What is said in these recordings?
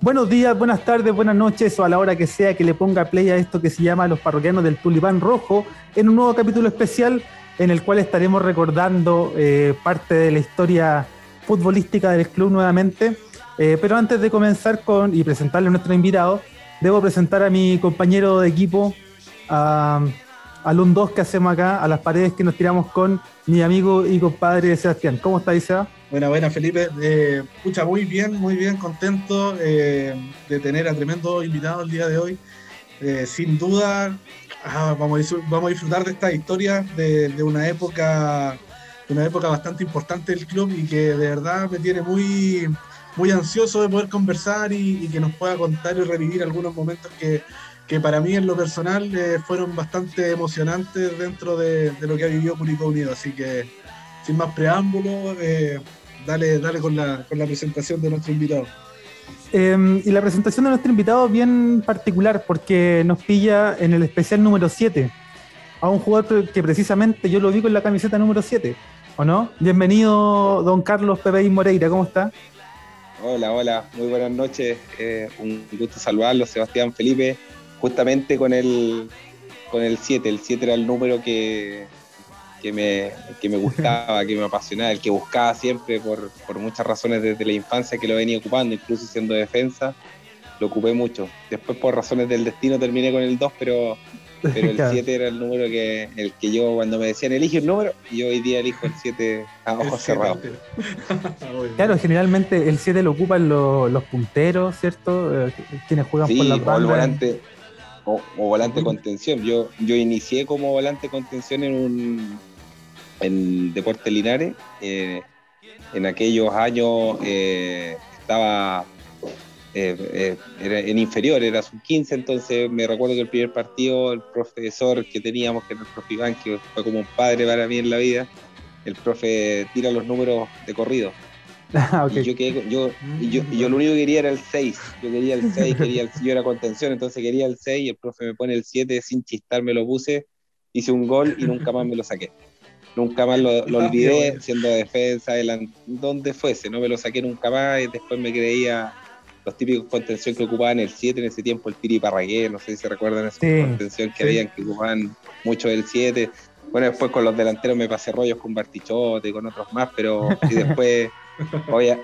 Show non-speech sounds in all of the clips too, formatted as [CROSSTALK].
Buenos días, buenas tardes, buenas noches o a la hora que sea que le ponga play a esto que se llama Los Parroquianos del Tulipán Rojo en un nuevo capítulo especial en el cual estaremos recordando eh, parte de la historia futbolística del club nuevamente. Eh, pero antes de comenzar con y presentarle a nuestro invitado, debo presentar a mi compañero de equipo, a, al 2 que hacemos acá, a las paredes que nos tiramos con mi amigo y compadre Sebastián. ¿Cómo está, Isea? Buena, buena, Felipe. Eh, muy bien, muy bien, contento eh, de tener a tremendo invitado el día de hoy. Eh, sin duda, ah, vamos, a, vamos a disfrutar de esta historia de, una época de una época bastante importante del club y que de verdad me tiene muy, muy ansioso de poder conversar y, que nos pueda contar y revivir algunos momentos que, que para mí en lo personal eh, fueron bastante emocionantes dentro de, de, lo que ha vivido Curicó Unido. Así que sin más preámbulos, eh, dale, dale con la, con la presentación de nuestro invitado. Em, y la presentación de nuestro invitado es bien particular porque nos pilla en el especial número 7 a un jugador que precisamente yo lo vi con la camiseta número 7, ¿o no? Bienvenido, don Carlos Pepe Moreira, ¿cómo está? Hola, hola, muy buenas noches. Eh, un gusto saludarlo, Sebastián Felipe. Justamente con el con el 7, el 7 era el número que, que me, que me gustaba, que me apasionaba, el que buscaba siempre por, por, muchas razones desde la infancia que lo venía ocupando, incluso siendo defensa, lo ocupé mucho. Después por razones del destino terminé con el 2, pero, pero el [LAUGHS] 7 era el número que, el que yo cuando me decían elige un número, yo hoy día elijo el 7 a ojos cerrados. [LAUGHS] claro, generalmente el 7 lo ocupan los, los punteros, ¿cierto? Eh, quienes juegan por la bandas. O, o, volante contención. Yo, yo inicié como volante contención en un, en Deportes Linares. Eh, en aquellos años eh, estaba eh, en inferior, era sub 15, entonces me recuerdo que el primer partido, el profesor que teníamos, que era el profe Iván, que fue como un padre para mí en la vida, el profe tira los números de corrido. [LAUGHS] Ah, y yo, yo, yo, yo, lo único que quería era el 6. Yo quería el 6, [LAUGHS] quería el, yo era contención, entonces quería el 6 y el profe me pone el 7 sin chistar, me lo puse, hice un gol y nunca más me lo saqué. Nunca más lo, olvidé, siendo defensa, donde fuese, no me lo saqué nunca más y después me creía los típicos contención que ocupaban el 7 en ese tiempo, el Tiri Parragué, no sé si se recuerdan esa contención que habían que ocupaban mucho el 7. Bueno, después con los delanteros me pasé rollos con Bartichote y con otros más, pero y después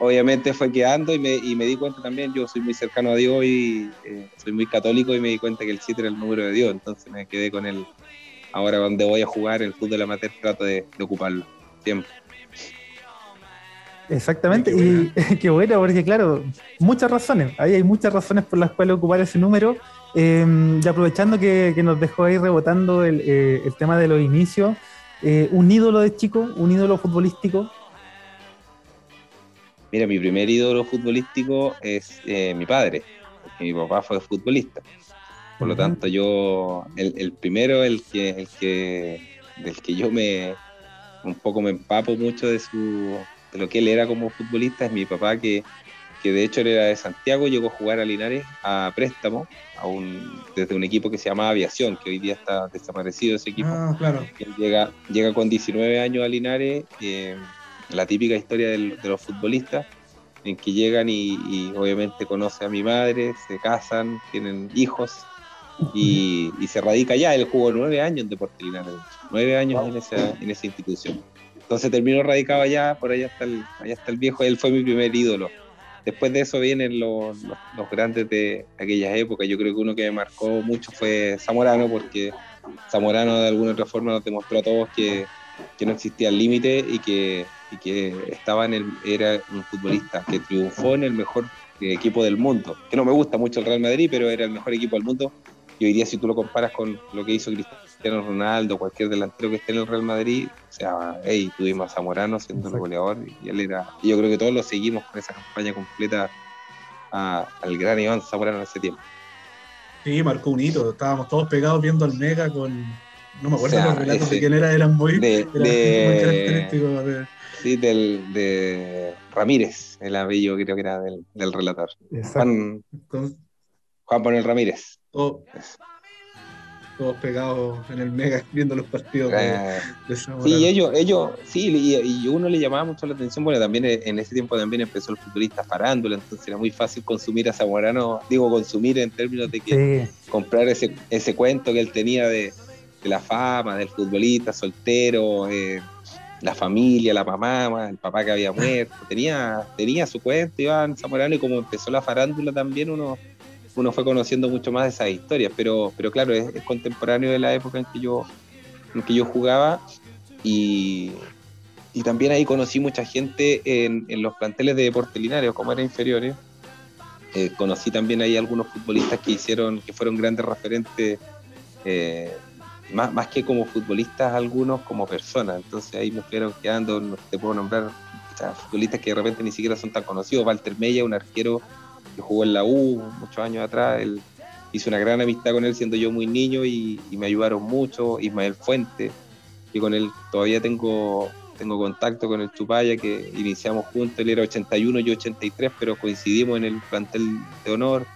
obviamente fue quedando y me, y me, di cuenta también, yo soy muy cercano a Dios y eh, soy muy católico y me di cuenta que el 7 era el número de Dios, entonces me quedé con él ahora donde voy a jugar el fútbol amateur trato de, ocuparlo siempre. Exactamente, y [LAUGHS] qué bueno, porque claro, muchas razones, ahí hay muchas razones por las cuales ocupar ese número. Em, y aprovechando que, nos dejó ahí rebotando el, eh, tema de los inicios, eh, un ídolo de chico, un ídolo futbolístico. Mira, mi primer ídolo futbolístico es eh, mi padre, porque mi papá fue futbolista. Por lo tanto, yo, el, primero, el que, el que, del que yo me, un poco me empapo mucho de, su, de lo que él era como futbolista, es mi papá, que, que de hecho era de Santiago, llegó a jugar a Linares a préstamo, a un, desde un equipo que se llamaba Aviación, que hoy día está desaparecido ese equipo. Ah, claro. llega, llega con 19 años a Linares, eh, la típica historia de los futbolistas, en que llegan y, y obviamente conoce a mi madre, se casan, tienen hijos, y, se radica ya. Él jugó nueve años en Deportes Linares, nueve años en, esa, en esa institución. Entonces terminó radicado allá, por allá está, el, allá está el viejo, él fue mi primer ídolo. Después de eso vienen los, los, grandes de aquellas épocas. Yo creo que uno que me marcó mucho fue Zamorano, porque Zamorano de alguna otra forma nos demostró a todos que, que no existía el límite y que, y que estaba en el, era un futbolista que triunfó en el mejor equipo del mundo. Que no me gusta mucho el Real Madrid, pero era el mejor equipo del mundo y hoy día si tú lo comparas con lo que hizo Cristiano Ronaldo, cualquier delantero que esté en el Real Madrid, o sea, hey, tuvimos a Zamorano siendo el goleador y él era, y yo creo que todos lo seguimos con esa campaña completa al gran Iván Zamorano en ese tiempo. Sí, marcó un hito, estábamos todos pegados viendo al Mega con, no me acuerdo los relatos de quién era, eran muy, de, de, Sí, del, de Ramírez, el apellido creo que era del, del relator. Juan, Juan Manuel Ramírez. Oh. todos pegados en el Mega viendo los partidos de, Sí, ellos, ellos, sí, y, uno le llamaba mucho la atención, bueno, también en ese tiempo también empezó el futbolista farándula, entonces era muy fácil consumir a Zamorano, digo consumir en términos de que comprar ese, ese cuento que él tenía de, la fama, del futbolista soltero, eh, la familia, la mamá, el papá que había [LAUGHS] muerto, tenía, tenía su cuento Iván Zamorano y como empezó la farándula también uno uno fue conociendo mucho más de esas historias, pero, pero claro, es, contemporáneo de la época en que yo, en que yo jugaba. Y, también ahí conocí mucha gente en, los planteles de Deportes Linares, como era inferiores. Eh, conocí también ahí algunos futbolistas que hicieron, que fueron grandes referentes, eh, más, más que como futbolistas, algunos como personas. Entonces ahí me fueron quedando, no te puedo nombrar, futbolistas que de repente ni siquiera son tan conocidos. Walter Mella, un arquero que jugó en la U muchos años atrás. Él, hice una gran amistad con él siendo yo muy niño y, me ayudaron mucho. Ismael Fuente, que con él todavía tengo, tengo contacto con el Chupaya, que iniciamos juntos. Él era 81, yo 83, pero coincidimos en el plantel de honor.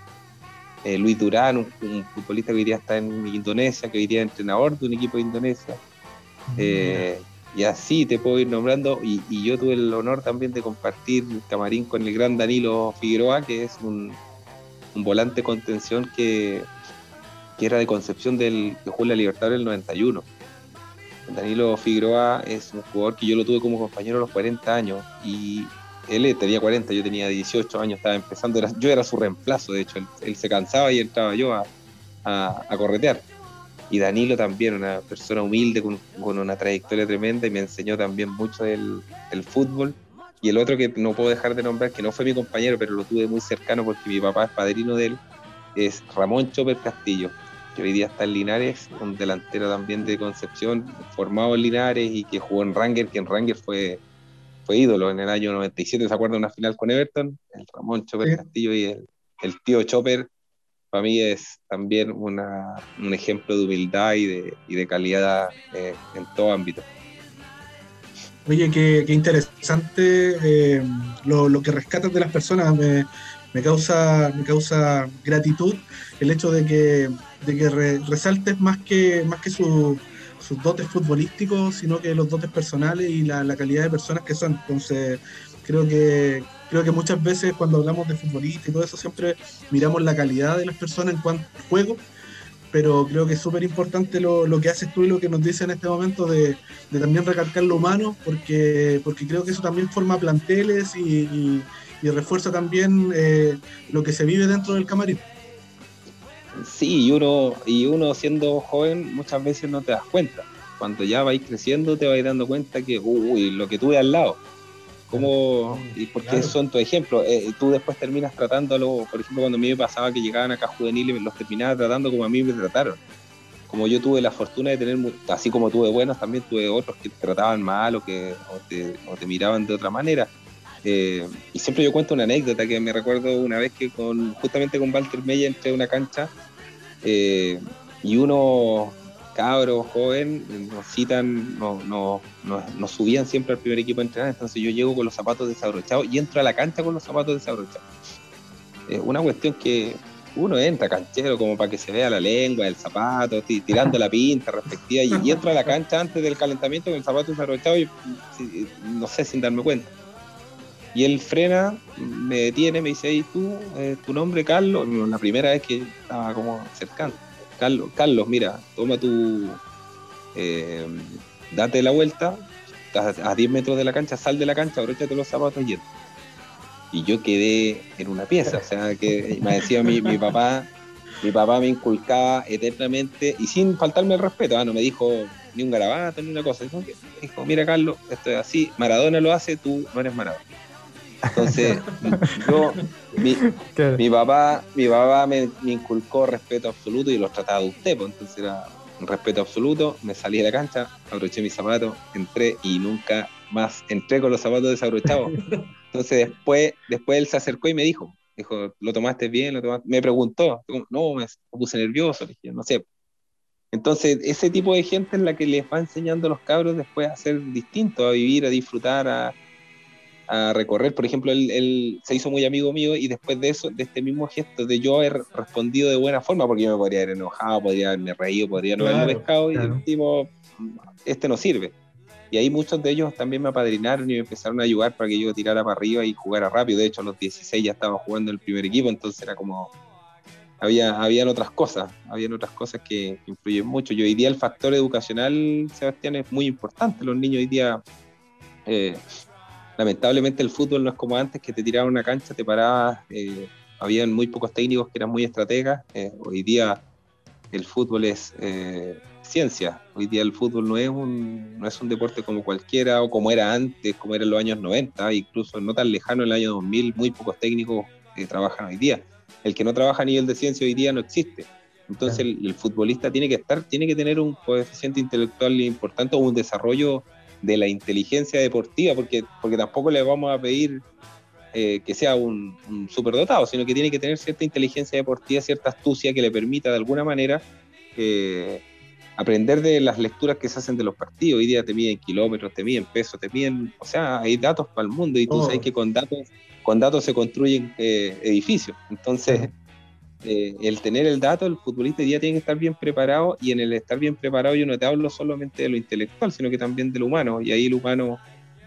Eh, Luis Durán, un, futbolista que hoy día está en Indonesia, que hoy día es entrenador de un equipo de Indonesia. Eh, y así te puedo ir nombrando. Y, yo tuve el honor también de compartir camarín con el gran Danilo Figueroa, que es un, volante contención que, que, era de Concepción del que jugó la Libertad del 91. Danilo Figueroa es un jugador que yo lo tuve como compañero a los 40 años y él tenía 40, yo tenía 18 años, estaba empezando, yo era su reemplazo, de hecho, él, se cansaba y entraba yo a, a corretear y Danilo también, una persona humilde con, una trayectoria tremenda y me enseñó también mucho del, fútbol. Y el otro que no puedo dejar de nombrar, que no fue mi compañero, pero lo tuve muy cercano porque mi papá es padrino de él, es Ramón Chopper Castillo, que hoy día está en Linares, un delantero también de Concepción, formado en Linares y que jugó en Ranger, que en Ranger fue, fue ídolo en el año 97, ¿se acuerda? Una final con Everton, el Ramón Chopper Castillo y el, el tío Chopper para mí es también una, un ejemplo de humildad y de, y de calidad eh, en todo ámbito. Oye, qué, qué interesante eh, lo, lo, que rescatas de las personas. Me, me, causa, me causa gratitud el hecho de que, de que resaltes más que, más que sus dotes futbolísticos, sino que los dotes personales y la, calidad de personas que son. Entonces, creo que, creo que muchas veces cuando hablamos de futbolistas y todo eso, siempre miramos la calidad de las personas en cuanto al juego, pero creo que es súper importante lo, lo, que haces tú y lo que nos dices en este momento de, de, también recalcar lo humano, porque, porque creo que eso también forma planteles y, y, refuerza también eh, lo que se vive dentro del camarín. Sí, y uno, y uno siendo joven muchas veces no te das cuenta. Cuando ya vais creciendo te vais dando cuenta que, uy, lo que tuve al lado ¿Cómo, y por qué son tu ejemplo? Eh, tú después terminas tratándolo, por ejemplo, cuando a mí me pasaba que llegaban acá juveniles, los terminaba tratando como a mí me trataron. Como yo tuve la fortuna de tener, así como tuve buenos, también tuve otros que te trataban mal o que o te, miraban de otra manera. Eh, y siempre yo cuento una anécdota que me recuerdo una vez que con justamente con Walter Meyer entré a una cancha eh, y uno cabros, joven, nos citan, nos, nos, subían siempre al primer equipo a entrenar, entonces yo llego con los zapatos desabrochados y entro a la cancha con los zapatos desabrochados. Es una cuestión que uno entra canchero como para que se vea la lengua, el zapato, tirando la pinta respectiva, y, entro a la cancha antes del calentamiento con el zapato desabrochado y no sé, sin darme cuenta. Y él frena, me detiene, me dice, ¿y tú, eh, tu nombre, Carlos? La primera vez que estaba como cercano Carlos, Carlos, mira, toma tu. Eh, date la vuelta, a, 10 metros de la cancha, sal de la cancha, abróchate los zapatos y. Y yo quedé en una pieza, o sea, que me decía mi, mi papá, mi papá me inculcaba eternamente y sin faltarme el respeto, ¿ah? no me dijo ni un garabato ni una cosa, dijo, mira Carlos, esto es así, Maradona lo hace, tú no eres Maradona. Entonces, yo, mi, papá, mi papá me, inculcó respeto absoluto y los trataba de usted, pues entonces era un respeto absoluto, me salí de la cancha, abroché mis zapatos, entré y nunca más entré con los zapatos desabrochados. Entonces después, después él se acercó y me dijo, dijo, ¿lo tomaste bien? ¿Lo Me preguntó, no, me puse nervioso, no sé. Entonces, ese tipo de gente es la que les va enseñando a los cabros después a ser distintos, a vivir, a disfrutar, a, a recorrer. Por ejemplo, él, se hizo muy amigo mío y después de eso, de este mismo gesto, de yo haber respondido de buena forma, porque yo me podría haber enojado, podría haberme reído, podría no haberme pescado y tipo, este no sirve. Y ahí muchos de ellos también me apadrinaron y me empezaron a ayudar para que yo tirara para arriba y jugara rápido. De hecho, a los 16 ya estaba jugando el primer equipo, entonces era como. Había, habían otras cosas, habían otras cosas que, influyen mucho. Y hoy día el factor educacional, Sebastián, es muy importante. Los niños hoy día eh, lamentablemente el fútbol no es como antes, que te tiraban una cancha, te parabas, eh, habían muy pocos técnicos que eran muy estrategas. Eh, hoy día el fútbol es eh, ciencia. Hoy día el fútbol no es, un, no es un deporte como cualquiera o como era antes, como era en los años 90, incluso no tan lejano en el año 2000, muy pocos técnicos que trabajan hoy día. El que no trabaja a nivel de ciencia hoy día no existe. Entonces el, el, futbolista tiene que estar, tiene que tener un coeficiente intelectual importante o un desarrollo de la inteligencia deportiva, porque, porque tampoco le vamos a pedir eh, que sea un, superdotado, sino que tiene que tener cierta inteligencia deportiva, cierta astucia que le permita de alguna manera eh, aprender de las lecturas que se hacen de los partidos. Hoy día te miden kilómetros, te miden pesos, te miden, o sea, hay datos para el mundo y tú sabes que con datos, con datos se construyen eh, edificios. Entonces, eh, el tener el dato, el futbolista ya tiene que estar bien preparado y en el estar bien preparado yo no te hablo solamente de lo intelectual, sino que también de lo humano y ahí el humano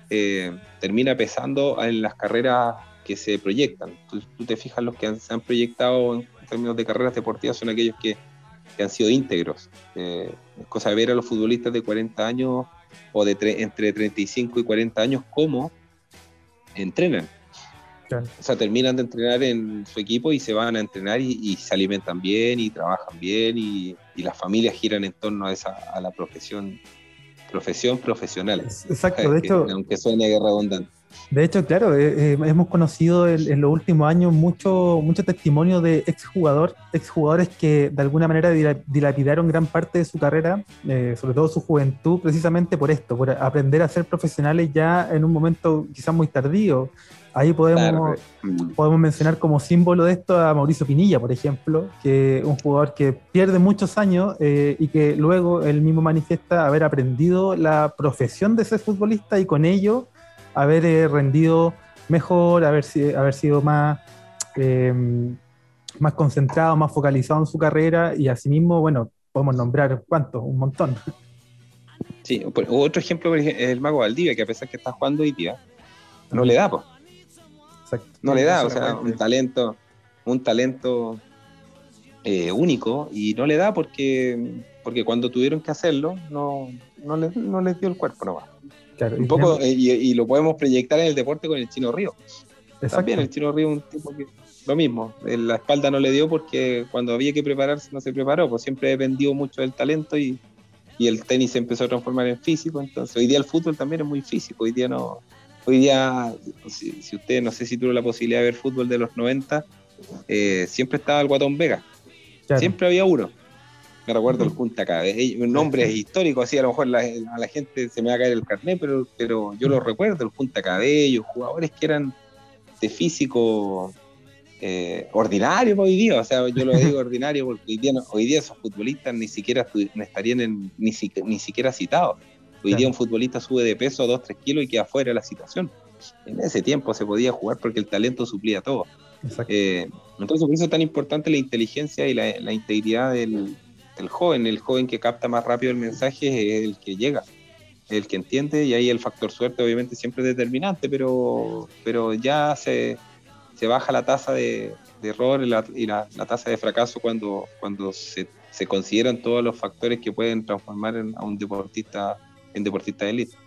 eh, termina pesando en las carreras que se proyectan. Tú, te fijas, los que se han proyectado en términos de carreras deportivas son aquellos que, han sido íntegros. Eh, es cosa de ver a los futbolistas de 40 años o de entre 35 y 40 años cómo entrenan o sea, terminan de entrenar en su equipo y se van a entrenar y, se alimentan bien y trabajan bien y, las familias giran en torno a esa a la profesión profesión profesional. Exacto, de hecho, aunque suene redundante. De hecho, claro, eh, eh, hemos conocido en, los últimos años mucho, mucho testimonio de exjugador, exjugadores que de alguna manera dilapidaron gran parte de su carrera, eh, sobre todo su juventud, precisamente por esto, por aprender a ser profesionales ya en un momento quizás muy tardío. Ahí podemos, podemos mencionar como símbolo de esto a Mauricio Pinilla, por ejemplo, que es un jugador que pierde muchos años eh, y que luego él mismo manifiesta haber aprendido la profesión de ser futbolista y con ello haber eh, rendido mejor, haber, haber sido más, eh, más concentrado, más focalizado en su carrera y asimismo, bueno, podemos nombrar cuántos, un montón. Sí, otro ejemplo es el Mago Valdivia, que a pesar que está jugando hoy día, no le da, pues no le da, o sea, un talento, un talento eh, único y no le da porque, porque cuando tuvieron que hacerlo no, no, les, no les dio el cuerpo nomás. un poco, eh, y, lo podemos proyectar en el deporte con el Chino Río. También el Chino Río un tipo que lo mismo, la espalda no le dio porque cuando había que prepararse no se preparó, pues siempre dependió mucho del talento y, y el tenis se empezó a transformar en físico, entonces hoy día el fútbol también es muy físico, hoy día no, hoy día, si, usted no sé si tuvo la posibilidad de ver fútbol de los 90, eh, siempre estaba el Guatón Vega. Siempre había uno. Me recuerdo el Junta Cabello, un nombre histórico, así a lo mejor a la gente se me va a caer el carnet, pero, pero yo lo recuerdo, el Junta Cabello, jugadores que eran de físico eh, ordinario hoy día, o sea, yo lo digo [LAUGHS] ordinario porque hoy día, hoy día esos futbolistas ni siquiera estarían en, ni, ni siquiera citados. Hoy día un futbolista sube de peso 2-3 kilos y queda fuera de la situación. En ese tiempo se podía jugar porque el talento suplía todo. Eh, entonces, por eso es tan importante la inteligencia y la, integridad del, joven. El joven que capta más rápido el mensaje es el que llega, el que entiende, y ahí el factor suerte, obviamente, siempre es determinante, pero, pero ya se, se baja la tasa de, error y, la, tasa de fracaso cuando, cuando se, se consideran todos los factores que pueden transformar a un deportista en deportista de élite.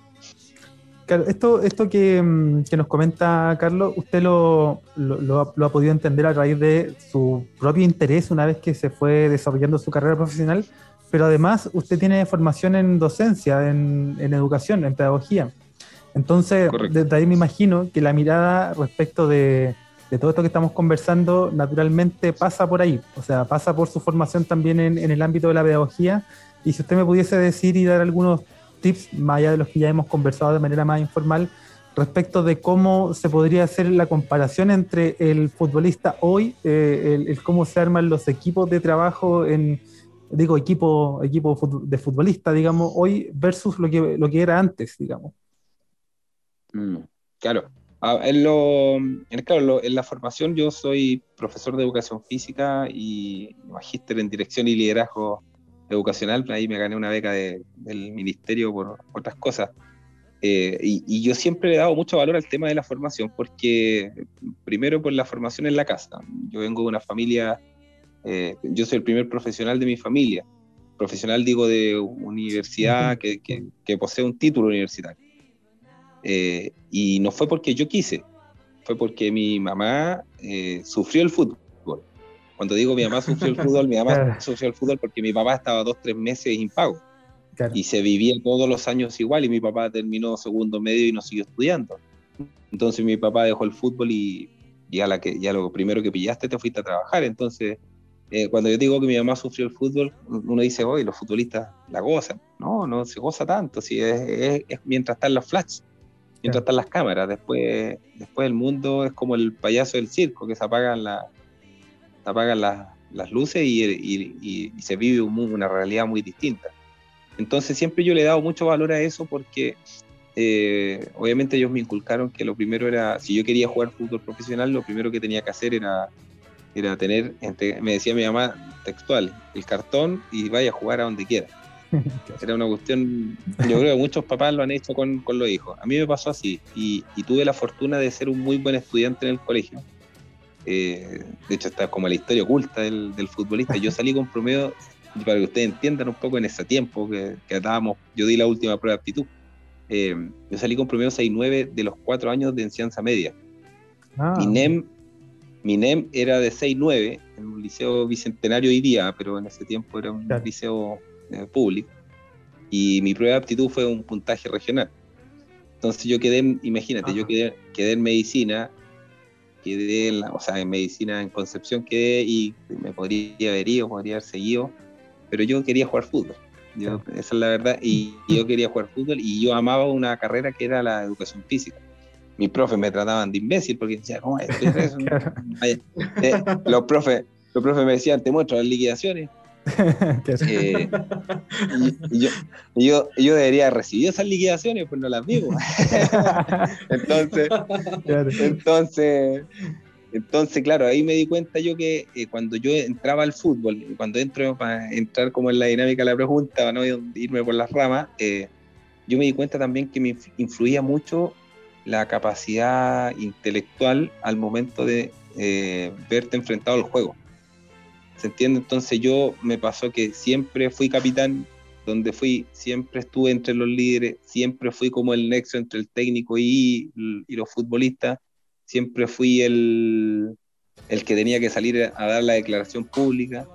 Claro, esto, esto que, mm, que, nos comenta Carlos, usted lo, lo, ha, podido entender a raíz de su propio interés una vez que se fue desarrollando su carrera profesional, pero además usted tiene formación en docencia, en, en educación, en pedagogía. Entonces, desde ahí me imagino que la mirada respecto de, de, todo esto que estamos conversando naturalmente pasa por ahí, o sea, pasa por su formación también en, en el ámbito de la pedagogía. Y si usted me pudiese decir y dar algunos tips, más allá de los que ya hemos conversado de manera más informal, respecto de cómo se podría hacer la comparación entre el futbolista hoy, eh, el, cómo se arman los equipos de trabajo en, digo, equipo, equipo de futbolista, digamos, hoy versus lo que, lo que era antes, digamos. Mm, claro. Ah, en, lo, claro, en la formación yo soy profesor de educación física y magíster en dirección y liderazgo educacional. Ahí me gané una beca del ministerio por otras cosas. Eh, y, yo siempre le he dado mucho valor al tema de la formación porque, primero, por la formación en la casa. Yo vengo de una familia, eh, yo soy el primer profesional de mi familia. Profesional, digo, de universidad que, que posee un título universitario. Eh, y no fue porque yo quise, fue porque mi mamá sufrió el fútbol. Cuando digo mi mamá sufrió el fútbol, mi mamá [LAUGHS] sufrió el fútbol porque mi papá estaba dos, tres meses impago. Y se vivía todos los años igual y mi papá terminó segundo medio y no siguió estudiando. Entonces mi papá dejó el fútbol y ya, la que, ya lo primero que pillaste te fuiste a trabajar. Entonces, eh, cuando yo digo que mi mamá sufrió el fútbol, uno dice, hoy los futbolistas la gozan. No, no se goza tanto, si es, es mientras están los flats mientras están las cámaras. Después, después el mundo es como el payaso del circo, que se apagan, la, apagan las luces y, se vive una realidad muy distinta. Entonces siempre yo le he dado mucho valor a eso porque eh, obviamente ellos me inculcaron que lo primero era, si yo quería jugar fútbol profesional, lo primero que tenía que hacer era, era tener, me decía mi mamá textual, el cartón y vaya a jugar a donde quiera. [LAUGHS] Era una cuestión, yo creo que muchos papás lo han hecho con, con los hijos. A mí me pasó así y, tuve la fortuna de ser un muy buen estudiante en el colegio. Eh, de hecho, está como la historia oculta del, del, futbolista. Yo salí con promedio, para que ustedes entiendan un poco en ese tiempo que, que estábamos, yo di la última prueba de aptitud. Eh, yo salí con promedio 6-9 de los cuatro años de enseñanza media. Ah. Mi, NEM, mi NEM era de 6-9 en un liceo bicentenario hoy día, pero en ese tiempo era un liceo eh, público, y mi prueba de aptitud fue un puntaje regional. Entonces yo quedé, imagínate, yo quedé, quedé, en medicina, quedé en la, o sea, en medicina en Concepción quedé y me podría haber ido, podría haber seguido, pero yo quería jugar fútbol. Yo, Esa es la verdad, y [LAUGHS] yo quería jugar fútbol y yo amaba una carrera que era la educación física. Mis profes me trataban de imbécil porque decían, ¿cómo es eso? [LAUGHS] Eh, los profes los profes me decían, te muestro las liquidaciones. [LAUGHS] Eh, y, yo, yo, yo, debería recibir esas liquidaciones, pues no las vivo. [LAUGHS] entonces, entonces, entonces, claro, ahí me di cuenta yo que eh, cuando yo entraba al fútbol, cuando entro para entrar como en la dinámica de la pregunta, para no irme por las ramas, eh, yo me di cuenta también que me influía mucho la capacidad intelectual al momento de verte enfrentado al juego. ¿Se entiende? Entonces yo me pasó que siempre fui capitán, donde fui, siempre estuve entre los líderes, siempre fui como el nexo entre el técnico y, y los futbolistas, siempre fui el, el que tenía que salir a dar la declaración pública.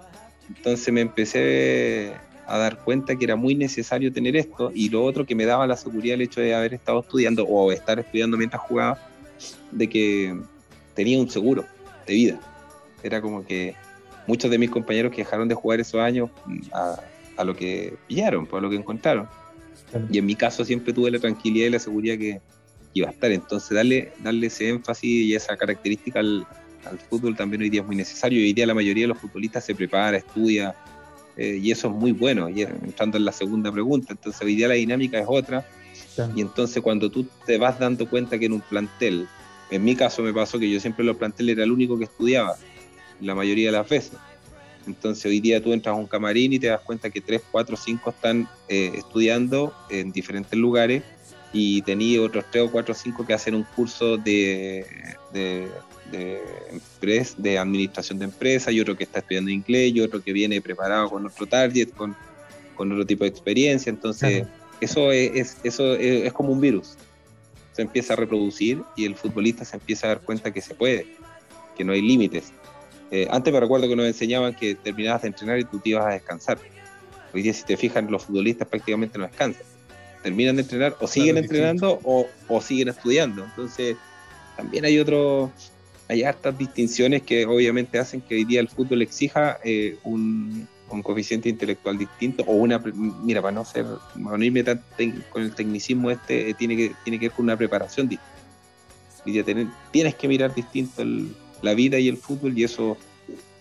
Entonces me empecé a dar cuenta que era muy necesario tener esto y lo otro que me daba la seguridad el hecho de haber estado estudiando o estar estudiando mientras jugaba, de que tenía un seguro de vida. Era como que muchos de mis compañeros que dejaron de jugar esos años mm, a, lo que pillaron, pues, a lo que encontraron. Y en mi caso siempre tuve la tranquilidad y la seguridad que iba a estar. Entonces darle, darle ese énfasis y esa característica al, fútbol también hoy día es muy necesario. Hoy día la mayoría de los futbolistas se prepara, estudia, eh, y eso es muy bueno. Y entrando en la segunda pregunta, entonces hoy día la dinámica es otra. Y entonces cuando tú te vas dando cuenta que en un plantel, en mi caso me pasó que yo siempre en los planteles era el único que estudiaba la mayoría de las veces. Entonces hoy día tú entras a un camarín y te das cuenta que 3, 4, 5 están eh, estudiando en diferentes lugares y tenía otros 3 o 4 o 5 que hacen un curso de, de, de, de administración de empresas y otro que está estudiando inglés y otro que viene preparado con otro target, con, con otro tipo de experiencia. Entonces eso, es, eso es como un virus. Se empieza a reproducir y el futbolista se empieza a dar cuenta que se puede, que no hay límites eh, antes me recuerdo que nos enseñaban que terminabas de entrenar y tú te ibas a descansar. Hoy día, si te fijan, los futbolistas prácticamente no descansan. Terminan de entrenar o siguen entrenando o, siguen estudiando. Entonces, también hay otro, hay hartas distinciones que obviamente hacen que hoy día el fútbol exija eh, un, coeficiente intelectual distinto o una, mira, para no ser, no irme tan con el tecnicismo este, eh, tiene, que, tiene que ver con una preparación distinta. Hoy día tienes que mirar distinto el la vida y el fútbol y eso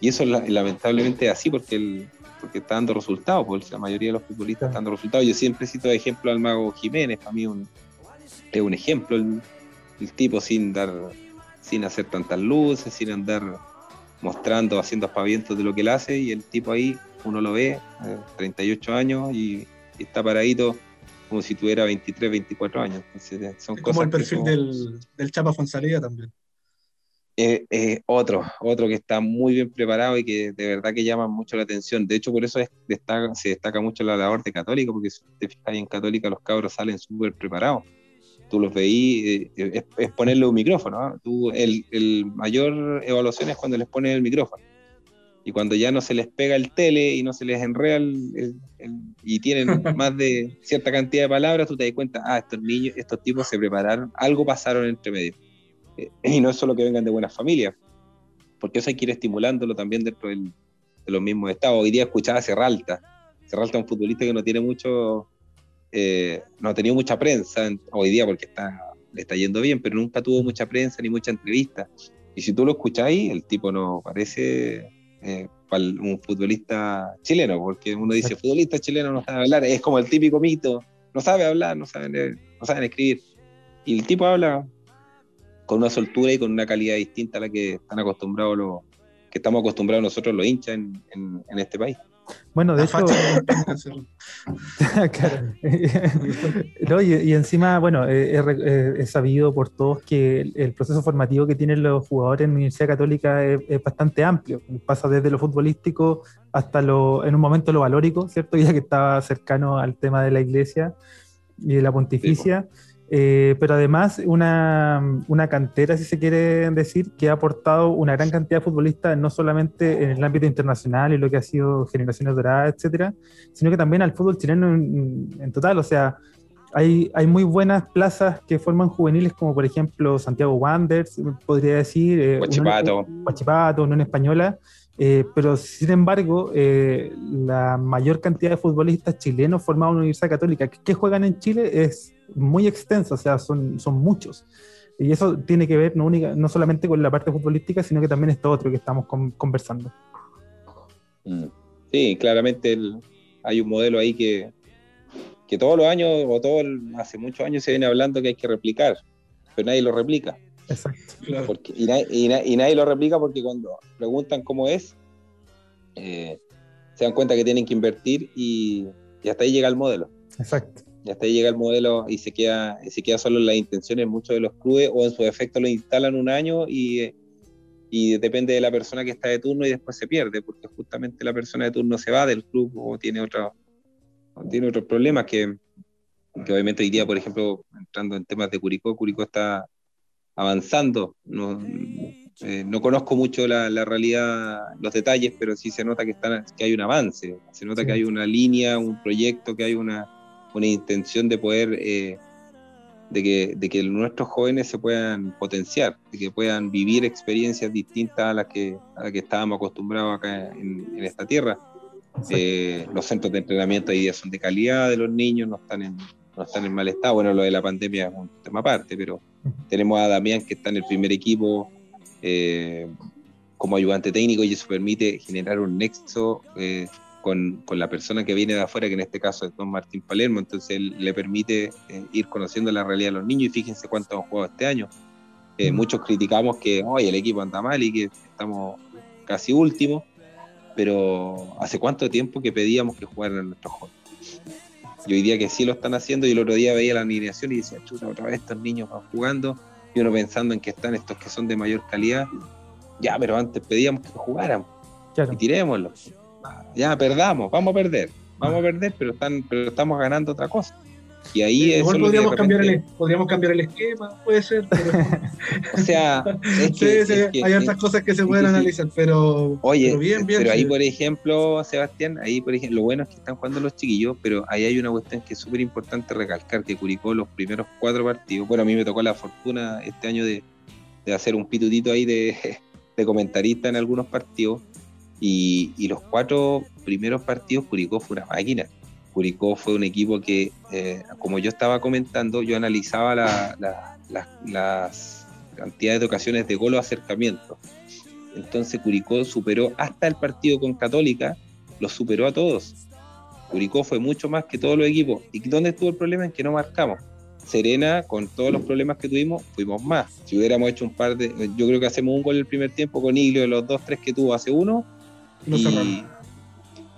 y eso lamentablemente es así porque el, porque está dando resultados, porque la mayoría de los futbolistas están dando resultados. Yo siempre cito de ejemplo al mago Jiménez, para mí un, es un ejemplo. el tipo sin dar, sin hacer tantas luces, sin andar mostrando, haciendo aspavientos de lo que él hace, y el tipo ahí, uno lo ve, 38 eh, años, y, está paradito como si tuviera 23, 24 años. son como el perfil del, del Chapa Fonsalía también. Eh, eh, otro, otro que está muy bien preparado y que de verdad que llama mucho la atención. De hecho, por eso destaca, se destaca mucho la labor de Católica, porque si te fijas en Católica los cabros salen súper preparados. Tú los veís, eh, es, ponerle un micrófono. ¿ah? Tú, el, el, mayor evaluación es cuando les pones el micrófono. Y cuando ya no se les pega el tele y no se les enreda y tienen [LAUGHS] más de cierta cantidad de palabras, tú te das cuenta, ah, estos niños, estos tipos se prepararon, algo pasaron entre medio y no es solo que vengan de buenas familias, porque eso hay que ir estimulándolo también dentro de los mismos estados. Hoy día escuchaba a Serralta, Serralta es un futbolista que no tiene mucho, eh, no ha tenido mucha prensa hoy día porque está, le está yendo bien, pero nunca tuvo mucha prensa ni mucha entrevista. Y si tú lo escucháis, el tipo no parece eh, un futbolista chileno, porque uno dice, futbolista chileno no sabe hablar, es como el típico mito, no sabe hablar, no saben, no saben escribir. Y el tipo habla con una soltura y con una calidad distinta a la que están acostumbrados los, que estamos acostumbrados nosotros los hinchas en, en, este país. Bueno, de hecho, [LAUGHS] [LAUGHS] [LAUGHS] y, encima, bueno, he, sabido por todos que el, proceso formativo que tienen los jugadores en la Universidad Católica es, bastante amplio. Pasa desde lo futbolístico hasta lo, en un momento lo valórico, ¿cierto? Ya que estaba cercano al tema de la iglesia y de la pontificia. Eh, pero además una, una, cantera, si se quiere decir, que ha aportado una gran cantidad de futbolistas, no solamente en el ámbito internacional y lo que ha sido generaciones doradas, etcétera, sino que también al fútbol chileno en, total. O sea, hay, hay, muy buenas plazas que forman juveniles, como por ejemplo Santiago Wanderers, podría decir, eh, Huachipato, Huachipato, Unión Española, eh, pero sin embargo, eh, la mayor cantidad de futbolistas chilenos formados en la Universidad Católica que, juegan en Chile es muy extensa, o sea, son, son muchos. Y eso tiene que ver no, única, no solamente con la parte futbolística, sino que también esto otro que estamos conversando. Mm. Sí, claramente hay un modelo ahí que, que todos los años, o todo hace muchos años se viene hablando que hay que replicar, pero nadie lo replica. Exacto. Porque, y, nadie lo replica porque cuando preguntan cómo es, eh, se dan cuenta que tienen que invertir y, hasta ahí llega el modelo. Exacto. Y hasta ahí llega el modelo y se queda, se queda solo en las intenciones muchos de los clubes o en su efecto lo instalan un año y, y depende de la persona que está de turno y después se pierde, porque justamente la persona de turno se va del club o tiene, otro, tiene otros problemas que, que obviamente hoy día, por ejemplo, entrando en temas de Curicó, Curicó está avanzando. No, eh, no conozco mucho la, la, realidad, los detalles, pero sí se nota que, están, que hay un avance, se nota que hay una línea, un proyecto, que hay una, una intención de poder, eh, de, que, de que nuestros jóvenes se puedan potenciar, de que puedan vivir experiencias distintas a las que, a que estábamos acostumbrados acá en, en esta tierra. Eh, los centros de entrenamiento hoy día son de calidad de los niños, no están en, no están en mal estado. Bueno, lo de la pandemia es un tema aparte, pero tenemos a Damián que está en el primer equipo eh, como ayudante técnico y eso permite generar un nexo eh, con, la persona que viene de afuera, que en este caso es don Martín Palermo, entonces le permite eh, ir conociendo la realidad de los niños y fíjense cuántos han jugado este año. Muchos criticamos que hoy el equipo anda mal y que estamos casi últimos, pero ¿hace cuánto tiempo que pedíamos que jugaran nuestros jóvenes? Y hoy día que sí lo están haciendo, y el otro día veía la alineación y decía, chuta, otra vez estos niños van jugando, y uno pensando en que están estos que son de mayor calidad, ya, pero antes pedíamos que jugaran, y tirémoslo. Ya, perdamos, vamos a perder, vamos a perder, pero, están, pero estamos ganando otra cosa. Y ahí es. podríamos, cambiar el, podríamos cambiar el esquema, puede ser. [LAUGHS] o sea, [LAUGHS] hay otras cosas que se pueden analizar, pero. Oye, bien, bien, pero ahí, por ejemplo, Sebastián, ahí, por ejemplo, lo bueno es que están jugando los chiquillos, pero ahí hay una cuestión que es súper importante recalcar: que Curicó, los primeros cuatro partidos, bueno, a mí me tocó la fortuna este año de, de hacer un pitutito ahí de, [LAUGHS] de comentarista en algunos partidos. Y, y los cuatro primeros partidos, Curicó fue una máquina Curicó fue un equipo que, eh, como yo estaba comentando, yo analizaba las cantidades de ocasiones de gol o acercamiento. Entonces Curicó superó hasta el partido con Católica, lo superó a todos. Curicó fue mucho más que todos los equipos. ¿Y dónde estuvo el problema? En que no marcamos. Serena, con todos los problemas que tuvimos, fuimos más. Si hubiéramos hecho un par de. Yo creo que hacemos un gol el primer tiempo con Iglio, de los dos, tres que tuvo hace uno. y,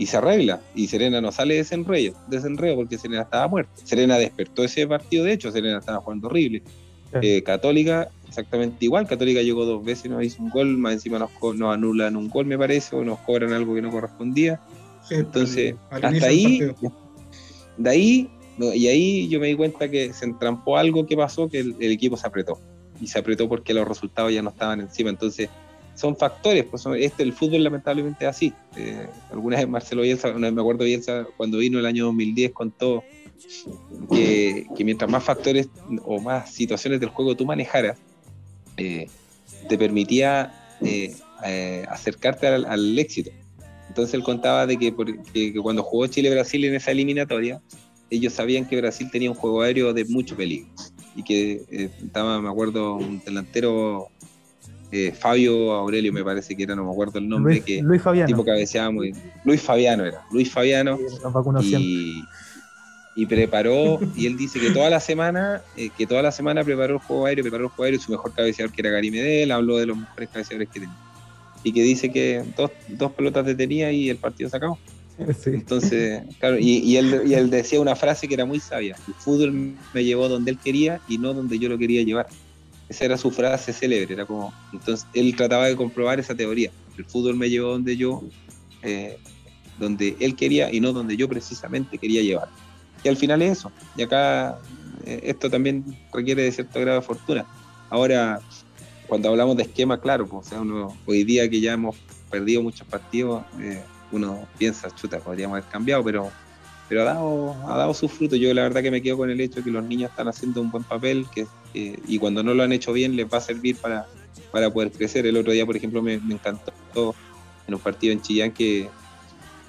y, se arregla. Y Serena no sale de desenreo porque Serena estaba muerta. Serena despertó ese partido, de hecho, Serena estaba jugando horrible. Eh, Católica, exactamente igual. Católica llegó dos veces nos hizo un gol, más encima nos, nos anulan un gol, me parece, o nos cobran algo que no correspondía. Entonces, hasta ahí, de ahí y ahí yo me di cuenta que se entrampó algo que pasó, que el, equipo se apretó. Y se apretó porque los resultados ya no estaban encima. Entonces, son factores. Pues este, el fútbol lamentablemente es así. Eh, alguna vez Marcelo Bielsa, me acuerdo Bielsa, cuando vino el año 2010, contó que, mientras más factores o más situaciones del juego tú manejaras, eh, te permitía eh, acercarte al, éxito. Entonces él contaba de que, que cuando jugó Chile-Brasil en esa eliminatoria, ellos sabían que Brasil tenía un juego aéreo de mucho peligro y que estaba, me acuerdo, un delantero eh, Fabio Aurelio, me parece que era, no me acuerdo el nombre, Luis, que Luis Fabiano. tipo cabeceaba muy Luis Fabiano era, Luis Fabiano. y, preparó, y él dice que toda la semana, eh, que toda la semana preparó el juego aéreo, preparó el juego aéreo, su mejor cabeceador que era Gary Medel, habló de los mejores cabeceadores que tenía. Y que dice que dos, dos pelotas detenía y el partido se acabó. [LAUGHS] Entonces, claro, y, él, decía una frase que era muy sabia, el fútbol me llevó donde él quería y no donde yo lo quería llevar. Esa era su frase célebre, era como, entonces él trataba de comprobar esa teoría, el fútbol me llevó donde yo, eh, donde él quería y no donde yo precisamente quería llevar. Y al final es eso, y acá eh, esto también requiere de cierto grado de fortuna. Ahora, cuando hablamos de esquema, claro, pues, o sea, uno, hoy día que ya hemos perdido muchos partidos, eh, uno piensa, chuta, podríamos haber cambiado, pero, pero ha, dado, ha dado su fruto. Yo la verdad que me quedo con el hecho de que los niños están haciendo un buen papel que, y cuando no lo han hecho bien les va a servir para, para poder crecer. El otro día, por ejemplo, me, encantó en un partido en Chillán que,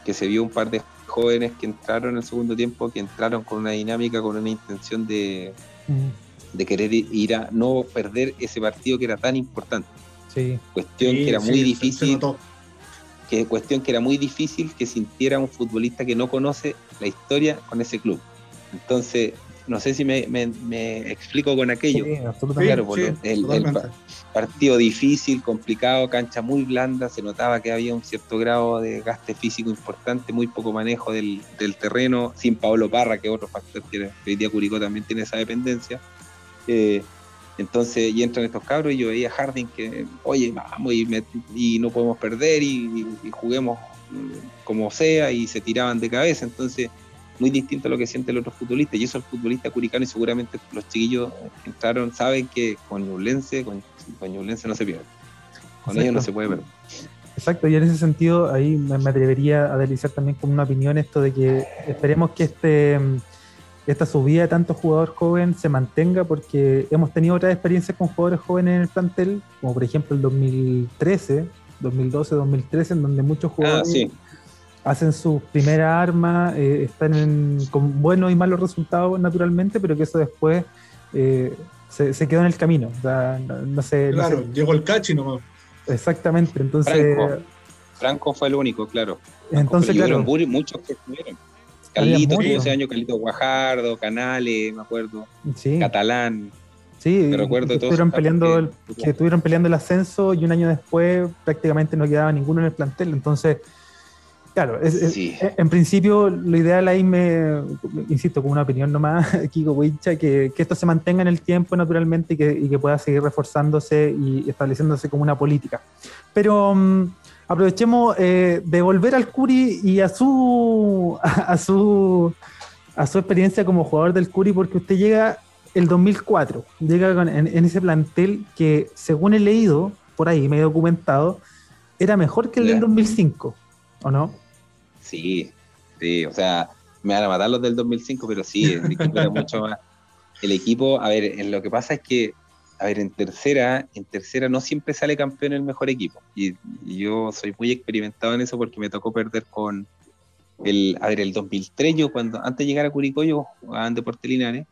que se vio un par de jóvenes que entraron en el segundo tiempo, que entraron con una dinámica, con una intención de, mm. de querer ir a no perder ese partido que era tan importante. Sí. Cuestión que era muy difícil que cuestión que era muy difícil que sintiera un futbolista que no conoce la historia con ese club. Entonces, no sé si me, explico con aquello. claro, el, partido difícil, complicado, cancha muy blanda, se notaba que había un cierto grado de gaste físico importante, muy poco manejo del, terreno, sin Pablo Parra, que es otro factor que hoy día Curicó también tiene esa dependencia. Eh, entonces, y entran estos cabros y yo veía a Harding que, oye, vamos y, no podemos perder y, juguemos mm, como sea y se tiraban de cabeza. Entonces, muy distinto a lo que siente el otro futbolista. Y eso el futbolista curicano y seguramente los chiquillos entraron, saben que con Ñublense, con, con no se pierde. Con ellos no se puede perder. Exacto, y en ese sentido ahí me, atrevería a deslizar también con una opinión esto de que esperemos que este esta subida de tanto jugador joven se mantenga porque hemos tenido otras experiencias con jugadores jóvenes en el plantel, como por ejemplo el 2013, 2012, 2013, en donde muchos ah, jugadores hacen su primera arma, eh, están con buenos y malos resultados naturalmente, pero que eso después eh, se, quedó en el camino. no, sé, claro, llegó el cachi nomás. Exactamente, entonces... Franco, fue el único, claro. entonces, claro. Muchos que estuvieron. Calito, tuvo ese año Calito Guajardo, Canales, me acuerdo. Catalán. Sí, me recuerdo que estuvieron, peleando el, que estuvieron peleando el ascenso y un año después prácticamente no quedaba ninguno en el plantel. Entonces, claro, en principio lo ideal ahí me, insisto, con una opinión nomás, [LAUGHS] Kiko Wincha, que, que esto se mantenga en el tiempo naturalmente y que, y que pueda seguir reforzándose y estableciéndose como una política. Pero mm, aprovechemos eh, de volver al Curi y a su, [LAUGHS] a, su, a su experiencia como jugador del Curi, porque usted llega el 2004, llega en, ese plantel que, según he leído por ahí, me he documentado, era mejor que el del 2005, ¿o no? Sí, sí, o sea, me van a matar los del 2005, pero sí, el equipo era mucho más. El equipo, a ver, lo que pasa es que a ver, en tercera, en tercera no siempre sale campeón el mejor equipo. Y, yo soy muy experimentado en eso porque me tocó perder con el, a ver, el 2003, yo cuando, antes de llegar a Curicó, yo jugaba en Deportes Linares,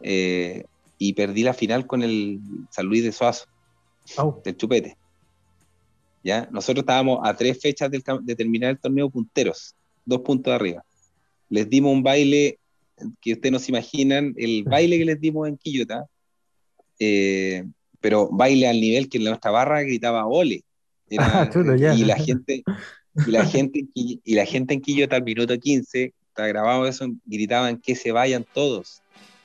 eh, y perdí la final con el San Luis de Suazo, del Chupete. ¿Ya? Nosotros estábamos a tres fechas de terminar el torneo punteros, dos puntos arriba. Les dimos un baile que ustedes no se imaginan el baile que les dimos en Quillota, eh, pero baile al nivel que en nuestra barra gritaba ole. Ah, y la gente, y la gente, y la gente en Quillota al minuto 15, está grabado eso, gritaban que se vayan todos.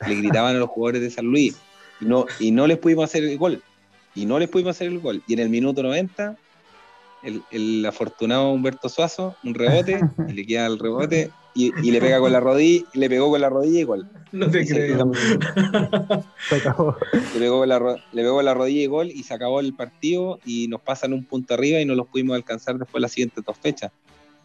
Le gritaban a los jugadores de San Luis. Y no, y no les pudimos hacer el gol. Y no les pudimos hacer el gol. Y en el minuto 90, el, el afortunado Humberto Suazo, un rebote, [LAUGHS] y le queda el rebote, y, y, le pega con la rodilla, le pegó con la rodilla igual. No te creo. [LAUGHS] Se acabó. Le pegó, con la, le pegó con la rodilla y gol y se acabó el partido y nos pasan un punto arriba y no los pudimos alcanzar después de las siguientes dos fechas.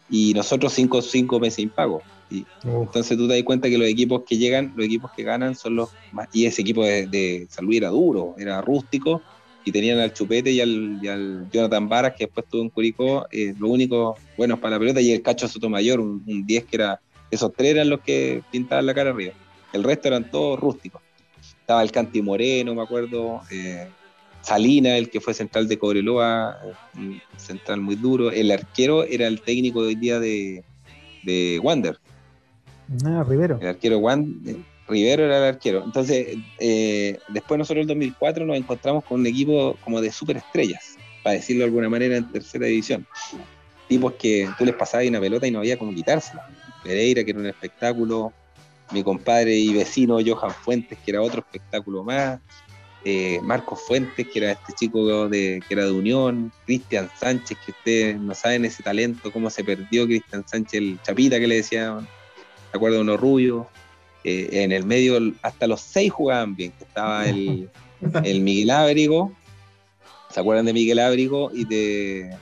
Y nosotros cinco, cinco meses impago. Y, entonces tú te das cuenta que los equipos que llegan, los equipos que ganan son los más... Y ese equipo de, de San Luis era duro, era rústico y tenían al Chupete y al, y al Jonathan Varas, que después estuvo en Curicó, eh, lo único bueno para la pelota, y el Cacho Sotomayor, un, un 10 que era, esos tres eran los que pintaban la cara arriba. El resto eran todos rústicos. Estaba el Canti Moreno, me acuerdo, eh, Salina, el que fue central de Cobreloa, un central muy duro. El arquero era el técnico de hoy día de, de Wander. Ah, Rivero. El arquero Wander Rivero era el arquero. Entonces, eh, después nosotros en el 2004 nos encontramos con un equipo como de superestrellas, para decirlo de alguna manera, en tercera división. Tipos que tú les pasabas una pelota y no había como quitársela. Pereira, que era un espectáculo, mi compadre y vecino Johan Fuentes, que era otro espectáculo más, eh, Marcos Fuentes, que era este chico de, que era de Unión, Cristian Sánchez, que ustedes no saben ese talento, cómo se perdió Cristian Sánchez, el chapita que le decían, ¿se acuerdan? Uno rubio, eh, en el medio hasta los seis jugaban bien, que estaba el, el Miguel Ábrigo, ¿se acuerdan de Miguel Ábrigo? Y de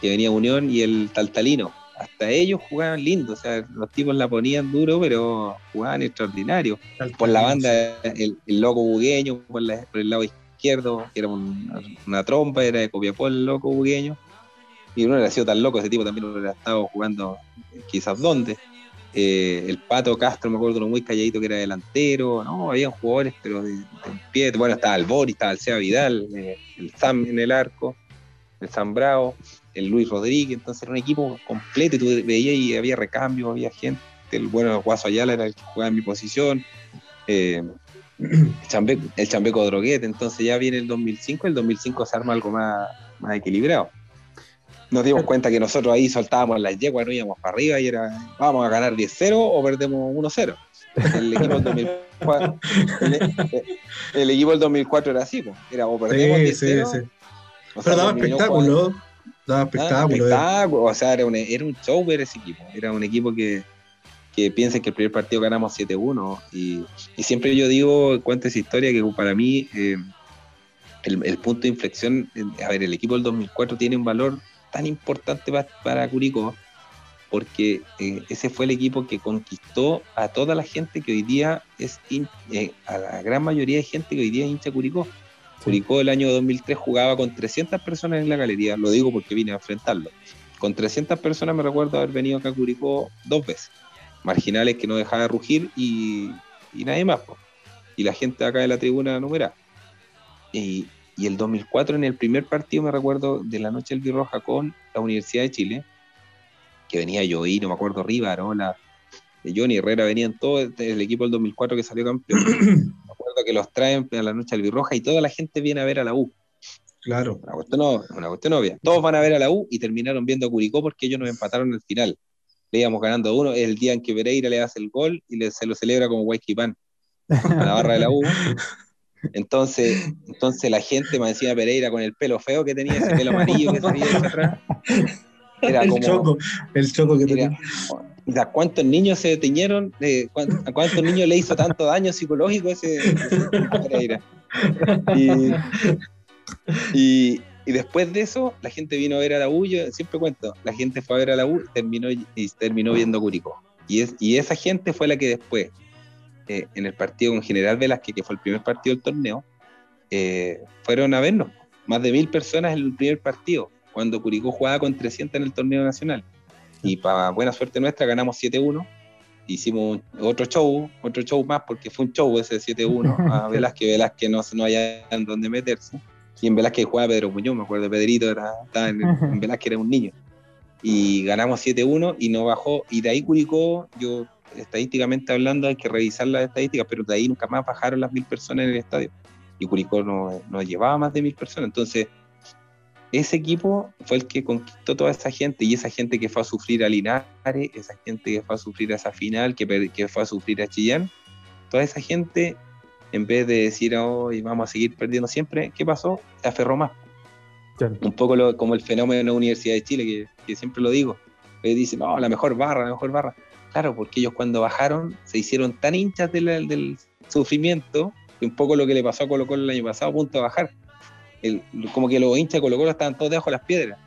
que venía Unión y el Taltalino. Hasta ellos jugaban lindo, o sea, los tipos la ponían duro, pero jugaban extraordinario. Por la banda, el, el loco bugueño, por, la, por, el lado izquierdo, que era un, una trompa, era de Copiapó el loco bugueño. Y uno era sido tan loco, ese tipo también hubiera estado jugando quizás dónde. Eh, el Pato Castro, me acuerdo, muy calladito que era delantero, no, había jugadores, pero de, de, pie, bueno, estaba el Boris, estaba el Seba Vidal, eh, el Sam en el arco, el Sam Bravo, el Luis Rodríguez, entonces era un equipo completo, y tú veías y había recambio, había gente, el bueno Guaso Ayala era el que jugaba en mi posición, eh, el, chambeco, el Droguete, entonces ya viene el 2005, el 2005 se arma algo más, más equilibrado nos dimos cuenta que nosotros ahí soltábamos las yeguas, no íbamos para arriba y era, vamos a ganar 10-0 o perdemos 1-0. El equipo del 2004, el, el, equipo del 2004 era así, pues. era o perdemos sí, 10-0. Sí, sí. O sea, Pero daba espectáculo, daba espectáculo. espectáculo. O sea, era un, era un show ver ese equipo. Era un equipo que, que piensa que el primer partido ganamos 7-1. Y, y, siempre yo digo, cuento esa historia que para mí eh, el, el, punto de inflexión, a ver, el equipo del 2004 tiene un valor tan importante para, para Curicó, porque eh, ese fue el equipo que conquistó a toda la gente que hoy día es, in, eh, a la gran mayoría de gente que hoy día es hincha Curicó. Sí. Curicó el año 2003 jugaba con 300 personas en la galería, lo digo porque vine a enfrentarlo. Con 300 personas me recuerdo haber venido acá a Curicó dos veces. Marginales que no dejaba de rugir y, y nadie más. Po. Y la gente acá de la tribuna numerada. Y, y el 2004 en el primer partido me recuerdo de la noche del Birroja con la Universidad de Chile, que venía yo y no me acuerdo Rivarola, de Johnny Herrera, venían todos el equipo del 2004 que salió campeón. [CLEARS THROAT] me acuerdo que los traen a la noche del Birroja y toda la gente viene a ver a la U. Claro. Una cuestión, una cuestión obvia. Todos van a ver a la U y terminaron viendo a Curicó porque ellos nos empataron al final. Le íbamos ganando a uno, el día en que Pereira le hace el gol y le, se lo celebra como Guayquipán a la barra de la U. [LAUGHS] Entonces, entonces la gente me decía Pereira con el pelo feo que tenía, ese pelo amarillo que salía de atrás. Era el como, choco, el choco que tenía. ¿A cuántos niños se teñieron? ¿A cuántos niños le hizo tanto daño psicológico ese, ese Pereira? Y, y, y, después de eso, la gente vino a ver a la U, yo siempre cuento, la gente fue a ver a la U y terminó, y terminó viendo Curicó. Y, es, y esa gente fue la que después, eh, en el partido con General Velázquez, que fue el primer partido del torneo, eh, fueron a vernos. Más de mil personas en el primer partido, cuando Curicó jugaba con 300 en el torneo nacional. Y para buena suerte nuestra ganamos 7-1. Hicimos otro show, otro show más, porque fue un show ese 7-1 [LAUGHS] a Velázquez. Velázquez no, no había en dónde meterse. Y en Velázquez jugaba Pedro Muñoz, me acuerdo, Pedrito era, estaba en, [LAUGHS] en Velázquez era un niño. Y ganamos 7-1 y no bajó. Y de ahí Curicó, yo estadísticamente hablando hay que revisar las estadísticas, pero de ahí nunca más bajaron las mil personas en el estadio. Y Curicó no, no llevaba más de mil personas. Entonces, ese equipo fue el que conquistó toda esa gente y esa gente que fue a sufrir a Linares, esa gente que fue a sufrir a esa final, que, que fue a sufrir a Chillán, toda esa gente, en vez de decir, hoy vamos a seguir perdiendo siempre, ¿qué pasó? Se aferró más. Un poco como el fenómeno de la Universidad de Chile, que, siempre lo digo. Dicen, no, la mejor barra, la mejor barra. Claro, porque ellos cuando bajaron se hicieron tan hinchas del sufrimiento, que un poco lo que le pasó a Colo Colo el año pasado, a punto de bajar. como que los hinchas de Colo Colo estaban todos debajo de las piedras.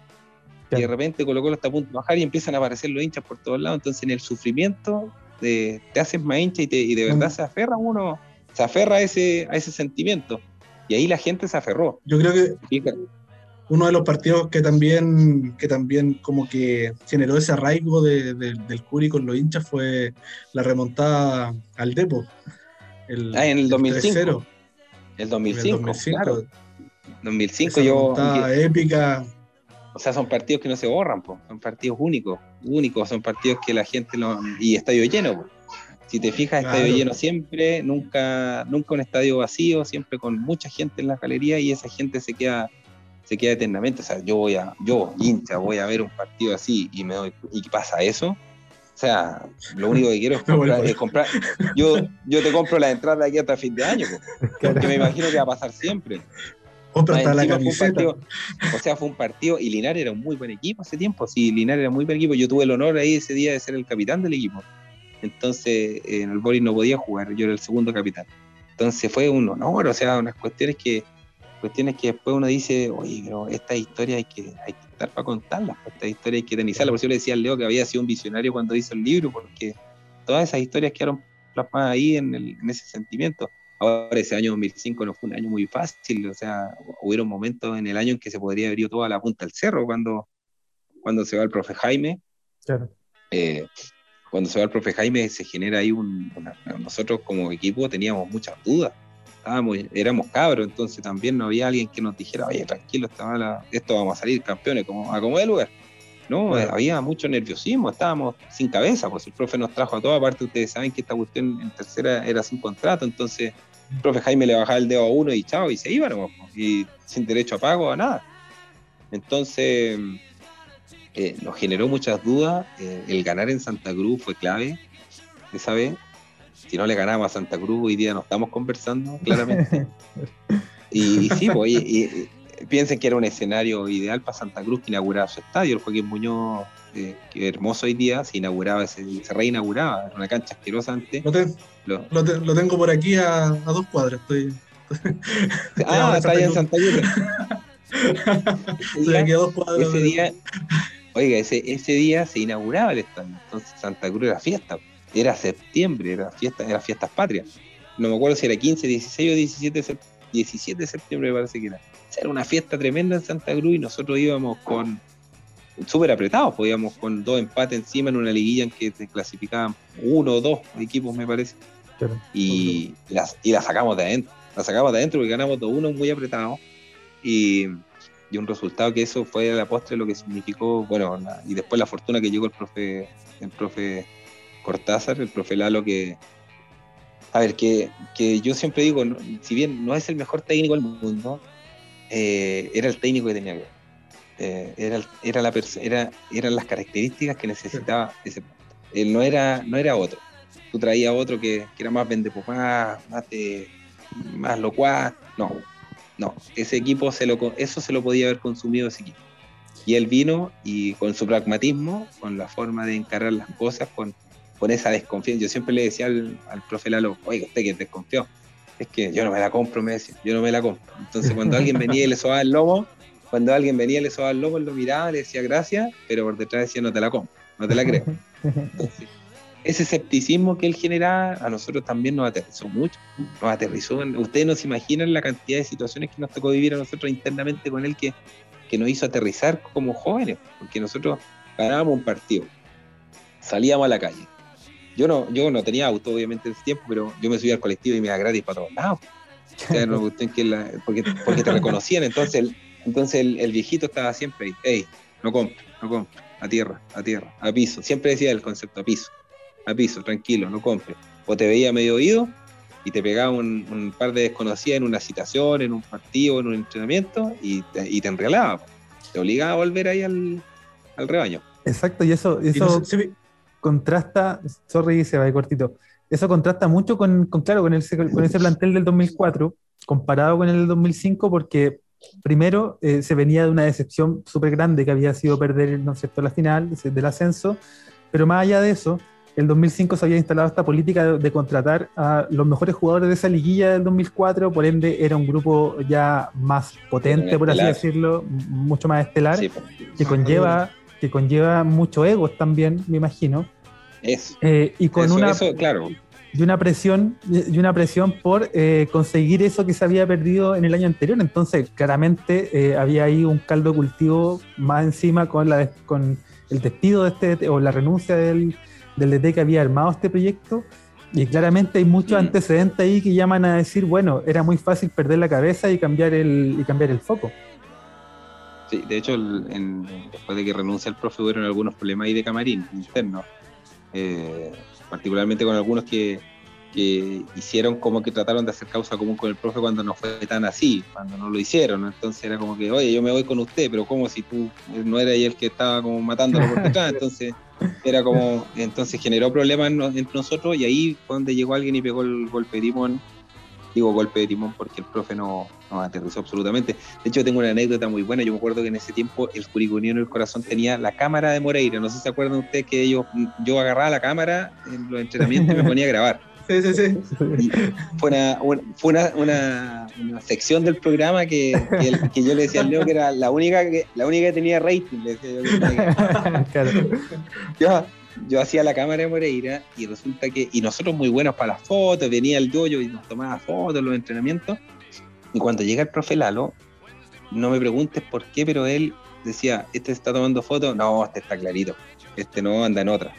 Y de repente Colo Colo está a punto de bajar y empiezan a aparecer los hinchas por todos lados. Entonces en el sufrimiento te haces más hincha y, de verdad mm. se aferra uno, se aferra a ese, a ese sentimiento. Y ahí la gente se aferró. Yo creo que uno de los partidos que también, que también como que generó ese arraigo del Curi con los hinchas fue la remontada al Depo. El, ah, en el 2005. El 2005, 2005, claro. 2005 yo... épica. O sea, son partidos que no se borran, son partidos únicos, únicos, son partidos que la gente no... Y estadio lleno, Si te fijas, estadio lleno siempre, nunca, nunca un estadio vacío, siempre con mucha gente en la galería y esa gente se queda se queda eternamente. O sea, yo voy a, yo, hincha, voy a ver un partido así y me doy, y pasa eso. O sea, lo único que quiero es [LAUGHS] comprar, Yo, yo te compro la entrada aquí hasta fin de año, [LAUGHS] porque me imagino que va a pasar siempre. la camiseta. o sea, fue un partido y Linares era un muy buen equipo hace tiempo. Sí, Linares era muy buen equipo. Yo tuve el honor ahí ese día de ser el capitán del equipo. Entonces, en el Boris no podía jugar, yo era el segundo capitán. Entonces fue un honor, o sea, unas cuestiones que, cuestiones que después uno dice, oye, pero esta historia hay que, hay que estar para contarla, pues, esta historia hay que tenizarla. Por eso le decía al Leo que había sido un visionario cuando hizo el libro, porque todas esas historias quedaron plasmadas ahí en, en ese sentimiento. Ahora, ese año 2005 no fue un año muy fácil, o sea, hubieron momentos en el año en que se podría haber ido toda la punta del cerro cuando, cuando se va el profe Jaime. Eh, cuando se va el profe Jaime se genera ahí un... nosotros como equipo teníamos muchas dudas éramos cabros, entonces también no había alguien que nos dijera, oye, tranquilo, esto vamos a salir campeones, como a como de lugar. No, había mucho nerviosismo, estábamos sin cabeza, pues el profe nos trajo a toda parte, ustedes saben que esta cuestión en tercera era sin contrato, entonces el profe Jaime le bajaba el dedo a uno y chao, y se iban, y sin derecho a pago, a nada. Entonces, eh, nos generó muchas dudas, eh, el ganar en Santa Cruz fue clave esa vez, si no le ganamos a Santa Cruz, hoy día no estamos conversando, [LAUGHS] claramente. y, sí, pues, y, piensen que era un escenario ideal para Santa Cruz que inauguraba su estadio, el Joaquín Muñoz, eh, que hermoso hoy día, se inauguraba, se, reinauguraba, era una cancha asquerosa antes. Lo, lo, tengo por aquí a, dos cuadras, estoy... [LAUGHS] ah, está allá en Santa Cruz. [LAUGHS] ese, día, dos cuadras ese día, oiga, ese, ese día se inauguraba el estadio, entonces Santa Cruz era fiesta era septiembre, era, fiesta, era fiestas patrias. No me acuerdo si era 15, 16 o 17, 17 de septiembre, me parece que era. Era una fiesta tremenda en Santa Cruz y nosotros íbamos con súper apretados, podíamos con dos empates encima en una liguilla en que se clasificaban uno o dos equipos, me parece. Y, las, y la sacamos de adentro. La sacamos de adentro porque ganamos 2-1 muy apretado. Y, y, un resultado que eso fue a la postre lo que significó, bueno, y después la fortuna que llegó el profe, el profe Cortázar, el profe Lalo, que, a ver, que, yo siempre digo, si bien no es el mejor técnico del mundo, eh, era el técnico que tenía que eh, era, era la era, eran las características que necesitaba ese Él no era, no era otro. Tú traías otro que, era más vendepopá, más, de, más locuaz. No, no. Ese equipo, se lo, eso se lo podía haber consumido ese equipo. Y él vino y con su pragmatismo, con la forma de encarar las cosas, con, con esa desconfianza. Yo siempre le decía al, profe Lalo, oiga, usted que desconfió. Es que yo no me la compro, me decía, yo no me la compro. Entonces cuando [LAUGHS] alguien venía y le sobaba el lomo, cuando alguien venía y le sobaba el lomo, él lo miraba, le decía gracias, pero por detrás decía no te la compro, no te la creo. [LAUGHS] ese escepticismo que él generaba a nosotros también nos aterrizó mucho, nos aterrizó. Ustedes no se imaginan la cantidad de situaciones que nos tocó vivir a nosotros internamente con él que, que nos hizo aterrizar como jóvenes, porque nosotros ganábamos un partido, salíamos a la calle, yo no, yo no tenía auto, obviamente, en ese tiempo, pero yo me subía al colectivo y me iba gratis para todos lados. O sea, no, que porque, porque te reconocían, entonces el, entonces el, viejito estaba siempre ahí, hey, no compro, no compro, a tierra, a tierra, a piso. Siempre decía el concepto a piso. a piso, tranquilo, no compres. O te veía medio oído y te pegaba un, par de desconocidas en una citación, en un partido, en un entrenamiento y te, y te enrealaba. Te obligaba a volver ahí al, rebaño. Exacto, y eso, eso contrasta, sorry, se va de cortito, eso contrasta mucho con, claro, con, con ese plantel del 2004 comparado con el 2005 porque primero eh, se venía de una decepción súper grande que había sido perder ¿no cierto? la final del ascenso, pero más allá de eso, el 2005 se había instalado esta política de, contratar a los mejores jugadores de esa liguilla del 2004, por ende era un grupo ya más potente, por así decirlo, mucho más estelar, que conlleva que conlleva mucho egos también, me imagino. Eso. Eh, y con una claro y una presión y una presión por eh, conseguir eso que se había perdido en el año anterior. Entonces, claramente eh, había ahí un caldo cultivo más encima con, la, con el despido de este o la renuncia del, del DT que había armado este proyecto. Y claramente hay muchos mm. antecedentes ahí que llaman a decir, bueno, era muy fácil perder la cabeza y cambiar el, y cambiar el foco. Sí, de hecho, después de que renuncia el profe, hubo algunos problemas ahí de camarín interno. Eh, particularmente con algunos que, hicieron como que trataron de hacer causa común con el profe cuando no fue tan así, cuando no lo hicieron. Entonces era como que, oye, yo me voy con usted, pero como si tú no eras el que estaba como matándolo por detrás. [LAUGHS] Entonces era como, entonces generó problemas entre nosotros y ahí fue donde llegó alguien y pegó el golpe de timón. Digo golpe de timón porque el profe no, no aterrizó absolutamente. De hecho, tengo una anécdota muy buena. Yo me acuerdo que en ese tiempo el Curicunión el Corazón tenía la cámara de Moreira. No sé si se acuerdan ustedes que ellos, yo agarraba la cámara en los entrenamientos y me ponía a grabar. [LAUGHS] Sí, sí, sí. fue una, fue una, una, sección del programa que, que, yo le decía al Leo que era la única que, la única que tenía rating. Le decía yo, [LAUGHS] claro. ya, yo hacía la cámara de Moreira y resulta que, y nosotros muy buenos para las fotos, venía el yoyo y nos tomaba fotos, los entrenamientos, y cuando llega el profe Lalo, no me preguntes por qué, pero él decía, este está tomando fotos, no, este está clarito, este no anda en otra.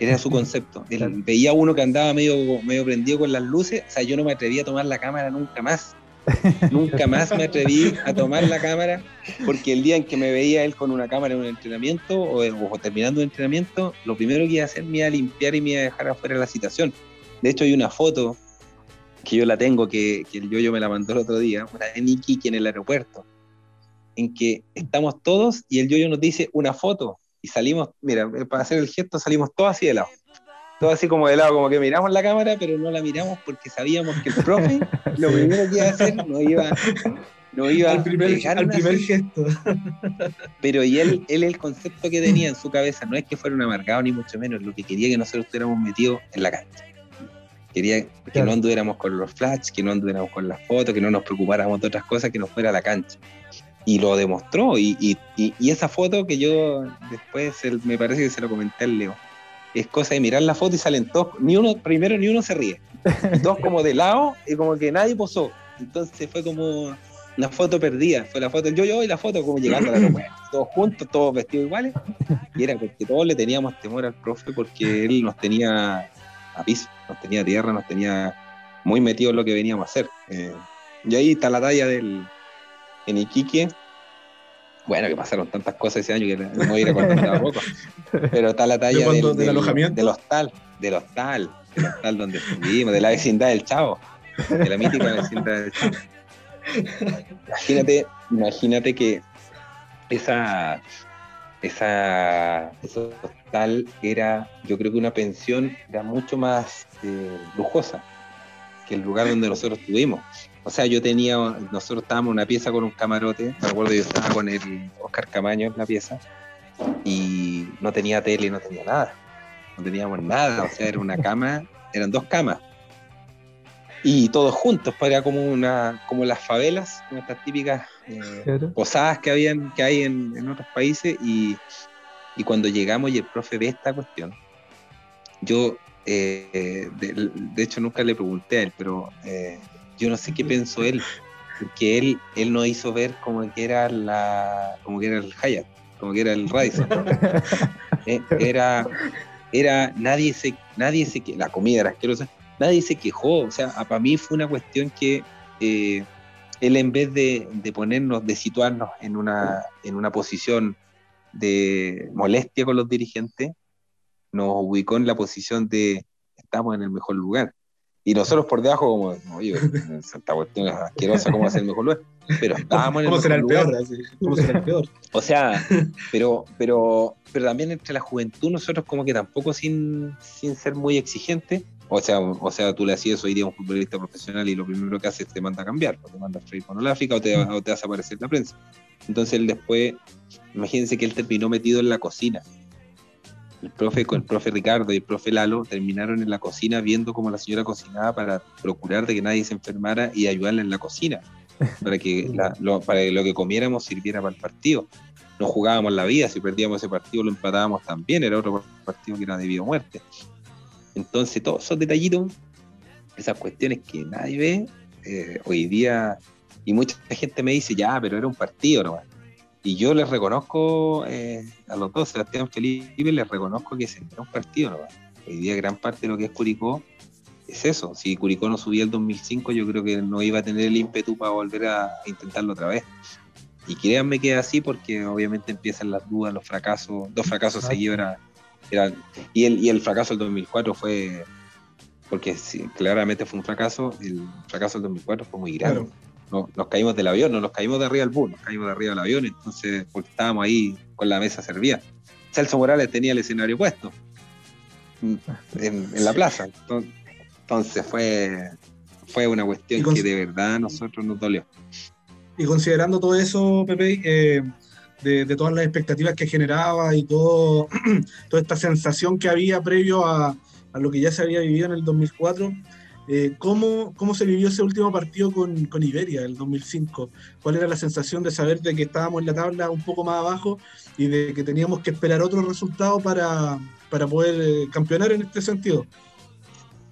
Era su concepto. Él veía uno que andaba medio, medio prendido con las luces, o sea, yo no me atreví a tomar la cámara nunca más. [LAUGHS] nunca más me atreví a tomar la cámara, porque el día en que me veía él con una cámara en un entrenamiento o, terminando un entrenamiento, lo primero que iba a hacer me iba a limpiar y me iba a dejar afuera la citación. De hecho, hay una foto que yo la tengo, que, que el yo me la mandó el otro día, una de Iquique en el aeropuerto, en que estamos todos y el yoyo nos dice una foto y salimos, mira, eh, para hacer el gesto salimos todos así de lado. Todo así como de lado, como que miramos la cámara, pero no la miramos porque sabíamos que el profe [LAUGHS] lo primero que iba a hacer no iba, no iba al primer, al primer gesto. Pero y él, él el concepto que tenía en su cabeza no es que fuera un amargado ni mucho menos, lo que quería que nosotros estuviéramos metidos en la cancha. Quería que no anduviéramos con los flash, que no anduviéramos con las fotos, que no nos preocupáramos de otras cosas, que nos fuera a la cancha. Y lo demostró. Y, esa foto que yo después me parece que se lo comenté al Leo. Es cosa de mirar la foto y salen todos, ni uno, primero ni uno se ríe. Dos como de lado y como que nadie posó. Entonces fue como una foto perdida. Fue la foto del yo-yo y la foto como llegando al aeropuerto. [CLEARS THROAT] Todos juntos, todos vestidos iguales. Y era porque todos le teníamos temor al profe porque él nos tenía a piso, nos tenía tierra, nos tenía muy metidos en lo que veníamos a hacer. Eh, y ahí está la talla del en Iquique. Bueno, que pasaron tantas cosas ese año que no voy a ir a contar tampoco. Pero está la talla del, del, alojamiento? del hostal, del hostal, del hostal donde estuvimos, de la vecindad del Chavo, de la mítica vecindad del Chavo. Imagínate, imagínate que esa, esa, tal era, yo creo que una pensión era mucho más eh, lujosa que el lugar donde nosotros estuvimos. O sea, yo tenía, nosotros estábamos en una pieza con un camarote, me acuerdo yo estaba con el Oscar Camaño en la pieza, y no tenía tele, no tenía nada, no teníamos nada, o sea, era una cama, [LAUGHS] eran dos camas, y todos juntos, pues era como una, como las favelas, como estas típicas eh, posadas que habían, que hay en, en otros países, y y cuando llegamos y el profe ve esta cuestión, yo, eh, de, hecho nunca le pregunté a él, pero eh, yo no sé qué pensó él, porque él, él no hizo ver como que era la, como que era el Hyatt, como que era el Radisson. [LAUGHS] Eh, era, era, nadie se, nadie se, la comida era asquerosa, nadie se quejó, o sea, para mí fue una cuestión que él en vez de, de, ponernos, de situarnos en una, en una posición de molestia con los dirigentes, nos ubicó en la posición de estamos en el mejor lugar. Y nosotros por debajo, como, oye, esta cuestión es asquerosa, ¿cómo ser el mejor lugar? Pero estábamos en el será mejor el lugar. peor? ¿Cómo será el peor? [LAUGHS] O sea, [LAUGHS] pero, pero, pero también entre la juventud, nosotros como que tampoco sin, sin ser muy exigentes, o sea, o sea, tú le hacías hoy día a un futbolista profesional y lo primero que hace es te manda a cambiar, o te manda a freír con el África o te, o te a aparecer en la prensa. Entonces él después, imagínense que él terminó metido en la cocina. El profe, el profe Ricardo y el profe Lalo terminaron en la cocina viendo cómo la señora cocinaba para procurar de que nadie se enfermara y ayudarle en la cocina, [LAUGHS] para que, la- lo, para que lo que comiéramos sirviera para el partido. No jugábamos la vida, si perdíamos ese partido lo empatábamos también, era otro partido que era de vida o muerte. Entonces, todos esos detallitos, esas cuestiones que nadie ve, eh, hoy día, y mucha gente me dice, ya, pero era un partido nomás. Y yo les reconozco eh, a los dos, Sebastián Felipe, les reconozco que ese era un partido nomás. Hoy día gran parte de lo que es Curicó es eso. Si Curicó no subía el 2005, yo creo que no iba a tener el ímpetu para volver a intentarlo otra vez. Y créanme que es así porque obviamente empiezan las dudas, los fracasos, dos fracasos seguidos era, y, el, y el fracaso del 2004 fue, porque sí, claramente fue un fracaso, el fracaso del 2004 fue muy grande. Claro. No, nos caímos del avión, no nos caímos de arriba del bus, nos caímos de arriba del avión, entonces, porque estábamos ahí con la mesa servida. Celso Morales tenía el escenario puesto mm, en, en la plaza. Enton- Entonces fue, fue una cuestión que de verdad a nosotros nos dolió. Y considerando todo eso, Pepe, eh, de, de todas las expectativas que generaba y todo, [CLEARS THROAT] toda esta sensación que había previo a, a lo que ya se había vivido en el 2004, eh, ¿cómo, ¿cómo se vivió ese último partido con, con Iberia, el 2005? ¿Cuál era la sensación de saber de que estábamos en la tabla un poco más abajo y de que teníamos que esperar otro resultado para, para poder eh, campeonar en este sentido?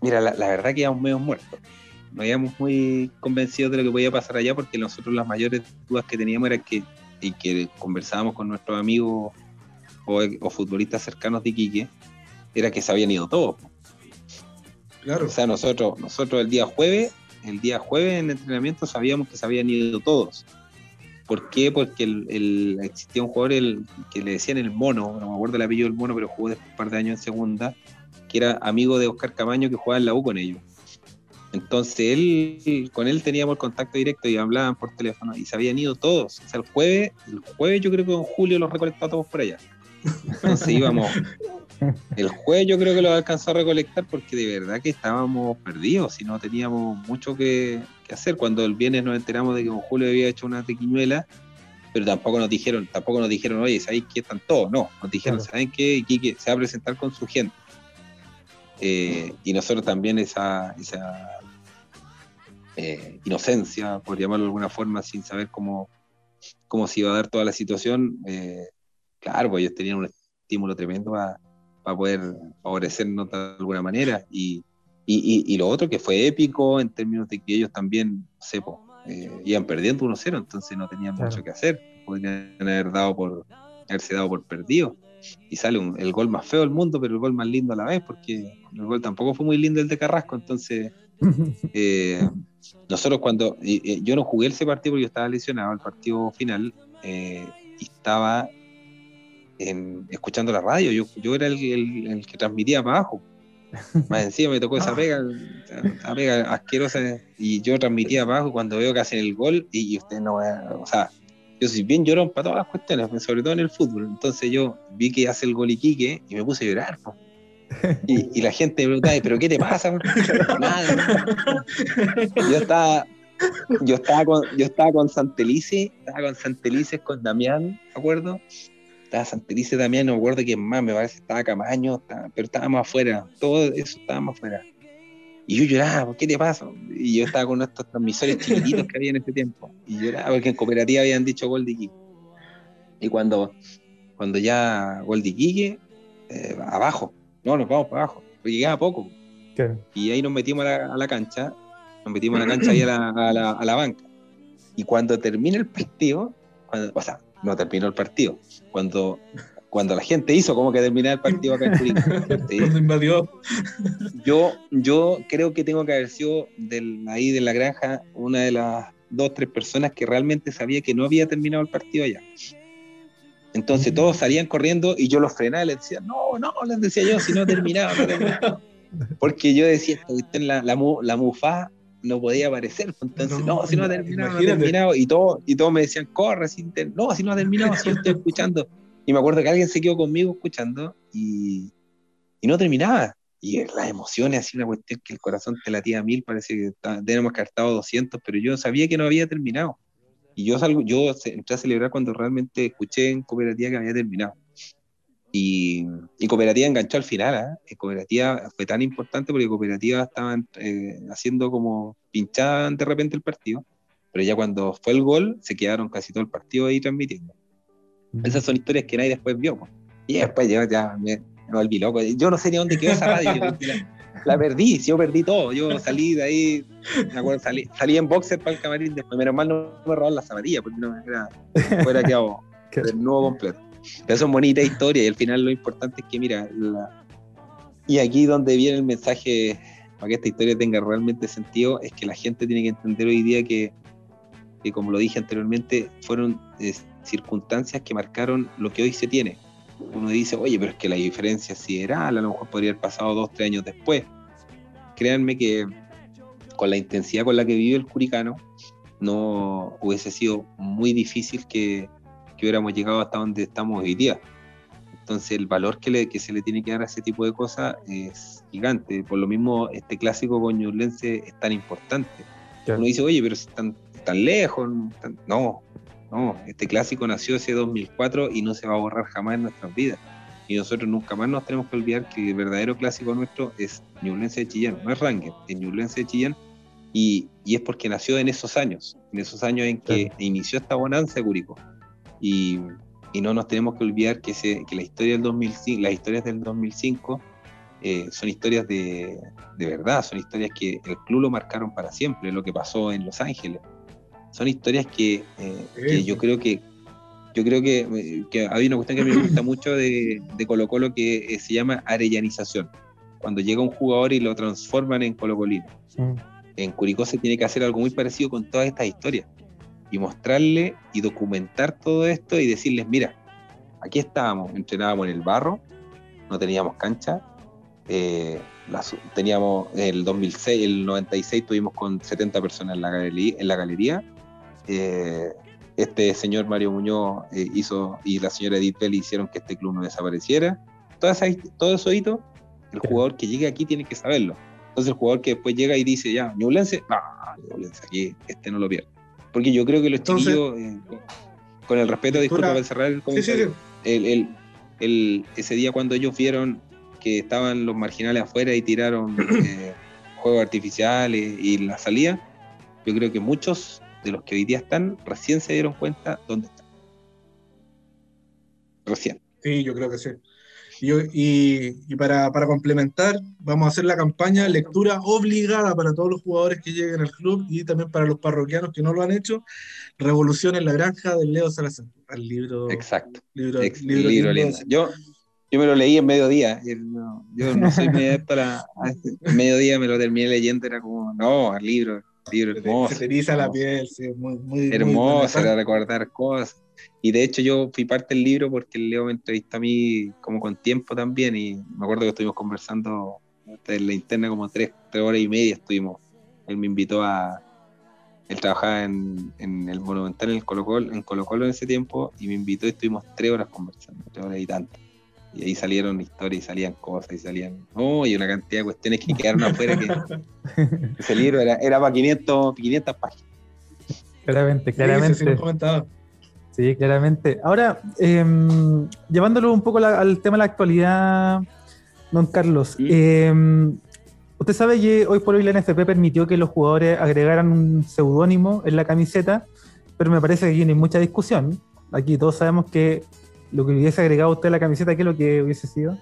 Mira, la, verdad que íbamos medio muertos. No íbamos muy convencidos de lo que podía pasar allá porque nosotros las mayores dudas que teníamos era que, y que conversábamos con nuestros amigos o, o futbolistas cercanos de Iquique, era que se habían ido todos. Claro, O sea, nosotros, nosotros el día jueves, el día jueves en entrenamiento sabíamos que se habían ido todos. ¿Por qué? Porque el, el- existía un jugador el, que le decían el mono, no me acuerdo el apellido del mono, pero jugó después un par de años en segunda, que era amigo de Oscar Camaño que jugaba en la U con ellos. Entonces él, con él teníamos el contacto directo y hablaban por teléfono y se habían ido todos. O sea, el jueves, el jueves yo creo que en julio los recolectó todos por allá. Entonces íbamos, el jueves yo creo que lo alcanzó a recolectar porque de verdad que estábamos perdidos y no teníamos mucho que, que hacer. Cuando el viernes nos enteramos de que don Julio había hecho una tequiñuela, pero tampoco nos dijeron, tampoco nos dijeron, oye, ¿sabéis que están todos? No, nos dijeron, Claro. ¿saben qué? Iquique se va a presentar con su gente. Eh, y nosotros también esa, esa eh, inocencia, por llamarlo de alguna forma, sin saber cómo, cómo se iba a dar toda la situación, eh, claro, pues ellos tenían un estímulo tremendo para poder favorecernos de alguna manera. Y, y, y- y lo otro que fue épico en términos de que ellos también, no sé, po, eh, iban perdiendo 1-0, entonces no tenían Claro. mucho que hacer. Podrían haber dado por, haberse dado por perdido. Y sale un- el gol más feo del mundo, pero el gol más lindo a la vez, porque el gol tampoco fue muy lindo el de Carrasco, entonces [LAUGHS] eh, nosotros cuando yo no jugué ese partido porque yo estaba lesionado el partido final eh, y estaba en- escuchando la radio yo, yo era el, el- el que transmitía para abajo más encima me tocó esa pega esa pega asquerosa y yo transmitía abajo cuando veo que hacen el gol y, y usted no o sea yo soy bien llorón para todas las cuestiones sobre todo en el fútbol entonces yo vi que hace el gol Iquique y me puse a llorar po. Y, y la gente me preguntaba, ¿pero qué te pasa? Nada. Yo estaba, yo estaba con, yo estaba con Santelice, estaba con Santelices, con Damián, ¿me acuerdo? Estaba Santelice, Damián, no me acuerdo quién más, me parece, estaba Camaño, estaba- pero estábamos afuera, todo eso estábamos afuera. Y yo lloraba, ¿por qué te pasa? Y yo estaba con estos transmisores chiquititos que había en ese tiempo. Y lloraba porque en cooperativa habían dicho gol de Iquique. Y cuando, cuando ya gol de Iquique, eh, abajo, no, nos vamos para abajo, porque llegaba poco. Claro. Y ahí nos metimos a la, a la cancha, nos metimos a la cancha y a la, a la- a la banca. Y cuando termina el partido, cuando- o sea, no terminó el partido, cuando, cuando la gente hizo como que terminaba el partido acá en Curicó, [LAUGHS] cuando invadió. yo, yo creo que tengo que haber sido del, ahí de la granja una de las dos tres personas que realmente sabía que no había terminado el partido allá. Entonces todos salían corriendo y yo los frenaba y les decía, no, no, les decía yo, si no terminaba, no terminaba. [LAUGHS] Porque yo decía, la, la, la mufa no podía aparecer. Pues, entonces, no, si no ha terminado, no ha terminado. Y todos y todo me decían, corre, sin no, si no ha terminado, si estoy escuchando. Y me acuerdo que alguien se quedó conmigo escuchando y, y no terminaba. Y las emociones, así una cuestión que el corazón te latía a mil, parece que tenemos que haber estado 200, pero yo sabía que no había terminado. Y yo salgo, yo entré a celebrar cuando realmente escuché en cooperativa que había terminado. Y, y, Cooperativa enganchó al final. ¿eh? Cooperativa fue tan importante porque Cooperativa estaban eh, haciendo como pinchaban de repente el partido, pero ya cuando fue el gol se quedaron casi todo el partido ahí transmitiendo. Esas son historias que nadie después vio. Y después yo ya me, me volví loco. Yo no sé ni dónde quedó esa radio. la, perdí, yo perdí todo. Yo salí de ahí, me acuerdo, salí, salí en boxer para el camarín después. Menos mal no me robaron la zapatillas porque no era, fuera quedado [LAUGHS] el nuevo completo. Pero son bonitas historias y al final lo importante es que, mira, y aquí donde viene el mensaje para que esta historia tenga realmente sentido, es que la gente tiene que entender hoy día que, que como lo dije anteriormente, fueron eh, circunstancias que marcaron lo que hoy se tiene. Uno dice, oye, pero es que la diferencia es sideral, a lo mejor podría haber pasado dos, tres años después. Créanme que con la intensidad con la que vive el curicano, no hubiese sido muy difícil que, que hubiéramos llegado hasta donde estamos hoy día. Entonces el valor que, le, que se le tiene que dar a ese tipo de cosas es gigante. Por lo mismo este clásico con es tan importante. Uno dice, oye, pero están tan lejos. No, no, este clásico nació ese 2004 y no se va a borrar jamás en nuestras vidas. Y nosotros nunca más nos tenemos que olvidar que el verdadero clásico nuestro es Ñublense de Chillán, no es Ranger, es Ñublense de Chillán. Y, y, es porque nació en esos años, en esos años en que inició esta bonanza Curicó. Y, no nos tenemos que olvidar que, que la historia del 2005, las historias del 2005 eh, son historias de, verdad, son historias que el club lo marcaron para siempre, lo que pasó en Los Ángeles. Son historias que, eh, yo creo que yo creo que, que, hay una cuestión que a mí me gusta mucho de, Colo Colo que eh, se llama arellanización. Cuando llega un jugador y lo transforman en Colo Colino. En Curicó se tiene que hacer algo muy parecido con todas estas historias y mostrarle y documentar todo esto y decirles, mira, aquí estábamos, entrenábamos en el barro, no teníamos cancha, eh, teníamos el 2006, el 96 tuvimos con 70 personas en la galería, en la galería. Eh, este señor Mario Muñoz eh, hizo y la señora Edith Peli hicieron que este club no desapareciera. Todo, todo eso hito, el jugador que llegue aquí tiene que saberlo. Entonces el jugador que después llega y dice, ya, Ñublense, no, Ñublense, aquí este no lo pierde. Porque yo creo que los chiquillos, eh, con el respeto, disculpa para cerrar el comentario, el, ese día cuando ellos vieron que estaban los marginales afuera y tiraron [CLEARS THROAT] eh, juegos artificiales y la salida, yo creo que muchos de los que hoy día están recién se dieron cuenta dónde están. Recién. Sí, yo creo que sí. Y, y, para, para, complementar, vamos a hacer la campaña lectura obligada para todos los jugadores que lleguen al club y también para los parroquianos que no lo han hecho. Revolución en la granja del Leo Salazar. Al libro. Exacto. Libro, libro, Yo, yo me lo leí en mediodía. Yo no soy medio para. En mediodía me lo terminé leyendo, era como, no, al libro. Libro hermoso. Se te la piel, sí, muy, muy hermoso, era recordar cosas. Y de hecho yo fui parte del libro porque el Leo me entrevistó a mí como con tiempo también y me acuerdo que estuvimos conversando en la interna como tres, tres horas y media estuvimos. Él me invitó a... Él trabajaba en, en el Monumental en Colo Colo, en Colo Colo en ese tiempo y me invitó y estuvimos tres horas conversando, tres horas y tanto. Y ahí salieron historias y salían cosas y salían... Oh, y una cantidad de cuestiones que quedaron afuera que [LAUGHS] ese libro era, era para 500, 500 páginas. Claramente, claramente. Sí, claramente. Ahora, em, llevándolo un poco al tema de la actualidad, don Carlos, em, usted sabe que hoy por hoy la NFP permitió que los jugadores agregaran un seudónimo en la camiseta, pero me parece que aquí no hay mucha discusión. Aquí todos sabemos que lo que hubiese agregado usted a la camiseta, ¿qué es lo que hubiese sido?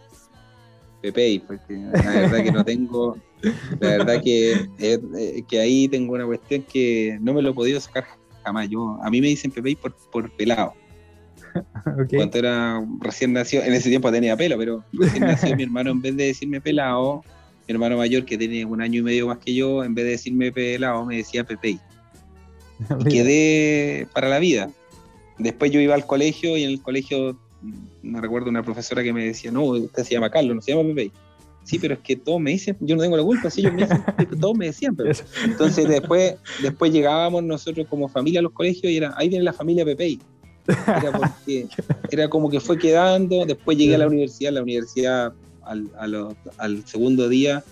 Pepe, porque la verdad que no tengo, la verdad que, eh, eh, que ahí tengo una cuestión que no me lo he podido sacar jamás. Yo, a mí me dicen Pepe por, por pelado. [LAUGHS] Cuando era recién nacido, en ese tiempo tenía pelo, pero recién nació mi hermano, en vez de decirme pelado, mi hermano mayor que tenía un año y medio más que yo, en vez de decirme pelado, me decía Pepe. [LAUGHS] Y quedé para la vida. Después yo iba al colegio y en el colegio me recuerdo una profesora que me decía, no, usted se llama Carlos, no se llama Pepe. Sí, pero es que todos me dicen, yo no tengo la culpa, sí, ellos me dicen, [LAUGHS] todos me decían. Pepe. Entonces después, después llegábamos nosotros como familia a los colegios y era, ahí viene la familia Pepe. Era, porque, [LAUGHS] era como que fue quedando, después llegué a la universidad, la universidad al, al segundo día,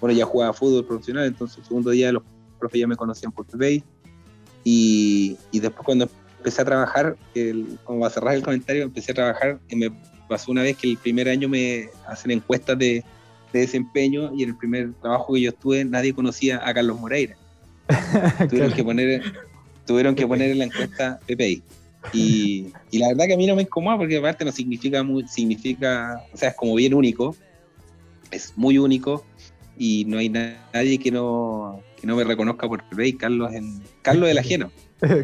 bueno, ya jugaba fútbol profesional, entonces el segundo día los profes ya me conocían por Pepe. Y, y después cuando empecé a trabajar, el, como a cerrar el comentario, empecé a trabajar, y me pasó una vez que el primer año me hacen encuestas de, de desempeño y en el primer trabajo que yo estuve nadie conocía a Carlos Moreira. [LAUGHS] tuvieron, que poner, tuvieron que poner en la encuesta PPI. Y, y, la verdad que a mí no me incomoda porque aparte no significa, muy, significa, o sea, es como bien único, es muy único y no hay nadie que no, que no me reconozca por PPI. Carlos, en, Carlos el [LAUGHS] ajeno.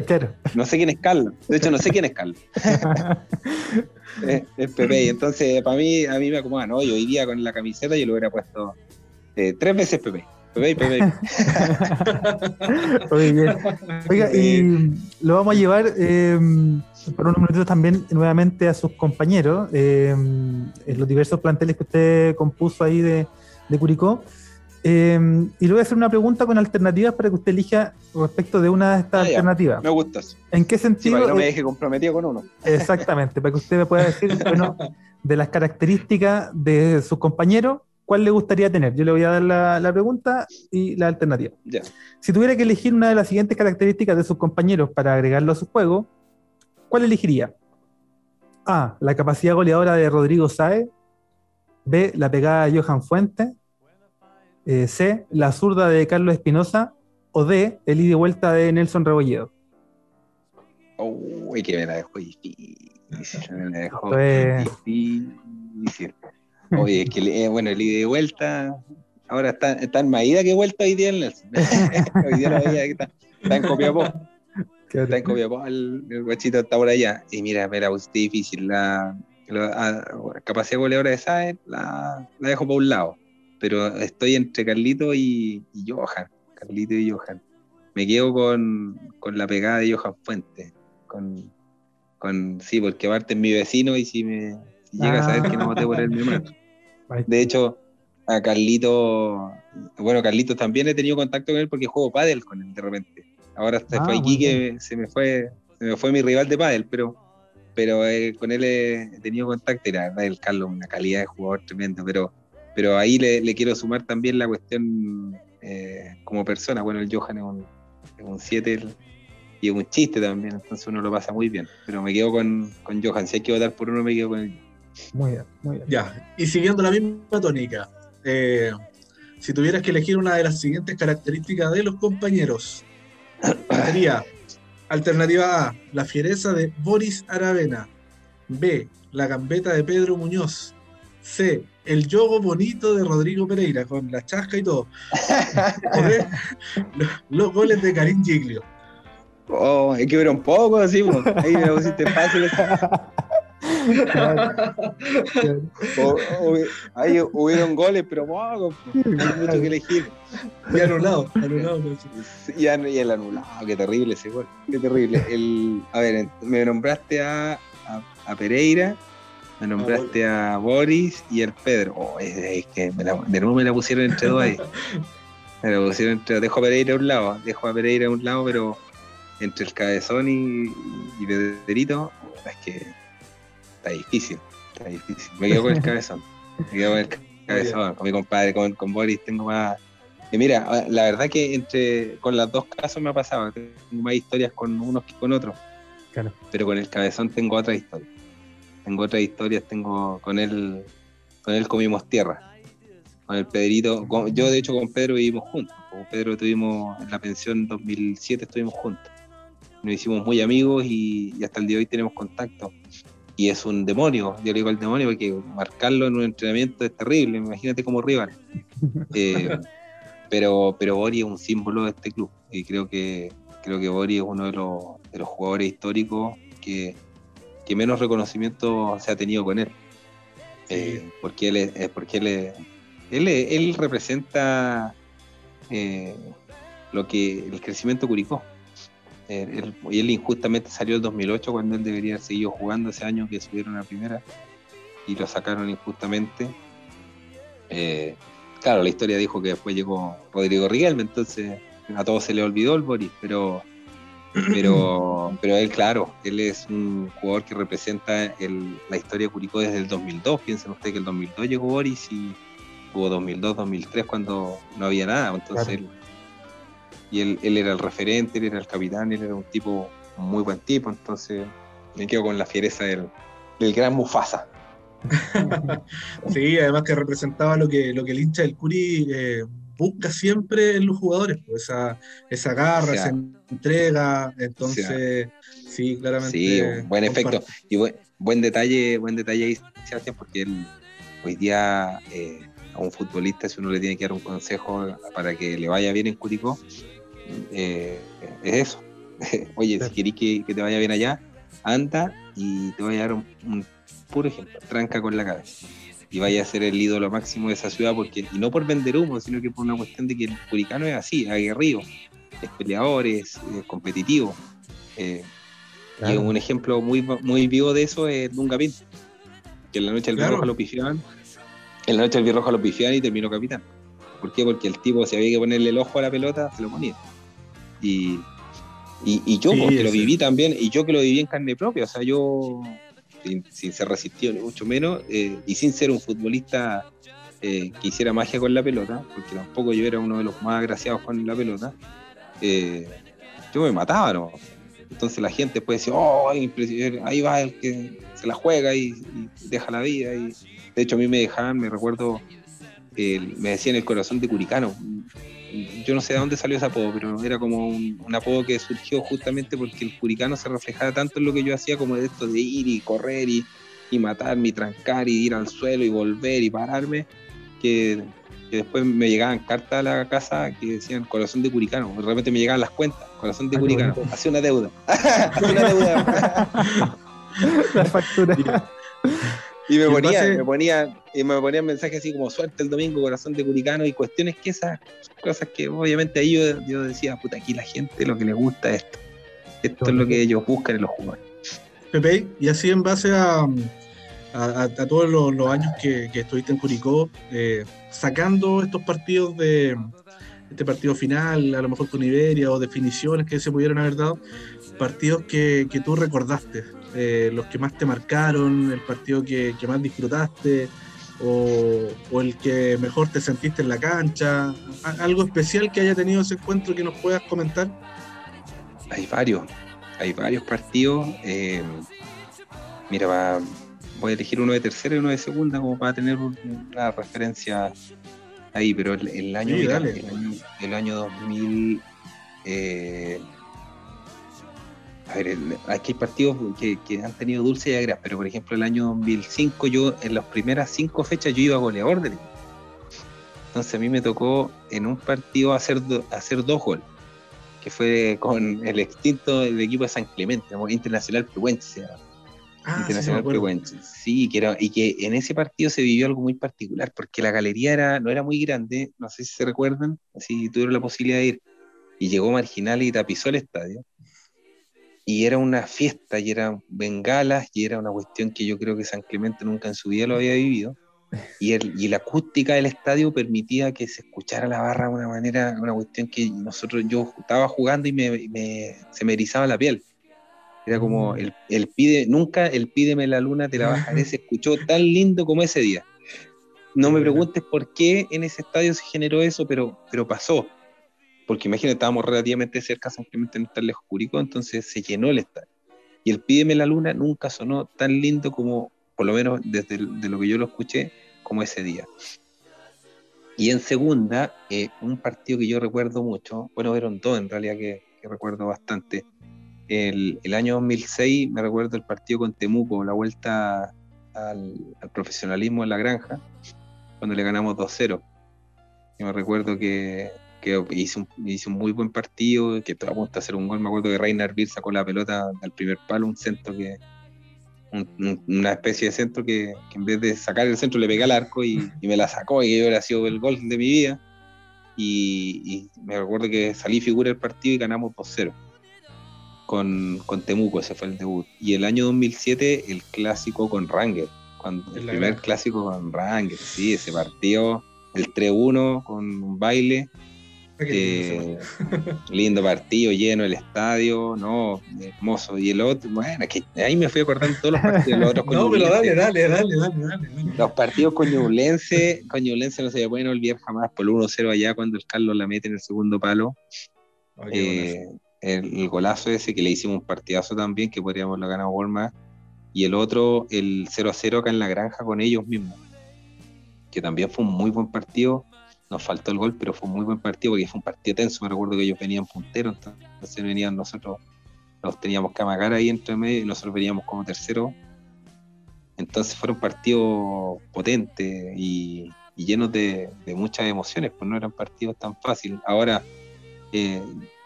Claro. No sé quién es Carlos. De hecho, no sé quién es Carlos. [LAUGHS] es, [LAUGHS] es Pepe. Entonces, para mí, a mí me acomoda, ¿no? Yo iría con la camiseta y lo hubiera puesto eh, tres veces Pepe. Pepe y Pepe. [LAUGHS] Oiga, y lo vamos a llevar eh, por unos minutos también nuevamente a sus compañeros eh, en los diversos planteles que usted compuso ahí de, de Curicó. Eh, y le voy a hacer una pregunta con alternativas para que usted elija respecto de una de estas ah, alternativas. Me gusta eso. ¿En qué sentido? Sí, no me deje comprometido con uno. Exactamente, para que usted me pueda decir, [LAUGHS] bueno, de las características de sus compañeros, ¿cuál le gustaría tener? Yo le voy a dar la, la pregunta y la alternativa. Ya. Si tuviera que elegir una de las siguientes características de sus compañeros para agregarlo a su juego, ¿cuál elegiría? A. La capacidad goleadora de Rodrigo Saez. B. La pegada de Johan Fuentes eh, C, la zurda de Carlos Espinosa, o D, el ida y vuelta de Nelson Rebolledo. Uy, que me la dejó difícil. Me la dejó difícil. Oye, es que, eh, bueno, el ida y vuelta, ahora está, está en Maída que vuelta hoy día en Nelson. [LAUGHS] hoy día la veía que está, está en Copiapó. Está en Copiapó, el, el, guachito está por allá. Y mira, me la puse difícil. La, la, la capacidad goleadora de Saez la, la dejo por un lado pero estoy entre Carlito y, y Johan. Carlito y Johan. Me quedo con, con la pegada de Johan Fuentes. Con, con, sí, porque aparte es mi vecino y si me si llega a saber que no voté por él, me mato. De hecho, a Carlito, bueno, Carlito también he tenido contacto con él porque juego pádel con él de repente. Ahora se ah, fue aquí que se me fue, se me fue mi rival de pádel, pero, pero eh, con él he, tenido contacto y la verdad el Carlos, una calidad de jugador tremendo, pero pero ahí le, quiero sumar también la cuestión eh, como persona. Bueno, el Johan es un 7 y es un chiste también, entonces uno lo pasa muy bien. Pero me quedo con, con Johan. Si hay que votar por uno, me quedo con él. Muy bien, muy bien. Ya, y siguiendo la misma tónica, eh, si tuvieras que elegir una de las siguientes características de los compañeros, [COUGHS] sería alternativa A, la fiereza de Boris Aravena. B, la gambeta de Pedro Muñoz. C, el yogo bonito de Rodrigo Pereira, con la chasca y todo. los, [LAUGHS] los, goles de Karim Giglio. Oh, hay que ver un poco así, ahí me pusiste fácil. [LAUGHS] o, o, ahí hubieron goles, pero pocos, hay mucho que elegir. Y anulado, anulado. Y, y el anulado, qué terrible ese gol, qué terrible. El, a ver, me nombraste a, a, a Pereira, me nombraste a Boris y el Pedro. Oh, es, que me la, de nuevo me la pusieron entre dos ahí. [LAUGHS] Me la pusieron entre Dejo a Pereira a un lado, dejo a Pereira a un lado, pero entre el cabezón y, y Pedrito, es que está difícil. Está difícil. Me quedo con el cabezón. Me quedo con el cabezón. Con mi compadre, con, con Boris tengo más. Y mira, la verdad que entre con los dos casos me ha pasado. Tengo más historias con unos que con otros. Claro. Pero con el cabezón tengo otra historia tengo otras historias, tengo con él, con él comimos tierra, con el Pedrito, yo de hecho con Pedro vivimos juntos, con Pedro tuvimos en la pensión 2007 estuvimos juntos, nos hicimos muy amigos y, hasta el día de hoy tenemos contacto. Y es un demonio, yo le digo al demonio porque marcarlo en un entrenamiento es terrible, imagínate como rival. [LAUGHS] Eh, pero, pero Bori es un símbolo de este club y creo que, creo que Bori es uno de los, de los jugadores históricos que, que menos reconocimiento se ha tenido con él. Eh, porque él es, porque él, él, él, representa eh, lo que el crecimiento Curicó. y él injustamente salió el 2008 cuando él debería haber seguido jugando ese año que subieron a primera y lo sacaron injustamente. Eh, claro, la historia dijo que después llegó Rodrigo Riquelme, entonces a todos se le olvidó el Boris, pero, pero, pero él, claro, él es un jugador que representa la historia de Curicó desde el 2002. Piensen ustedes que el 2002 llegó Boris y hubo 2002, 2003 cuando no había nada, entonces y él, él, era el referente, él era el capitán, él era un tipo, muy buen tipo, entonces me quedo con la fiereza del, del gran Mufasa. [LAUGHS] sí, además que representaba lo que, lo que el hincha del Curi eh, busca siempre en los jugadores, pues, esa, esa garra, esa entrega, entonces sí, claramente. Sí, buen efecto. Y buen, detalle, buen detalle ahí, Sebastián, porque él, hoy día eh, a un futbolista, si uno le tiene que dar un consejo para que le vaya bien en Curicó, eh, es eso. [LAUGHS] Oye, si querés que, te vaya bien allá, anda y te voy a dar un, puro ejemplo, tranca con la cabeza. Y vaya a ser el ídolo máximo de esa ciudad, porque, y no por vender humo, sino que por una cuestión de que el curicano es así, aguerrido, es peleador, es, competitivo. Eh, y un ejemplo muy, muy vivo de eso es Dunga Pinto, que en la noche del claro. lo pifiaban, en la noche del Virroja lo pifiaban y terminó capitán. ¿Por qué? Porque el tipo, si había que ponerle el ojo a la pelota, se lo ponía. Y, y, yo, porque lo viví también, y yo que lo viví en carne propia, o sea, yo, sin, ser resistido ni mucho menos, eh, y sin ser un futbolista eh, que hiciera magia con la pelota, porque tampoco yo era uno de los más agraciados con la pelota, eh, yo me mataba, ¿no? Entonces la gente puede decir, oh, ahí va el que se la juega y, deja la vida. Y, de hecho, a mí me dejaban, me recuerdo, me decían el corazón de Curicano yo no sé de dónde salió ese apodo, pero era como un, apodo que surgió justamente porque el curicano se reflejaba tanto en lo que yo hacía como de esto de ir y correr y, matarme y trancar y ir al suelo y volver y pararme, que, después me llegaban cartas a la casa que decían corazón de curicano, realmente me llegaban las cuentas, corazón de curicano, hacía una deuda, [LAUGHS] hacía una deuda. [LAUGHS] la factura. Y me ponía, me ponía, y me ponían mensajes así como suerte el domingo, corazón de curicano, y cuestiones que esas cosas que obviamente ahí yo, decía, puta, aquí la gente lo que le gusta es esto. Esto es lo que ellos buscan en los jugadores. Pepe, y así en base a, a, todos los, años que, estuviste en Curicó, eh, sacando estos partidos de este partido final, a lo mejor con Iberia, o definiciones que se pudieron haber dado, partidos que, que tú recordaste, eh, los que más te marcaron, el partido que, más disfrutaste o, el que mejor te sentiste en la cancha? ¿Algo especial que haya tenido ese encuentro que nos puedas comentar? Hay varios, hay varios partidos. Eh, mira, voy a elegir uno de tercera y uno de segunda como para tener una referencia ahí, pero el, año, el, año, el año 2000... Eh, a ver, aquí hay partidos que, han tenido dulce y agria, pero por ejemplo el año 2005 yo en las primeras cinco fechas yo iba goleador del Entonces a mí me tocó en un partido hacer, hacer dos goles, que fue con el extinto del equipo de San Clemente, Internacional Pehuenche. Ah, Internacional sí, Sí, que era, y que en ese partido se vivió algo muy particular, porque la galería era, no era muy grande, no sé si se recuerdan, si tuvieron la posibilidad de ir, y llegó Marginal y tapizó el estadio y era una fiesta, y eran bengalas, y era una cuestión que yo creo que San Clemente nunca en su vida lo había vivido. Y, el, y la acústica del estadio permitía que se escuchara la barra de una manera, una cuestión que nosotros, yo estaba jugando y me, se me erizaba la piel. Era como, mm. el, el, pide, nunca el pídeme la luna te la bajaré se escuchó tan lindo como ese día. No me preguntes por qué en ese estadio se generó eso, pero, pero pasó porque imagínate, estábamos relativamente cerca, simplemente no estar lejos Curicó, entonces se llenó el estadio. Y el Pídeme la Luna nunca sonó tan lindo como, por lo menos desde de lo que yo lo escuché, como ese día. Y en segunda, eh, un partido que yo recuerdo mucho, bueno, fueron dos en realidad que, recuerdo bastante. El, año 2006 me recuerdo el partido con Temuco, la vuelta al, al profesionalismo en la granja, cuando le ganamos 2-0. Yo me recuerdo que que hizo un, muy buen partido, que todo a hacer un gol. Me acuerdo que Reiner Bill sacó la pelota al primer palo, un centro que. una especie de centro que, en vez de sacar el centro le pegué al arco y, me la sacó y hubiera sido el gol de mi vida. Y, me recuerdo que salí figura del partido y ganamos 2-0. Con, con Temuco, ese fue el debut. Y el año 2007 el clásico con Ranger, cuando, el primer clásico con Ranger, sí, ese partido, el 3-1 con un baile. Eh, lindo partido, lleno el estadio, no, hermoso. Y el otro, bueno, que ahí me fui acordando todos los partidos. Los otros [LAUGHS] no, pero dale, dale, dale, dale, dale, Los partidos con Ñublense no se pueden olvidar jamás por el 1-0 allá cuando el Carlos la mete en el segundo palo. eh, el, golazo ese que le hicimos un partidazo también, que podríamos haberlo ganado Walmart. Y el otro, el 0-0 acá en la granja con ellos mismos, que también fue un muy buen partido nos faltó el gol, pero fue un muy buen partido porque fue un partido tenso. Me recuerdo que ellos venían punteros, entonces venían nosotros, nos teníamos que amagar ahí entre medio y nosotros veníamos como tercero. Entonces fueron partidos potentes y, llenos de, muchas emociones, pues no eran partidos tan fáciles. Ahora eh,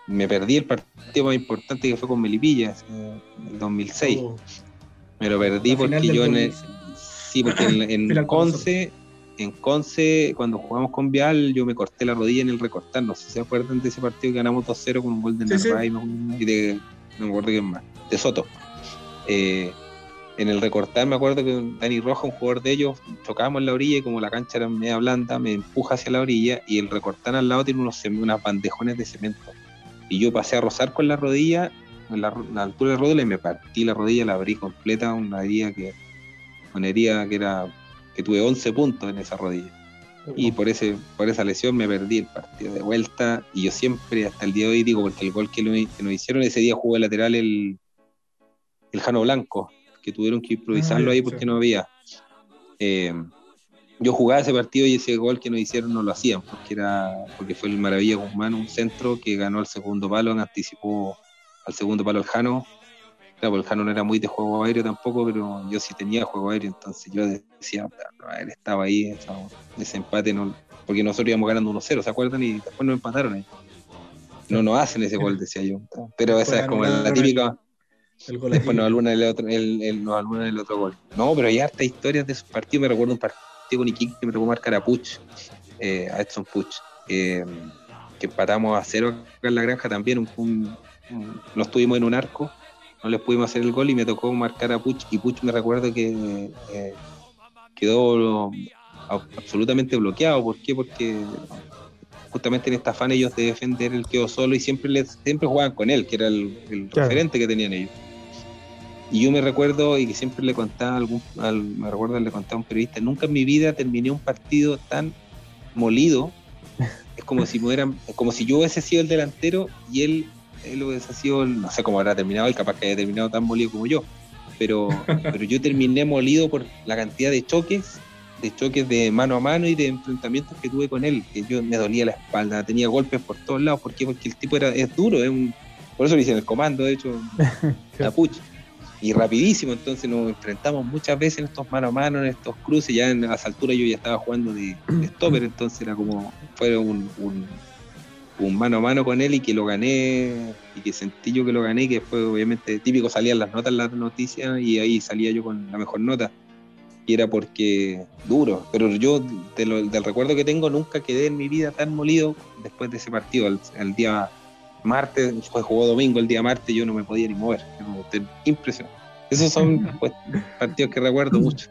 me perdí el partido más importante que fue con Melipilla, en el 2006. Me lo perdí porque yo en el, sí, porque en, en [COUGHS] Conce en Conce, cuando jugamos con Vial, yo me corté la rodilla en el recortar. No sé si se acuerdan de ese partido que ganamos 2-0 con un gol de Narváez y de, no me acuerdo quién más, de Soto. Eh, en el recortar me acuerdo que Dani Roja, un jugador de ellos, chocábamos en la orilla y como la cancha era media blanda, me empuja hacia la orilla y el recortar al lado tiene unos, unas bandejones de cemento. Y yo pasé a rozar con la rodilla, en la, altura del rodilla y me partí la rodilla, la abrí completa, una herida que, una herida que era que tuve 11 puntos en esa rodilla. Y por, ese, por esa lesión me perdí el partido de vuelta. Y yo siempre, hasta el día de hoy, digo, porque el gol que, nos hicieron ese día jugó de lateral el, el Jano Blanco, que tuvieron que improvisarlo ah, ahí porque no había. Eh, yo jugaba ese partido y ese gol que nos hicieron no lo hacían, porque era porque fue el Maravilla Guzmán, un centro que ganó el segundo palo, anticipó al segundo palo el Jano Claro, el Jano no era muy de juego aéreo tampoco, pero yo sí tenía juego aéreo, entonces yo decía, él estaba ahí, ese empate, no, porque nosotros íbamos ganando 1-0, ¿se acuerdan? Y después nos empataron ahí. No nos hacen ese gol, decía yo. Pero esa es como la típica. después nos alguna del otro, el, el, del otro gol. No, pero hay harta historias de esos partidos. Me recuerdo un partido con Iquique que me tocó marcar a Puch, eh, a Edson Puch, que empatamos a cero acá en la granja también. Un, nos tuvimos en un arco no les pudimos hacer el gol y me tocó marcar a Puch y Puch me recuerdo que eh, quedó absolutamente bloqueado. ¿Por qué? Porque justamente en esta afán ellos de defender él quedó solo y siempre les, siempre jugaban con él, que era el, referente que tenían ellos. Y yo me recuerdo y que siempre le contaba algún, me recuerdo le contaba a un periodista, nunca en mi vida terminé un partido tan molido. Es como si como si yo hubiese sido el delantero y él él hubiese sido, no sé cómo habrá terminado, el capaz que haya terminado tan molido como yo, pero, [LAUGHS] pero yo terminé molido por la cantidad de choques, de choques de mano a mano y de enfrentamientos que tuve con él, que yo me dolía la espalda, tenía golpes por todos lados, ¿por qué? Porque el tipo era, es duro, es un, por eso le hice el comando, de hecho, [LAUGHS] Capuch. Y rapidísimo, entonces nos enfrentamos muchas veces en estos mano a mano, en estos cruces, ya en, a esa altura yo ya estaba jugando de, stopper, entonces era como, fue un mano a mano con él y que lo gané y que sentí yo que lo gané, que fue obviamente típico, salían las notas las noticias y ahí salía yo con la mejor nota. Y era porque duro, pero yo del recuerdo que tengo nunca quedé en mi vida tan molido después de ese partido. El, día martes, fue jugó domingo, el día martes yo no me podía ni mover. Impresionante. Esos son [LAUGHS] pues, partidos que recuerdo mucho.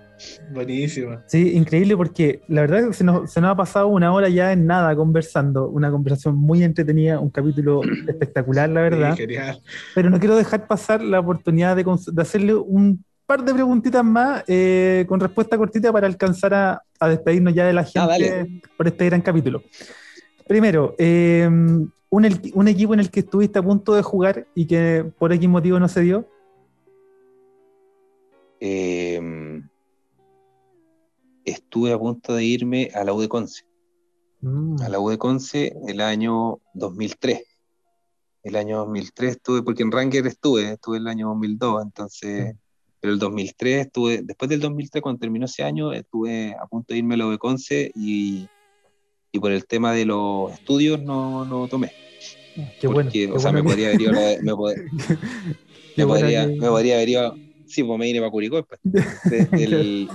Buenísimo. Sí, increíble porque la verdad es que se nos, ha pasado una hora ya en nada conversando, una conversación muy entretenida, un capítulo [CLEARS THROAT] espectacular, la verdad. Pero no quiero dejar pasar la oportunidad de, hacerle un par de preguntitas más eh, con respuesta cortita para alcanzar a, despedirnos ya de la ah, gente por este gran capítulo. Primero, eh, un, un equipo en el que estuviste a punto de jugar y que por X motivo no se dio. Eh, estuve a punto de irme a la U de Conce. Mm. A la U de Conce el año 2003. El año 2003 estuve, porque en Ranger estuve, estuve el año 2002, entonces, mm. pero el 2003 estuve, después del 2003, cuando terminó ese año, estuve a punto de irme a la U de Conce y, y por el tema de los estudios no lo tomé. Qué bueno. o sea, me podría haber ido, me, me, podría, me podría haber ido, sí, pues me vine para Curicó. Pues. [LAUGHS] El,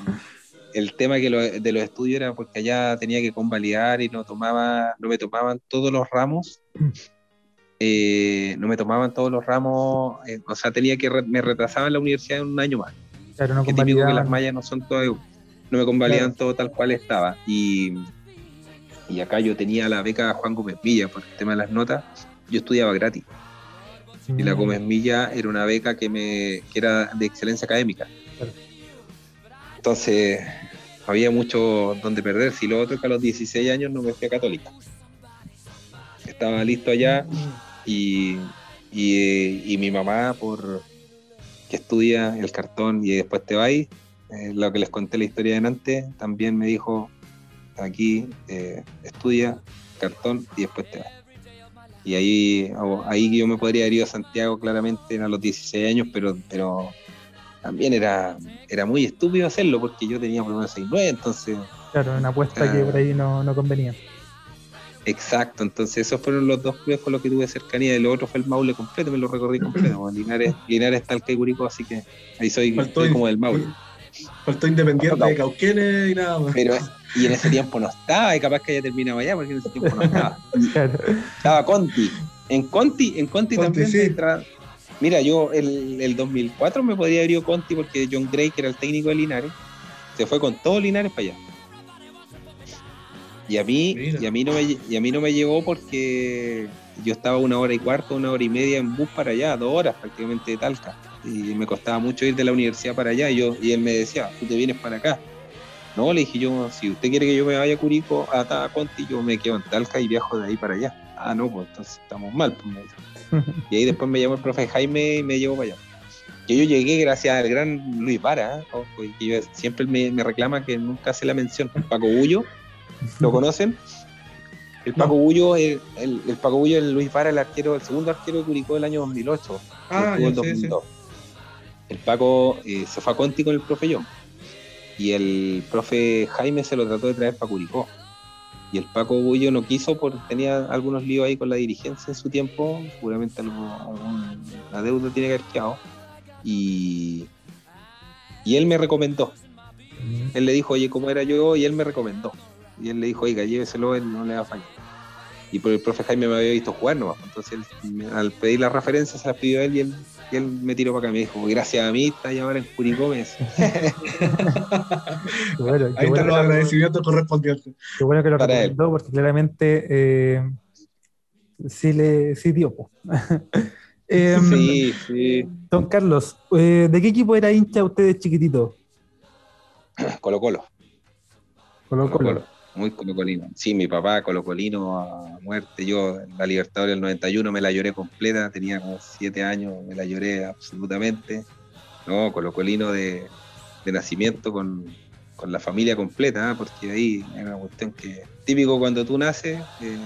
el tema que de los estudios era porque allá tenía que convalidar y no tomaba, no me tomaban todos los ramos eh, no me tomaban todos los ramos, eh, o sea, tenía que, me retrasaba en la universidad un año más. Claro, no que típico que las mallas no son todas, no me convalidan todo tal cual estaba. Y, y acá yo tenía la beca Juan Gómez Villa por el tema de las notas, yo estudiaba gratis. Y la mm. Gómez Milla era una beca que, me, que era de excelencia académica. Entonces, había mucho donde perder. Si lo otro que a los 16 años no me fui a Católica. Estaba listo allá y, y, mi mamá, por que estudia el cartón y después te vais, eh, lo que les conté la historia de antes, también me dijo, aquí eh, estudia cartón y después te vas. Y ahí, ahí yo me podría haber ido a Santiago claramente a los 16 años, pero, pero también era, era muy estúpido hacerlo porque yo tenía por lo menos 6-9, entonces... Claro, una apuesta que por ahí no, no, convenía. Exacto, entonces esos fueron los dos clubes con los que tuve cercanía. El otro fue el Maule completo, me lo recorrí completo. Linares, Linares, Talca y Curicó, así que ahí soy, como del Maule. Faltó Independiente de Cauquenes y nada más. Pero, y en ese tiempo no estaba, y capaz que haya terminado allá, porque en ese tiempo no estaba. [LAUGHS] Estaba Conti. En Conti, en Conti, también sí. Mira, yo el, el 2004 me podría haber ido Conti porque John Gray, que era el técnico de Linares, se fue con todos Linares para allá. Y a mí, y a mí no me y a mí no me llevó porque yo estaba una hora y cuarto, una hora y media en bus para allá, dos horas prácticamente de Talca. Y me costaba mucho ir de la universidad para allá. Y yo, y él me decía, tú te vienes para acá. No, le dije yo, si usted quiere que yo me vaya a Curico, a, Conti, yo me quedo en Talca y viajo de ahí para allá. Ah, no, pues entonces estamos mal. Pues, [LAUGHS] y ahí después me llamó el profe Jaime y me llevó para allá. Y yo llegué gracias al gran Luis Vara, ¿eh? que siempre me, reclama que nunca hace la mención. Paco Bullo, ¿lo conocen? El Paco Bullo, el, el, Paco Bullo, el Luis Vara, el arquero, el segundo arquero de Curicó del año 2008. Ah, el, 2002. el Paco eh, se fue a Conti con el profe John. Y el profe Jaime se lo trató de traer para Curicó y el Paco Bullo no quiso porque tenía algunos líos ahí con la dirigencia en su tiempo, seguramente la deuda tiene que haber quedado. Y, y él me recomendó. Él le dijo, oye, ¿cómo era yo? Y él me recomendó. Y él le dijo, oiga, lléveselo, él no le va a fallar. Y por el profe Jaime me había visto jugar nomás. Entonces, al pedir las referencias, se las pidió él y él y él me tiró para acá y me dijo, gracias a mí está ya ahora en Curicó. [LAUGHS] Ahí están los agradecimientos correspondientes. Qué bueno que lo recomendó porque claramente eh, sí le sí dio. [LAUGHS] eh, sí, sí. Don Carlos, eh, ¿de qué equipo era hincha usted de chiquitito? Colo Colo. Colo Colo muy colocolino. Sí, mi papá colocolino a muerte. Yo la Libertadores del 91 me la lloré completa, tenía como siete años, me la lloré absolutamente. No, colocolino de, de nacimiento con, la familia completa, ¿ah? porque ahí es una cuestión que típico cuando tú naces, eh,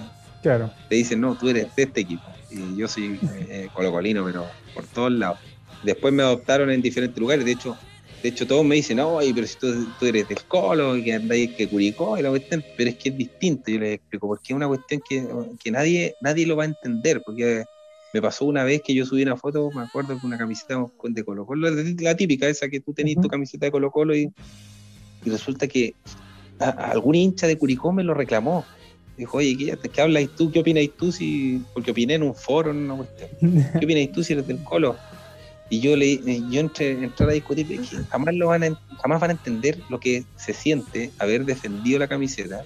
claro. te dicen, no, tú eres de este equipo. Y yo soy eh, colocolino, pero por todos lados. Después me adoptaron en diferentes lugares, de hecho de hecho, todos me dicen, oye, pero si tú, eres del Colo, que andáis que Curicó, y la cuestión, pero es que es distinto, yo les explico, porque es una cuestión que, nadie, nadie lo va a entender, porque me pasó una vez que yo subí una foto, me acuerdo, con una camiseta de Colo Colo, la típica, esa que tú tenés tu camiseta de Colo Colo, y, resulta que algún hincha de Curicó me lo reclamó. Dijo, oye, ¿qué, ¿qué hablas tú? ¿Qué opinas tú? Si, porque opiné en un foro, en una cuestión. ¿Qué opinas tú si eres del Colo? Y yo le yo entré, entré a discutir que jamás lo van a, jamás van a entender lo que se siente haber defendido la camiseta,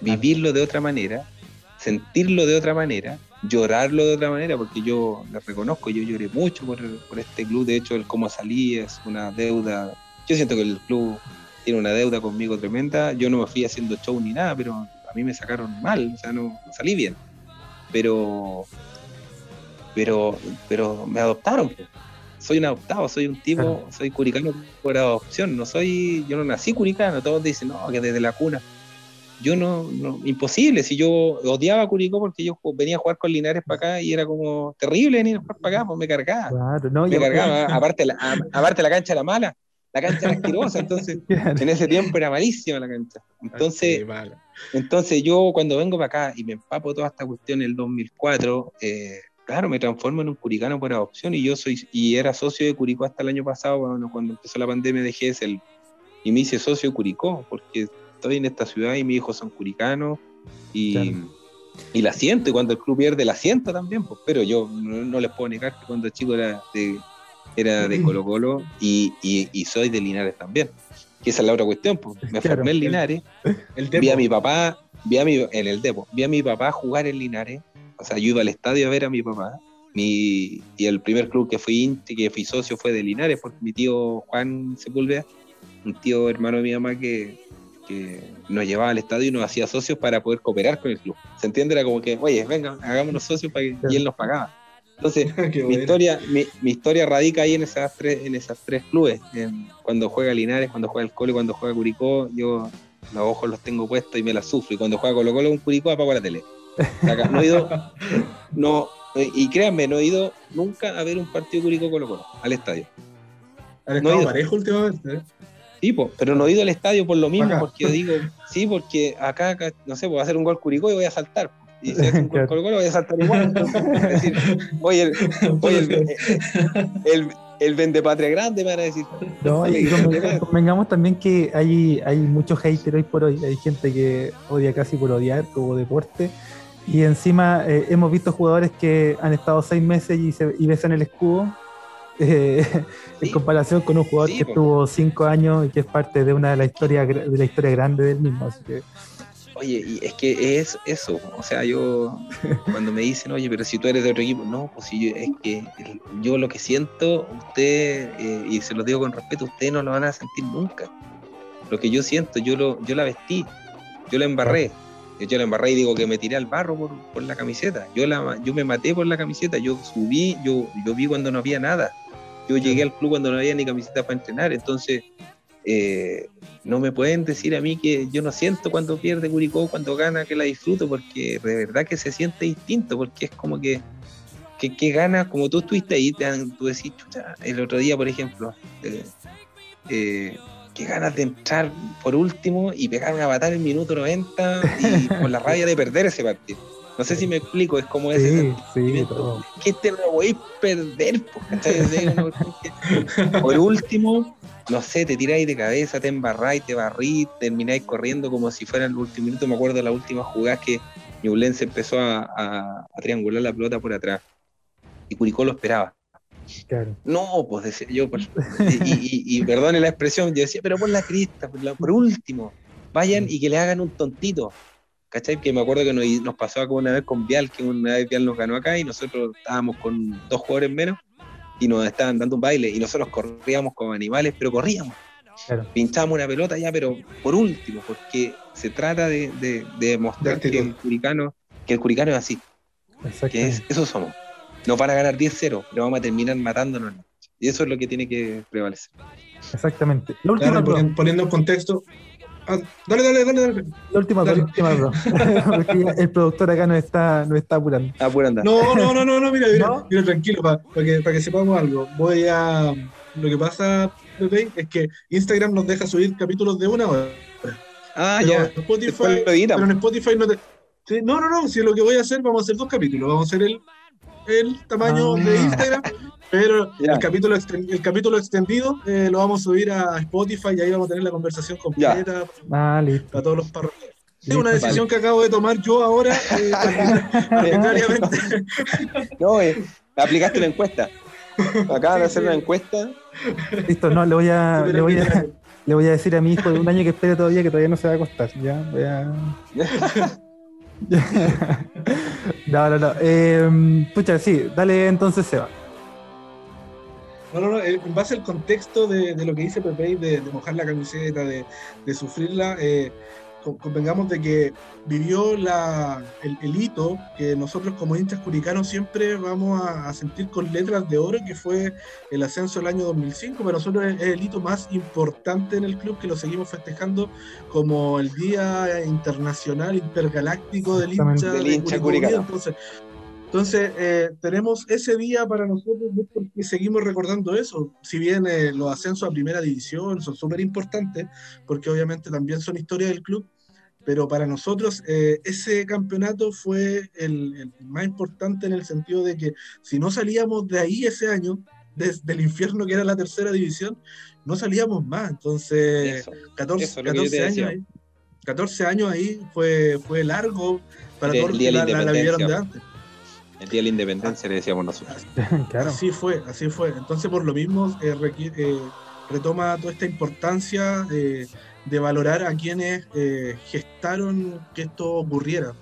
vivirlo de otra manera, sentirlo de otra manera, llorarlo de otra manera, porque yo le reconozco, yo lloré mucho por, por este club, de hecho el cómo salí es una deuda, yo siento que el club tiene una deuda conmigo tremenda, yo no me fui haciendo show ni nada, pero a mí me sacaron mal, o sea, no salí bien, pero pero pero me adoptaron soy un adoptado, soy un tipo, soy curicano por adopción, no soy, yo no nací curicano, todos dicen, no, que desde la cuna. Yo no, no imposible, si yo odiaba a Curicó porque yo venía a jugar con Linares para acá y era como terrible venir a jugar para acá, pues me cargaba. me cargaba, [LAUGHS] aparte la, aparte la cancha era mala, la cancha era asquerosa, entonces [LAUGHS] en ese tiempo era malísima la cancha. Entonces, entonces yo cuando vengo para acá y me empapo toda esta cuestión en el 2004, eh, claro, me transformo en un curicano por adopción y yo soy, y era socio de Curicó hasta el año pasado, bueno, cuando empezó la pandemia dejé ese y me hice socio de Curicó, porque estoy en esta ciudad y mis hijos son curicanos y, y la siento, y cuando el club pierde la siento también, pues, pero yo no, les puedo negar que cuando el chico era de, era de Colo Colo y, y, soy de Linares también. Que esa es la otra cuestión, pues. me formé en Linares, vi a mi papá, vi a mi, en el Depo, vi a mi papá jugar en Linares, o sea, yo iba al estadio a ver a mi papá, mi, y el primer club que fui que fui socio fue de Linares, porque mi tío Juan Sepúlveda, un tío hermano de mi mamá que, que nos llevaba al estadio y nos hacía socios para poder cooperar con el club. ¿Se entiende? Era como que, oye, venga, hagámonos socios para que, y él nos pagaba. Entonces, [LAUGHS] mi, historia, mi, historia radica ahí en esas tres, en esas tres clubes. cuando juega Linares, cuando juega el Colo y cuando juega Curicó, yo los ojos los tengo puestos y me la sufro. Y cuando juega Colo Colo con Curicó, apago la tele. No he ido, no, y créanme, no he ido nunca a ver un partido Curicó Colo Colo, al estadio. ¿Han estado no parejo últimamente? ¿eh? Sí, pero no he ido al estadio por lo mismo, porque yo digo, sí, porque acá, no sé, voy a hacer un gol Curicó y voy a saltar. Y si hace un gol [LAUGHS] Colo Colo voy a saltar igual. es decir, oye, el, oye el, el, vende patria grande, me van a decir. No, y convengamos también que hay, hay muchos haters hoy por hoy. Hay gente que odia casi por odiar como deporte. Y encima eh, hemos visto jugadores que han estado seis meses y, se, y besan el escudo [LAUGHS] eh, en comparación con un jugador que estuvo cinco años y que es parte de una de la historia de la historia grande del mismo. Oye, y es que es eso, o sea, yo [LAUGHS] cuando me dicen, oye, pero si tú eres de otro equipo, no, pues si yo, es que yo lo que siento, usted, eh, y se lo digo con respeto, ustedes no lo van a sentir nunca. Lo que yo siento, yo lo, yo la vestí, yo la embarré, yo la embarré y digo que me tiré al barro por, por la camiseta, yo, la, yo me maté por la camiseta, yo subí, yo, yo vi cuando no había nada, yo llegué al club cuando no había ni camiseta para entrenar, entonces eh, no me pueden decir a mí que yo no siento cuando pierde Curicó, cuando gana, que la disfruto, porque de verdad que se siente distinto, porque es como que, que, que ganas, como tú estuviste ahí, te, tú decís, chucha, el otro día, por ejemplo, eh, eh, que ganas de entrar por último y pegar una batalla en el minuto 90 y con la rabia de perder ese partido. No sé si me explico, es como ese sí, que te lo voy a perder, por último, no sé, te tiráis de cabeza, te embarráis, te barrís, termináis corriendo como si fuera el último minuto. Me acuerdo de la última jugada que Ñublense empezó a, triangular la pelota por atrás y Curicó lo esperaba. No, pues decía yo, y, y, perdone la expresión, yo decía, pero por la crista, por último, vayan y que le hagan un tontito ¿cachai? Que me acuerdo que nos, pasó una vez con Vial, que una vez Vial nos ganó acá y nosotros estábamos con dos jugadores menos y nos estaban dando un baile y nosotros corríamos como animales, pero corríamos. Pinchábamos una pelota ya, pero por último, porque se trata de, de, demostrar que el curicano, que el curicano es así. Que es, eso somos. No para ganar 10-0, pero vamos a terminar matándonos. Y eso es lo que tiene que prevalecer. Exactamente. poniendo en contexto, Ah, dale, dale, dale, dale. La última, la última, bro. [LAUGHS] el productor acá no está, no está apurando. apurando. No, no, no, no, no, mira, mira, mira tranquilo, para que, que sepamos algo. Voy a. Lo que pasa, Pepe, es que Instagram nos deja subir capítulos de una hora. Ah, ya. Spotify, pero en Spotify no te. no, no, no, si lo que voy a hacer, vamos a hacer dos capítulos. Vamos a hacer el, el tamaño de ah. Instagram pero [LAUGHS] el capítulo, el capítulo extendido eh, lo vamos a subir a Spotify y ahí vamos a tener la conversación completa ah, para todos los parroquianos. Es una decisión que acabo de tomar yo ahora, eh, [LAUGHS] arbitrariamente. [LAUGHS] no, eh, aplicaste la encuesta. Acabas de hacer una encuesta. Listo, no, le voy a, le voy a, le voy a decir a mi hijo de un año que espere todavía que todavía no se va a acostar. Ya, voy a. [LAUGHS] no, no, no. Eh, pucha, sí, dale entonces, Seba. No, no, no, eh, en base al contexto de, lo que dice Pepe, de, de mojar la camiseta, de, sufrirla, eh, convengamos de que vivió la, el, hito que nosotros como hinchas curicanos siempre vamos a, sentir con letras de oro, que fue el ascenso del año 2005. Para nosotros es, el hito más importante en el club, que lo seguimos festejando como el Día Internacional Intergaláctico del hincha, del hincha curicano. Entonces, entonces, eh, tenemos ese día para nosotros porque seguimos recordando eso. Si bien eh, los ascensos a primera división son súper importantes, porque obviamente también son historia del club, pero para nosotros eh, ese campeonato fue el, más importante en el sentido de que si no salíamos de ahí ese año, desde el infierno que era la tercera división, no salíamos más. Entonces, 14, 14 años ahí. 14 años ahí fue, fue largo para El todos los día que de la la, la- la vivieron de independencia. antes. El día de la independencia le decíamos nosotros. [LAUGHS] claro. Así fue, así fue. Entonces, por lo mismo, eh, requiere- eh, retoma toda esta importancia de, valorar a quienes eh, gestaron que esto ocurriera.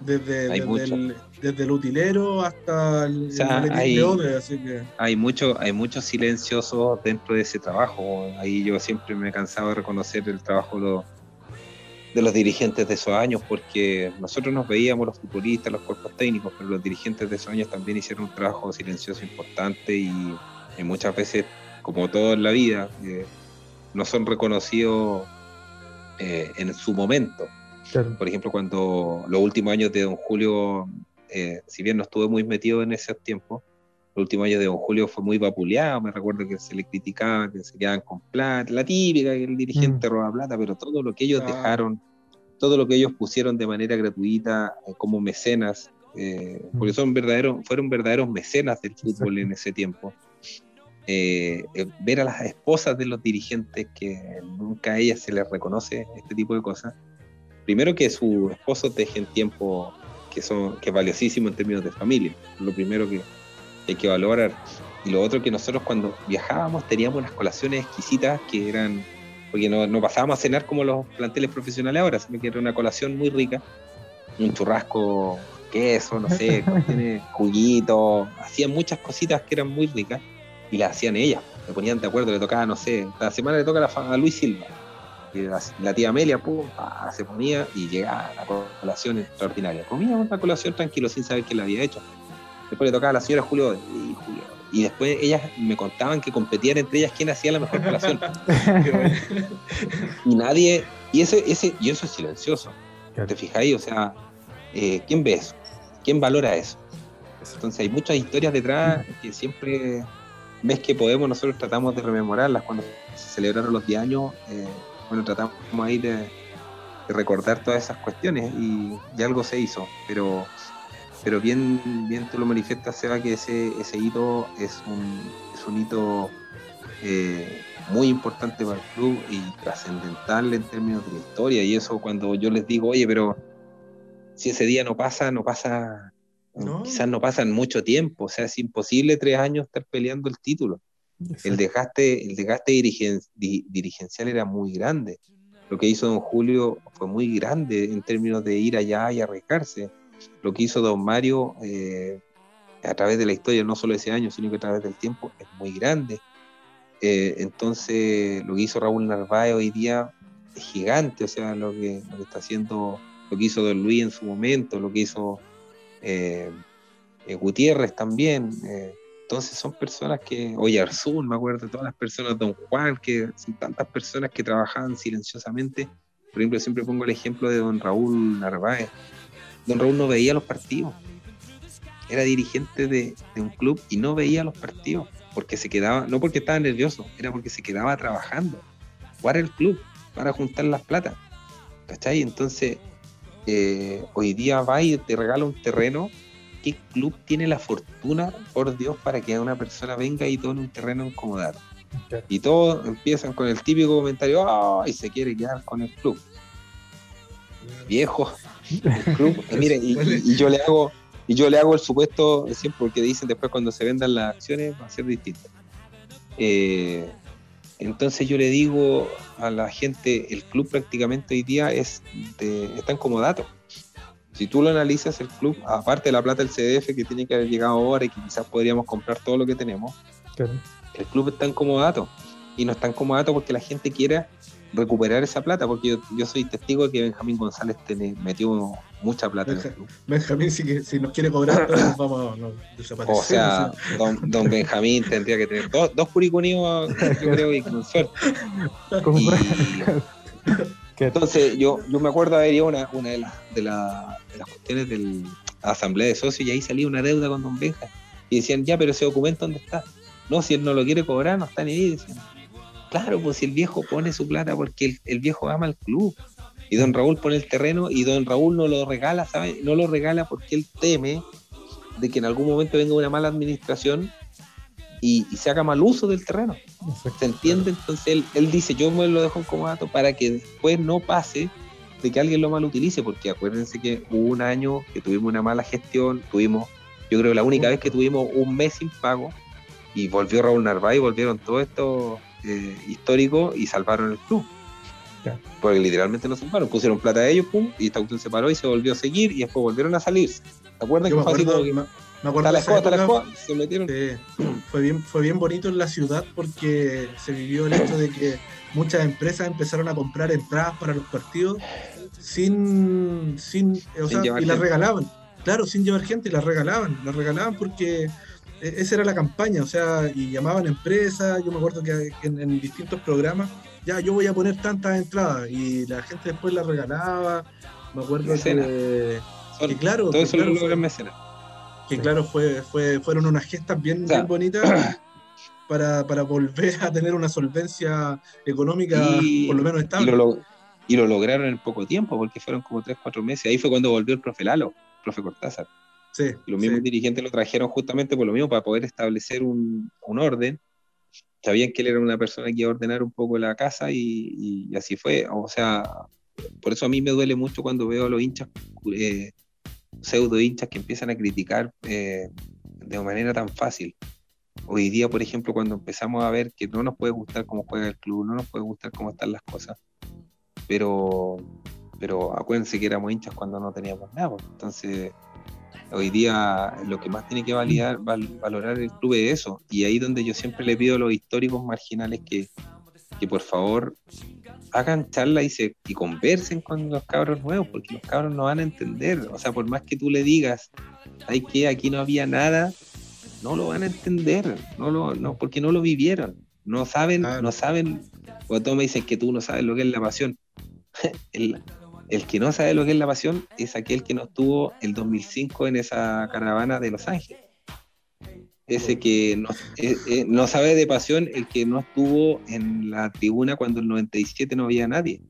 Desde, desde, el, desde el utilero hasta el, O sea, el boletín hay- de Ode, así que Hay mucho, hay muchos silenciosos dentro de ese trabajo. Ahí yo siempre me he cansado de reconocer el trabajo de los, de los dirigentes de esos años, porque nosotros nos veíamos los futbolistas, los cuerpos técnicos, pero los dirigentes de esos años también hicieron un trabajo silencioso importante y, y muchas veces, como todo en la vida, eh, no son reconocidos eh, en su momento. claro. Por ejemplo, cuando los últimos años de Don Julio, eh, si bien no estuve muy metido en esos tiempos, los últimos años de Don Julio fue muy vapuleado, me recuerdo que se le criticaba, que se quedaban con plata, la típica, que el dirigente roba plata, pero todo lo que ellos Ah. dejaron, todo lo que ellos pusieron de manera gratuita eh, como mecenas, eh, porque Mm. son verdaderos, fueron verdaderos mecenas del fútbol Exacto. en ese tiempo. Eh, eh, ver a las esposas de los dirigentes que nunca a ellas se les reconoce este tipo de cosas. Primero que sus esposos dejen tiempo que son que es valiosísimo en términos de familia, lo primero que hay que valorar. Y lo otro que nosotros cuando viajábamos teníamos unas colaciones exquisitas que eran, porque no, no pasábamos a cenar como los planteles profesionales ahora, sino que era una colación muy rica, un churrasco, queso, no sé, [LAUGHS] juguito, hacían muchas cositas que eran muy ricas y las hacían ellas, se ponían de acuerdo, le tocaba, no sé, la semana le toca a, la a Luis Silva, y la, la tía Amelia, pum, pa, se ponía y llegaba la colación extraordinaria. Comíamos una colación tranquilo sin saber quién la había hecho. Después le tocaba a la señora Julio y, Julio. y después ellas me contaban que competían entre ellas quién hacía la mejor colación. [LAUGHS] y nadie, y ese, ese, y eso es silencioso. ¿Te fijáis? O sea, eh, ¿quién ve eso? ¿Quién valora eso? Entonces hay muchas historias detrás que siempre ves que podemos, nosotros tratamos de rememorarlas cuando se celebraron los 10 años, eh, bueno, tratamos ahí de, de recordar todas esas cuestiones y, y algo se hizo, pero pero bien, bien tú lo manifiestas, Seba, que ese, ese hito es un, es un hito eh, muy importante para el club y trascendental en términos de la historia. Y eso cuando yo les digo, oye, pero si ese día no pasa, no pasa, No. quizás no pasan mucho tiempo. O sea, es imposible tres años estar peleando el título. El desgaste, el desgaste dirigen- di- dirigencial era muy grande. Lo que hizo don Julio fue muy grande en términos de ir allá y arriesgarse. Lo que hizo don Mario eh, a través de la historia, no solo ese año, sino que a través del tiempo, es muy grande. Eh, entonces, lo que hizo Raúl Narváez hoy día es gigante, o sea, lo que, lo que está haciendo, lo que hizo Don Luis en su momento, lo que hizo eh, eh, Gutiérrez también. eh, entonces son personas que, oye, Arzún, me acuerdo todas las personas, Don Juan, que son tantas personas que trabajaban silenciosamente. Por ejemplo, siempre pongo el ejemplo de Don Raúl Narváez. Don Raúl no veía los partidos. Era dirigente de, de un club y no veía los partidos. Porque se quedaba, no porque estaba nervioso, era porque se quedaba trabajando para el club, para juntar las plata. ¿Cachai? Entonces, eh, hoy día va y te regala un terreno. ¿Qué club tiene la fortuna, por Dios, para que una persona venga y tome un terreno en comodato? Claro. Y todos empiezan con el típico comentario, ¡ay! se quiere quedar con el club. Viejo, el club. eh, [LAUGHS] mire, y yo le hago, y yo le hago el supuesto siempre, porque dicen después cuando se vendan las acciones va a ser distinto. Eh, entonces yo le digo a la gente, el club prácticamente hoy día es de, está en comodato. Si tú lo analizas, el club, aparte de la plata del CDF que tiene que haber llegado ahora y que quizás podríamos comprar todo lo que tenemos, Claro. el club está en comodato. Y no está en comodato porque la gente quiera recuperar esa plata, porque yo, yo soy testigo de que Benjamín González tiene- metió mucha plata en el club. Benjamín, si, que- si nos quiere cobrar, [LAUGHS] nos vamos a desaparecer. O sea, don, don Benjamín tendría que tener dos, dos curicunidos, yo [LAUGHS] creo, y con suerte. Y, [LAUGHS] entonces, yo, yo me acuerdo haber ido a una, una de, las, de, la- de las cuestiones de la asamblea de socios y ahí salía una deuda con don Benja. Y decían, ya, pero ese documento, ¿dónde está? No, si él no lo quiere cobrar, no está ni ahí. Decían, claro, pues si el viejo pone su plata porque el, el viejo ama el club. Y don Raúl pone el terreno y don Raúl no lo regala, ¿sabe? No lo regala porque él teme de que en algún momento venga una mala administración y, se haga mal uso del terreno. ¿Se entiende? Entonces él, él dice, yo me lo dejo en comodato para que después no pase de que alguien lo mal utilice, porque acuérdense que hubo un año que tuvimos una mala gestión, tuvimos, yo creo que la única vez que tuvimos un mes sin pago, y volvió Raúl Narváez, volvieron todos estos eh, históricos y salvaron el club. Porque literalmente lo salvaron, pusieron plata a ellos, pum, y esta cuestión se paró y se volvió a seguir y después volvieron a salir. ¿Se acuerdan que fue así como que me acuerdo la se metieron. [CLEARS THROAT] fue, bien, fue bien bonito en la ciudad porque se vivió el hecho de que muchas empresas empezaron a comprar entradas para los partidos sin, sin, o sea, y las regalaban. Claro, sin llevar gente y las regalaban, las regalaban porque esa era la campaña, o sea, y llamaban empresas, yo me acuerdo que en, distintos programas, ya yo voy a poner tantas entradas y la gente después las regalaba, me acuerdo que, claro, todo eso lo logran mecenas que claro, fue, fue, fueron unas gestas bien, bonitas [CLEARS THROAT] para, volver a tener una solvencia económica por lo menos estable. Y lo, lograron en poco tiempo, porque fueron como 3, 4 meses. Ahí fue cuando volvió el profe Lalo, el profe Cortázar. Sí, y los mismos dirigentes lo trajeron justamente por lo mismo, para poder establecer un, orden. Sabían que él era una persona que iba a ordenar un poco la casa y, así fue. O sea, por eso a mí me duele mucho cuando veo a los hinchas eh, pseudo hinchas que empiezan a criticar eh, de manera tan fácil. Hoy día, por ejemplo, cuando empezamos a ver que no nos puede gustar cómo juega el club, no nos puede gustar cómo están las cosas, pero, pero acuérdense que éramos hinchas cuando no teníamos nada. Pues. Entonces, hoy día lo que más tiene que validar, valorar el club es eso. Y ahí donde yo siempre le pido a los históricos marginales que, que por favor hagan charla y, se, y conversen con los cabros nuevos, porque los cabros no van a entender. O sea, por más que tú le digas, hay que aquí no había nada, no lo van a entender, no lo, no, porque no lo vivieron. No saben, no saben, cuando todos me dicen que tú no sabes lo que es la pasión. [LAUGHS] el, el que no sabe lo que es la pasión es aquel que no estuvo el 2005 en esa caravana de Los Ángeles ese que no, eh, eh, no, sabe de pasión, el que no estuvo en la tribuna cuando el 97 no había nadie.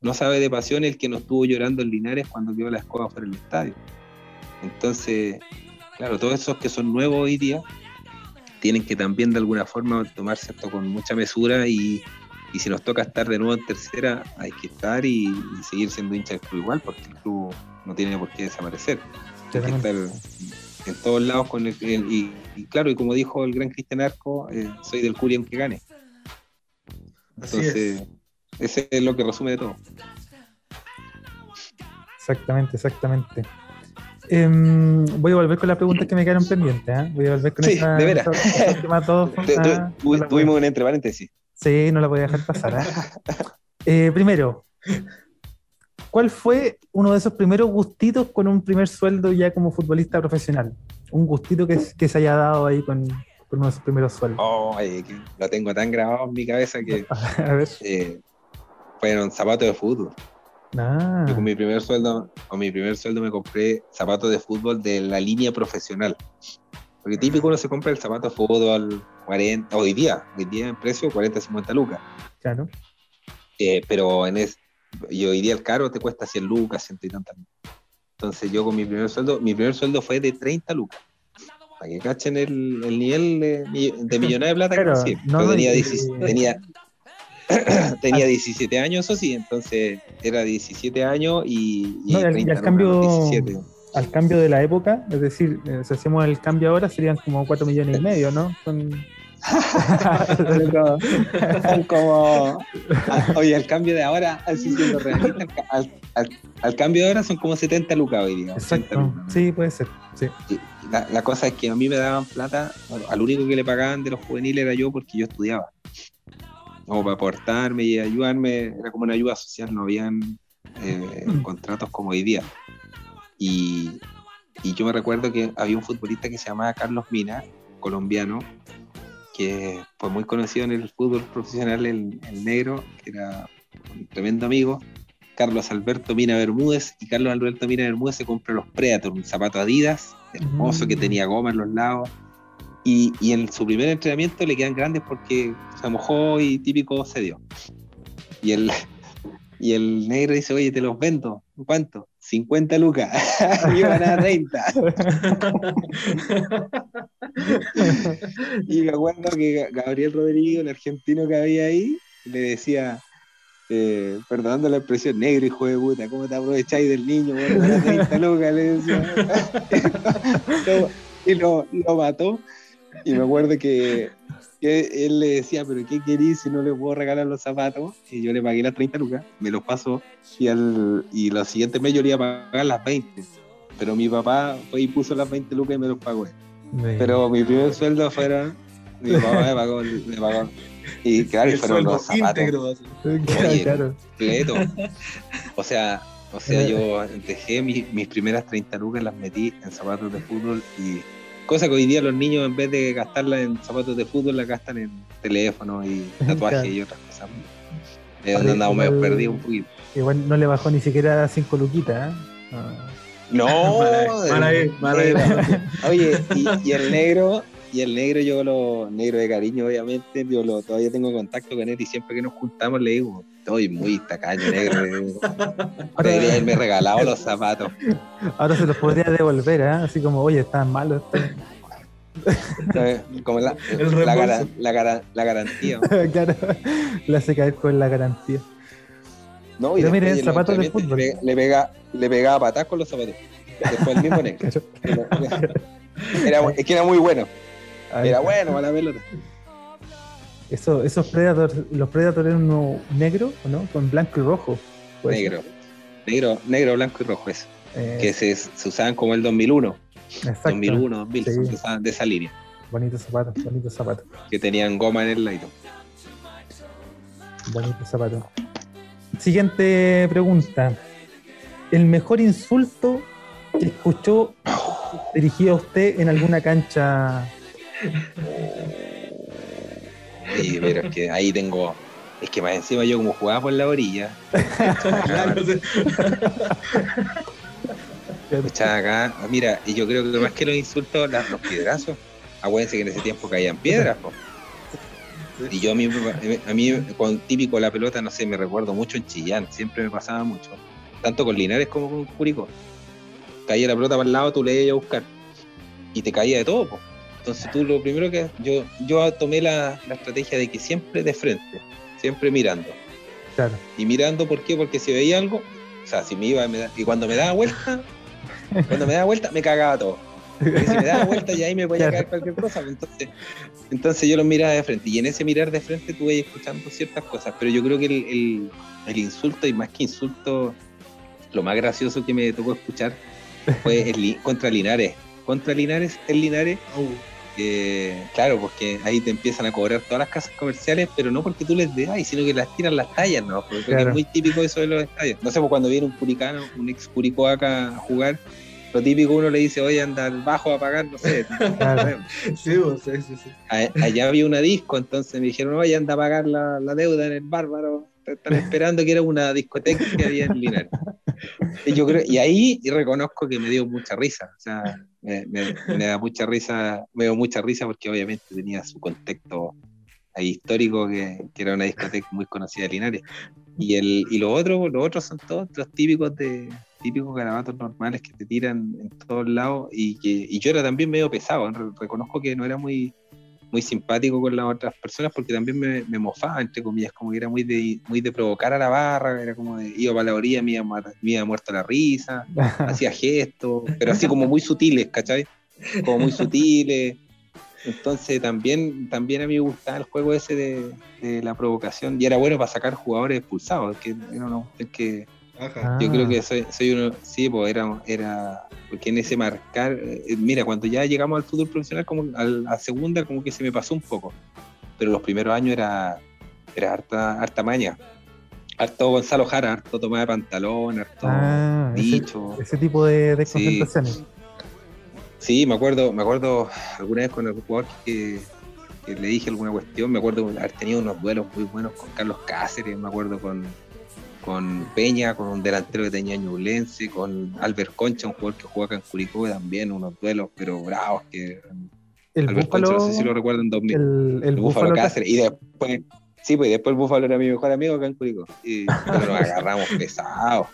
No sabe de pasión el que no estuvo llorando en Linares cuando quedó la escoba fuera del estadio. Entonces, claro, todos esos que son nuevos hoy día tienen que también de alguna forma tomarse esto con mucha mesura y, y si nos toca estar de nuevo en tercera, hay que estar y, seguir siendo hincha del club igual, porque el club no tiene por qué desaparecer. Hay que estar en todos lados con el, y, claro, y como dijo el gran Cristian Arco, eh, soy del Curi que gane. Entonces, ese es lo que resume de todo. Exactamente, exactamente. Em, voy a volver con las preguntas que me quedaron pendientes. ¿eh? Voy a volver con sí, de veras. [LAUGHS] tuvimos una entre paréntesis. Sí, no la voy a dejar pasar. ¿eh? eh primero, ¿Cuál fue uno de esos primeros gustitos con un primer sueldo ya como futbolista profesional? Un gustito que, que se haya dado ahí con, uno de esos primeros sueldos. Oh, lo tengo tan grabado en mi cabeza que [LAUGHS] A ver. Eh, fueron zapatos de fútbol. Ah. con mi primer sueldo, con mi primer sueldo me compré zapatos de fútbol de la línea profesional. Porque típico uno se compra el zapato de fútbol 40, hoy día, hoy día en precio 40, 50 lucas. Claro. Eh, pero en, es, y hoy día el caro te cuesta 100 lucas, 100 y tantas. Entonces yo con mi primer sueldo, mi primer sueldo fue de 30 lucas. Para que cachen el, el nivel de, de millonario de plata que no, tenía, tenía, [COUGHS] tenía 17 años, eso sí, entonces era 17 años y, y, al cambio, 17. Al cambio de la época, es decir, eh, si hacemos el cambio ahora serían como 4 millones y medio, ¿no? Son [LAUGHS] como, oye, al cambio de ahora, al, cambio de ahora son como 70 lucas hoy día. Exacto. Sí, puede ser. Sí. La, cosa es que a mí me daban plata, al único que le pagaban de los juveniles era yo porque yo estudiaba. Como para aportarme y ayudarme, era como una ayuda social, no habían eh, mm. contratos como hoy día. Y, y yo me recuerdo que había un futbolista que se llamaba Carlos Mina, colombiano, que fue muy conocido en el fútbol profesional, el, negro, que era un tremendo amigo, Carlos Alberto Mina Bermúdez, y Carlos Alberto Mina Bermúdez se compró los Predator, un zapato Adidas, hermoso, que mm. tenía goma en los lados, y, en su primer entrenamiento le quedan grandes porque se mojó y típico se dio. Y el, [LAUGHS] y el negro dice, oye, te los vendo. ¿Cuánto? 50 lucas. y van a 30. y me acuerdo que Gabriel Rodrigo, el argentino que había ahí, le decía, eh, perdonando la expresión, negro hijo de puta, ¿cómo te aprovecháis del niño? Bueno, 30 lucas, le decía. [LAUGHS] y lo, lo mató. Y me acuerdo que, él le decía, pero ¿qué querís si no le puedo regalar los zapatos? Y yo le pagué las 30 lucas, me los pasó y, al, y los siguientes meses yo le iba a pagar las 20. Pero mi papá fue y puso las 20 lucas y me los pagó. Pero mi primer sueldo fuera, mi [LAUGHS] papá me pagó, me pagó. Y claro, y fueron los zapatos. Íntegro, Oye, claro. completo. O sea, o sea, [LAUGHS] yo dejé mis, mis primeras 30 lucas, las metí en zapatos de fútbol y Cosa que hoy día los niños, en vez de gastarla en zapatos de fútbol, la gastan en teléfono y [LAUGHS] tatuajes y otras cosas. De donde andamos medio perdidos un poquito. Igual no le bajó ni siquiera 5 luquitas, ¿eh? No, [LAUGHS] mala, [LAUGHS] Oye, y, el negro, y el negro, yo lo negro de cariño, obviamente, yo lo, todavía tengo contacto con él y siempre que nos juntamos le digo, estoy muy tacaño negro. [LAUGHS] Debería haberme regalado los zapatos. Ahora se los podría devolver, ¿eh? así como, oye, están malos. como la, la, la, la, garantía. [LAUGHS] claro, le hace caer con la garantía. No, y Pero miren, zapatos de fútbol. Le, pega, le pegaba patas con los zapatos. Después el mismo [LAUGHS] negro. Era, es que era muy bueno. Era bueno para la pelota. Eso, esos Predators, los Predators eran uno negro, ¿o no? Con blanco y rojo. Negro. Negro, negro, blanco y rojo eso. Eh, que se, se, usaban como el 2001. Exacto. 2001, 2000, se usaban de esa línea. Bonitos zapatos, bonitos zapatos. Que tenían goma en el lado. Bonitos zapatos. Siguiente pregunta. ¿El mejor insulto que escuchó dirigido a usted en alguna cancha Sí, pero es que ahí tengo. Es que más encima yo como jugaba por la orilla. acá, mira, y yo creo que más que los insultos, los piedrazos, acuérdense que en ese tiempo caían piedras, Y yo a mí, a mí, con típico la pelota, no sé, me recuerdo mucho en Chillán, siempre me pasaba mucho. Tanto con Linares como con Curicó. Caía la pelota para el lado, tú le ibas a buscar. Y te caía de todo. Entonces tú lo primero que yo, yo tomé la, estrategia de que siempre de frente, siempre mirando. Claro. Y mirando, ¿por qué? Porque si veía algo, o sea, si me iba, y cuando me daba vuelta, [LAUGHS] cuando me daba vuelta, me cagaba todo. Porque si me daba vuelta y ahí me podía caer cualquier cosa. Pues entonces, entonces yo lo miraba de frente. Y en ese mirar de frente tuve escuchando ciertas cosas. Pero yo creo que el, el insulto, y más que insulto, lo más gracioso que me tocó escuchar fue el, contra Linares. Contra Linares, el Linares. Claro, porque ahí te empiezan a cobrar todas las casas comerciales, pero no porque tú les des, sino que las tiran las tallas, ¿no? Porque es muy típico eso de los estadios. No sé, pues cuando viene un curicano, un ex curicó acá a jugar, lo típico uno le dice, oye, anda bajo a pagar, no sé. sí, pues, sí, sí, sí. Allá había una disco, entonces me dijeron, oye, anda a pagar la, la deuda en el bárbaro. Están esperando que era una discoteca que había en Linares. Y, yo creo, y ahí reconozco que me dio mucha risa. O sea, me, da mucha risa, me dio mucha risa porque obviamente tenía su contexto ahí histórico que, era una discoteca muy conocida de Linares. Y el, y lo otro, los otros son todos los típicos de típicos garabatos normales que te tiran en todos lados y que y yo era también medio pesado, reconozco que no era muy muy simpático con las otras personas porque también me, me, mofaba, entre comillas, como que era muy de, muy de provocar a la barra, era como de, iba para la orilla, me iba, me iba muerto la risa, [LAUGHS] hacía gestos, pero así como muy sutiles, ¿cachai? Como muy sutiles. Entonces también, también a mí me gustaba el juego ese de, la provocación y era bueno para sacar jugadores expulsados, que era una que yo creo que soy, soy uno, sí, pues era, era, porque en ese marcar, eh, mira, cuando ya llegamos al fútbol profesional, como a la segunda, como que se me pasó un poco, pero los primeros años era, era harta, harta maña, harto Gonzalo Jara, harto toma de pantalón, harto ah, dicho. Ese, tipo de, de concentraciones. Sí. me acuerdo, me acuerdo alguna vez con el jugador que, que le dije alguna cuestión, me acuerdo haber tenido unos duelos muy buenos con Carlos Cáceres, me acuerdo con con Peña, con un delantero que tenía Ñublense, con Albert Concha, un jugador que juega acá en Curicó también, unos duelos, pero bravos que el Albert Concha, no sé si lo recuerdan, 2000. El, el, Búfalo, Cáceres. Y después, sí, pues después el Búfalo era mi mejor amigo acá en Curicó. Y nos [LAUGHS] agarramos pesados.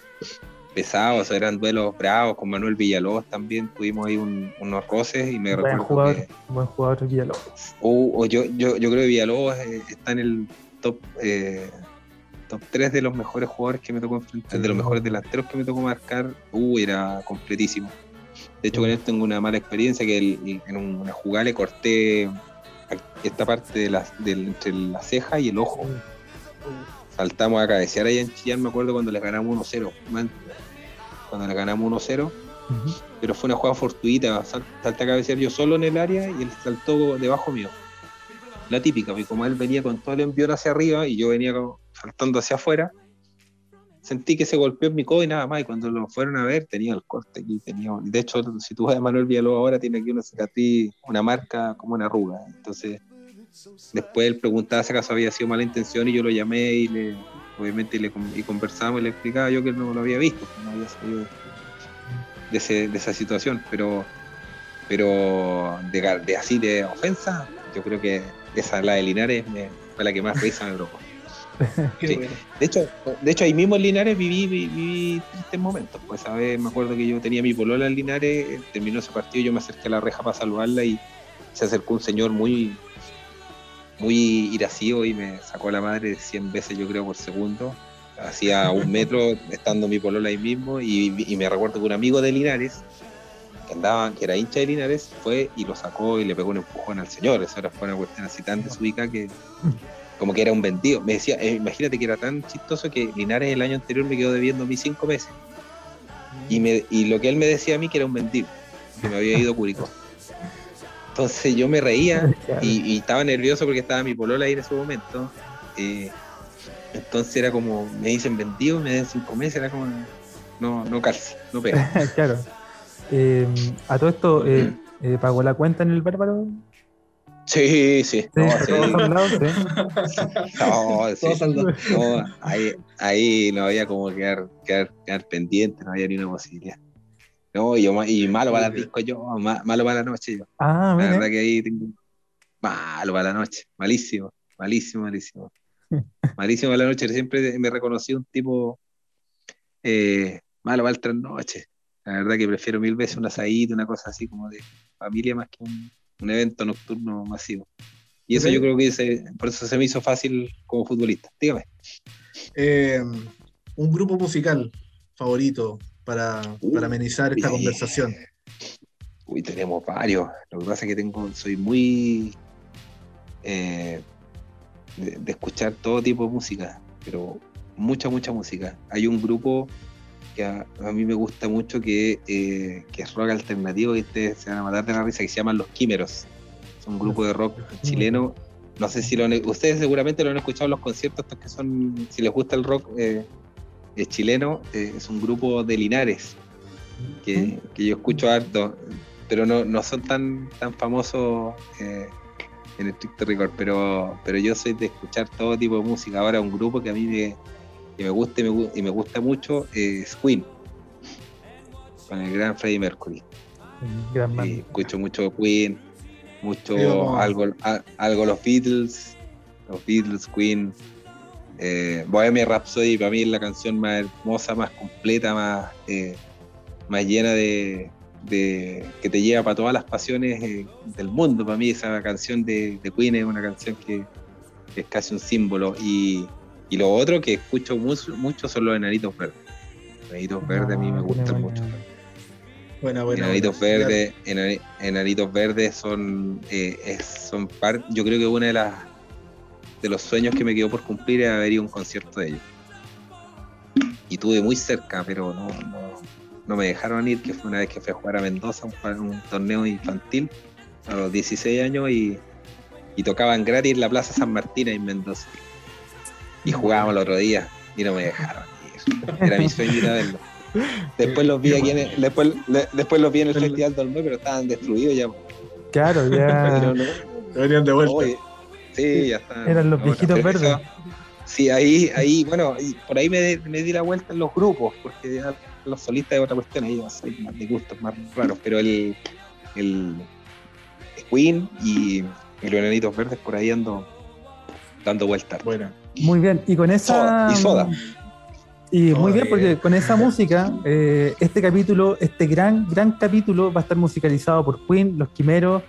pesados, eran duelos bravos, con Manuel Villalobos también tuvimos ahí unos roces y me Buen recuerdo jugador, que buen jugador Villalobos. o- o yo, yo, yo creo que Villalobos eh, está en el top eh, top 3 de los mejores jugadores que me tocó enfrentar, de los mejores delanteros que me tocó marcar, uh, era completísimo. De hecho, con él tengo una mala experiencia que el- en una jugada le corté esta parte de la, del- entre la ceja y el ojo. Saltamos a cabecear ahí en Chillán, me acuerdo cuando le ganamos 1-0. man. Cuando le ganamos 1-0, Ujú. pero fue una jugada fortuita. Sal- Salté a cabecear yo solo en el área y él saltó debajo mío. La típica, porque como él venía con todo el envión hacia arriba y yo venía como saltando hacia afuera, sentí que se golpeó en mi codo y nada más. Y cuando lo fueron a ver, tenía el corte aquí. Tenía, de hecho, si tú ves a Manuel Villalobos ahora, tiene aquí una cicatriz, una marca como una arruga. Entonces, después él preguntaba si acaso había sido mala intención y yo lo llamé y le, obviamente le, y conversamos y le explicaba yo que no lo había visto, que no había salido de, ese- de esa situación, pero pero de, así de ofensa, yo creo que esa la de Linares fue la que más risa me provocó. [LAUGHS] Qué Sí. bueno. De hecho, de hecho ahí mismo en Linares viví, vi- viví tristes momentos. Pues a ver, me acuerdo que yo tenía mi polola en Linares, eh, terminó ese partido, yo me acerqué a la reja para saludarla y se acercó un señor muy muy irascivo y me sacó la madre 100 veces yo creo por segundo. Hacía un [LAUGHS] metro estando mi polola ahí mismo y, y me recuerdo que un amigo de Linares que andaba, que era hincha de Linares, fue y lo sacó y le pegó un empujón al señor. Eso era fue una cuestión así tan desubicada que como que era un vendido. Me decía, eh, imagínate que era tan chistoso que Linares el año anterior me quedó debiendo a mí cinco meses. Y, me, y lo que él me decía a mí que era un vendido, que me había ido a Curicó. Entonces yo me reía [LAUGHS] y, y estaba nervioso porque estaba mi polola ahí en ese momento. eh, entonces era como, me dicen vendido, me den cinco meses, era como, no, no calza, no pega. [LAUGHS] claro. Eh, a todo esto, [CLEARS THROAT] eh, ¿pagó la cuenta en el bárbaro? Sí, sí, no, [LAUGHS] sí. [LAUGHS] No, sí. Ahí, ahí no había como quedar, quedar, quedar pendiente, no había ni una posibilidad. No, y, yo, y malo para las discos yo, ma- malo para la noche yo. Ah, La mira. verdad que ahí tengo malo para la noche, malísimo, malísimo, malísimo. [LAUGHS] Malísimo para la noche, siempre me reconocí un tipo eh, malo para el trasnoche. La verdad que prefiero mil veces una asadita, una cosa así como de familia más que un, un evento nocturno masivo. Y eso yo creo que se- por eso se me hizo fácil como futbolista. Dígame. Eh, un grupo musical favorito para, para amenizar esta conversación. Uy, tenemos varios. Lo que pasa es que tengo, soy muy eh, de, de escuchar todo tipo de música, pero mucha, mucha música. Hay un grupo que a, a mí me gusta mucho que, eh, que es rock alternativo y ustedes se van a matar de la risa, que se llaman Los Químeros. Es un grupo de rock chileno. No sé si lo han, ustedes seguramente lo han escuchado en los conciertos, estos que son, si les gusta el rock eh, eh, chileno, eh, es un grupo de Linares que, que yo escucho harto, pero no, no son tan, tan famosos en estricto rigor, pero, pero yo soy de escuchar todo tipo de música. Ahora un grupo que a mí me, que me gusta y me, y me gusta mucho es Queen, con el gran Freddie Mercury. Gran man. Sí, escucho mucho Queen, mucho algo, a- algo los Beatles, los Beatles, Queen. Eh, Bohemia Rhapsody para mí es la canción más hermosa, más completa, más, eh, más llena de, de- que te lleva para todas las pasiones eh, del mundo. Para mí esa canción de, de Queen es una canción que es casi un símbolo. Y, y lo otro que escucho mucho, mucho son los enanitos verdes. Enanitos verdes a mí me Ah, gustan mucho. Buena, buena. Enanitos verdes, enani- enanitos verdes son, eh, es- son par- yo creo que una de las de los sueños que me quedó por cumplir es haber ido a un concierto de ellos. Y tuve muy cerca, pero no, no, no me dejaron ir, que fue una vez que fui a jugar a Mendoza, un, un torneo infantil, a los 16 años, y, y tocaban gratis en la Plaza San Martín en Mendoza. Y jugábamos el otro día, y no me dejaron ir. Era mi sueño ir a verlo. Después los vi aquí en el, después, le- después los vi en el Festival del pero estaban destruidos ya. Claro, ya. No, Venían de vuelta. oye, sí, ya están. Eran los ahora, viejitos verdes. Sí, ahí, ahí, bueno, por ahí me, me di la vuelta en los grupos, porque ya los solistas es otra cuestión, ahí más de gustos más raros, pero el, el Queen y, y los enanitos verdes por ahí ando dando vueltas. Buena. Muy bien. Y con esa. Soda, y soda. Y muy bien, porque con esa música, eh, este capítulo, este gran, gran capítulo va a estar musicalizado por Queen, Los Quimeros,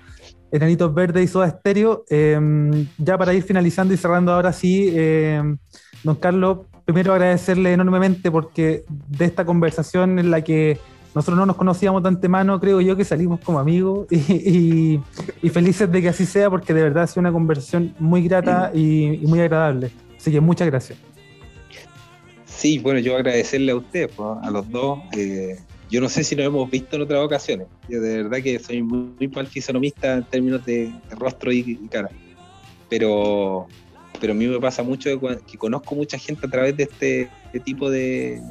Enanitos Verdes y Soda Stereo. Em, ya para ir finalizando y cerrando ahora sí, em, don Carlos, primero agradecerle enormemente porque de esta conversación en la que nosotros no nos conocíamos de antemano, creo yo que salimos como amigos [LAUGHS] y, felices de que así sea porque de verdad ha sido una conversación muy grata y muy agradable. Así que muchas gracias. Sí, bueno, yo agradecerle a usted, pues, a los dos. Eh, yo no sé si nos hemos visto en otras ocasiones. Yo de verdad que soy muy, muy mal fisonomista en términos de, rostro y, cara. Pero, pero a mí me pasa mucho que, conozco mucha gente a través de este, tipo de,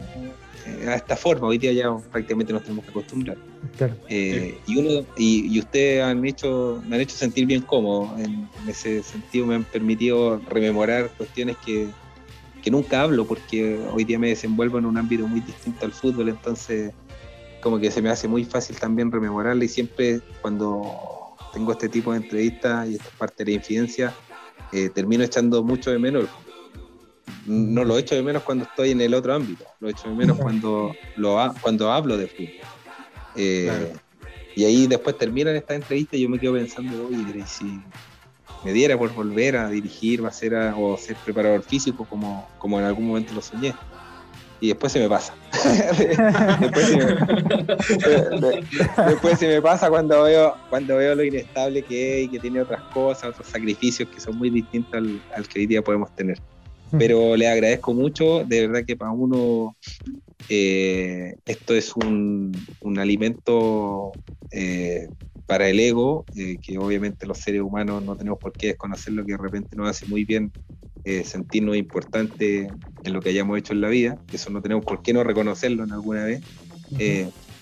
a esta forma. Hoy día ya prácticamente nos tenemos que acostumbrar. Eh, y uno y, ustedes han hecho, me han hecho sentir bien cómodo. en, ese sentido me han permitido rememorar cuestiones que, que nunca hablo porque hoy día me desenvuelvo en un ámbito muy distinto al fútbol, entonces como que se me hace muy fácil también rememorarla y siempre cuando tengo este tipo de entrevistas y esta parte de la infidencia, eh, termino echando mucho de menos. No lo echo de menos cuando estoy en el otro ámbito, lo echo de menos cuando, lo cuando hablo de fútbol. Eh, y ahí después terminan esta entrevista y yo me quedo pensando, oye, si, me diera por volver a dirigir a ser o ser preparador físico como, como en algún momento lo soñé. Y después se me pasa. [LAUGHS] después, se me, pasa cuando veo, cuando veo lo inestable que es y que tiene otras cosas, otros sacrificios que son muy distintos al, al que hoy día podemos tener. Pero le agradezco mucho, de verdad que para uno eh, esto es un, un alimento eh, para el ego, eh, que obviamente los seres humanos no tenemos por qué desconocer lo que de repente nos hace muy bien sentirnos importantes en lo que hayamos hecho en la vida, eso no tenemos por qué no reconocerlo en alguna vez,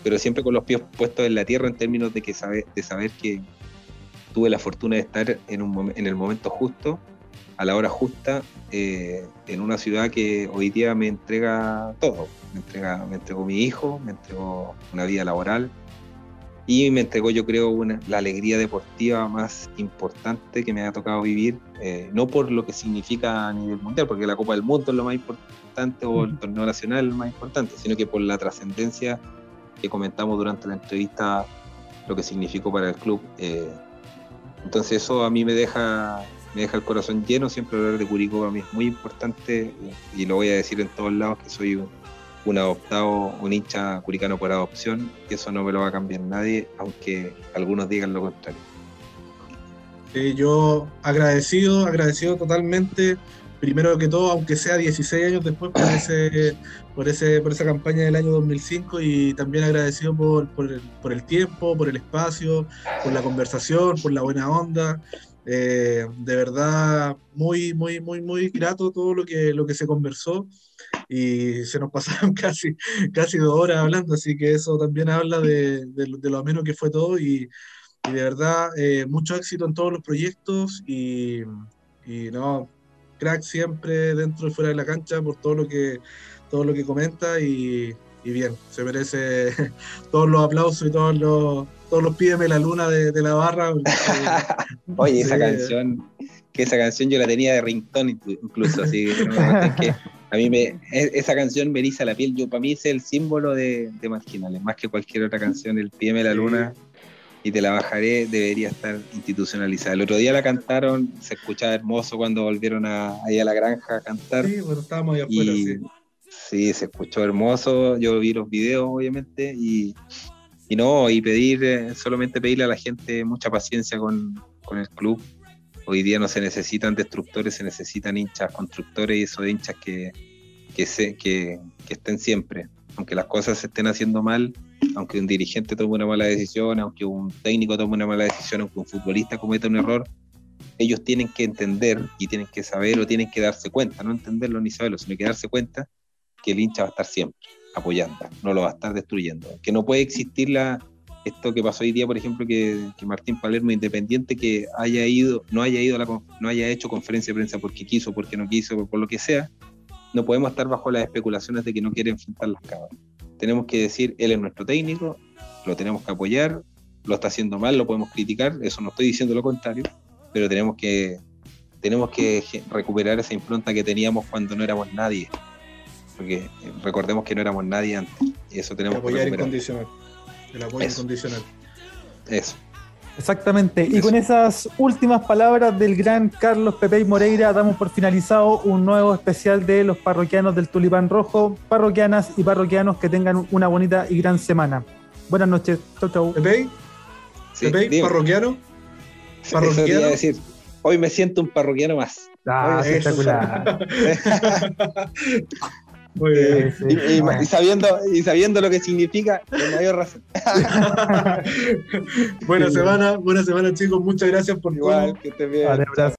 pero siempre con los pies puestos en la tierra en términos de, que saber, de saber que tuve la fortuna de estar en, un, en el momento justo, a la hora justa, en una ciudad que hoy día me entrega todo, me, entrega, me entregó mi hijo, me entregó una vida laboral, y me entregó yo creo una, la alegría deportiva más importante que me ha tocado vivir, eh, no por lo que significa a nivel mundial, porque la Copa del Mundo es lo más importante o el torneo nacional es lo más importante, sino que por la trascendencia que comentamos durante la entrevista, lo que significó para el club. Eh, entonces eso a mí me deja, me deja el corazón lleno, siempre hablar de Curicó a mí es muy importante y lo voy a decir en todos lados que soy un adoptado, un hincha curicano por adopción, y eso no me lo va a cambiar nadie, aunque algunos digan lo contrario. yo agradecido, agradecido totalmente, primero que todo, aunque sea 16 años después, por, ese, por, ese, por esa campaña del año 2005 y también agradecido por, por el tiempo, por el espacio, por la conversación, por la buena onda. Eh, de verdad, muy, muy, muy, muy grato todo lo que, lo que se conversó y se nos [LAUGHS] pasaron casi, casi dos horas hablando, así que eso también habla de, de, lo ameno que fue todo y, y de verdad eh, mucho éxito en todos los proyectos y, y, no, crack siempre dentro y fuera de la cancha por todo lo que, todo lo que comenta y, y bien, se merece [LAUGHS] todos los aplausos y todos los, todos los pídeme la luna de, de la barra. [LAUGHS] Oye, esa canción, que esa canción yo la tenía de ringtone incluso, así que a mí me, e, esa canción me eriza la piel. Yo, para mí es el símbolo de, de Marginales, más que cualquier otra canción. El Pídeme la Luna y Te la Bajaré debería estar institucionalizada. El otro día la cantaron, se escuchaba hermoso cuando volvieron a, ahí a la granja a cantar. Sí, bueno, estábamos ahí afuera, sí. Sí, se escuchó hermoso. Yo vi los videos, obviamente, y, y no, y pedir, eh, solamente pedirle a la gente mucha paciencia con, con el club Hoy día no se necesitan destructores, se necesitan hinchas constructores y esos hinchas que, que, se, que, estén siempre. Aunque las cosas se estén haciendo mal, aunque un dirigente tome una mala decisión, aunque un técnico tome una mala decisión, aunque un futbolista cometa un error, ellos tienen que entender y tienen que saber o tienen que darse cuenta, no entenderlo ni saberlo, sino que darse cuenta que el hincha va a estar siempre apoyando, no lo va a estar destruyendo, que no puede existir la, esto que pasó hoy día, por ejemplo, que, Martín Palermo, independiente, que haya ido, no haya ido, la, no haya hecho conferencia de prensa porque quiso, porque no quiso, por lo que sea, no podemos estar bajo las especulaciones de que no quiere enfrentar las cabras. Tenemos que decir, él es nuestro técnico, lo tenemos que apoyar, lo está haciendo mal, lo podemos criticar, eso no estoy diciendo lo contrario, pero tenemos que, tenemos que recuperar esa impronta que teníamos cuando no éramos nadie. Porque recordemos que no éramos nadie antes, y eso tenemos que apoyar incondicional. El apoyo incondicional. Eso. Exactamente. Y con esas últimas palabras del gran Carlos Pepe Moreira, damos por finalizado un nuevo especial de los parroquianos del Tulipán Rojo. Parroquianas y parroquianos que tengan una bonita y gran semana. Buenas noches. Chau, chau. Pepe, Pepe, parroquiano. Parroquiano. decir. Hoy me siento un parroquiano más. Ah, espectacular. [LAUGHS] [LAUGHS] Y, sabiendo, y sabiendo lo que significa, con mayor razón. [LAUGHS] buena semana, buena semana chicos, muchas gracias por Igual, que te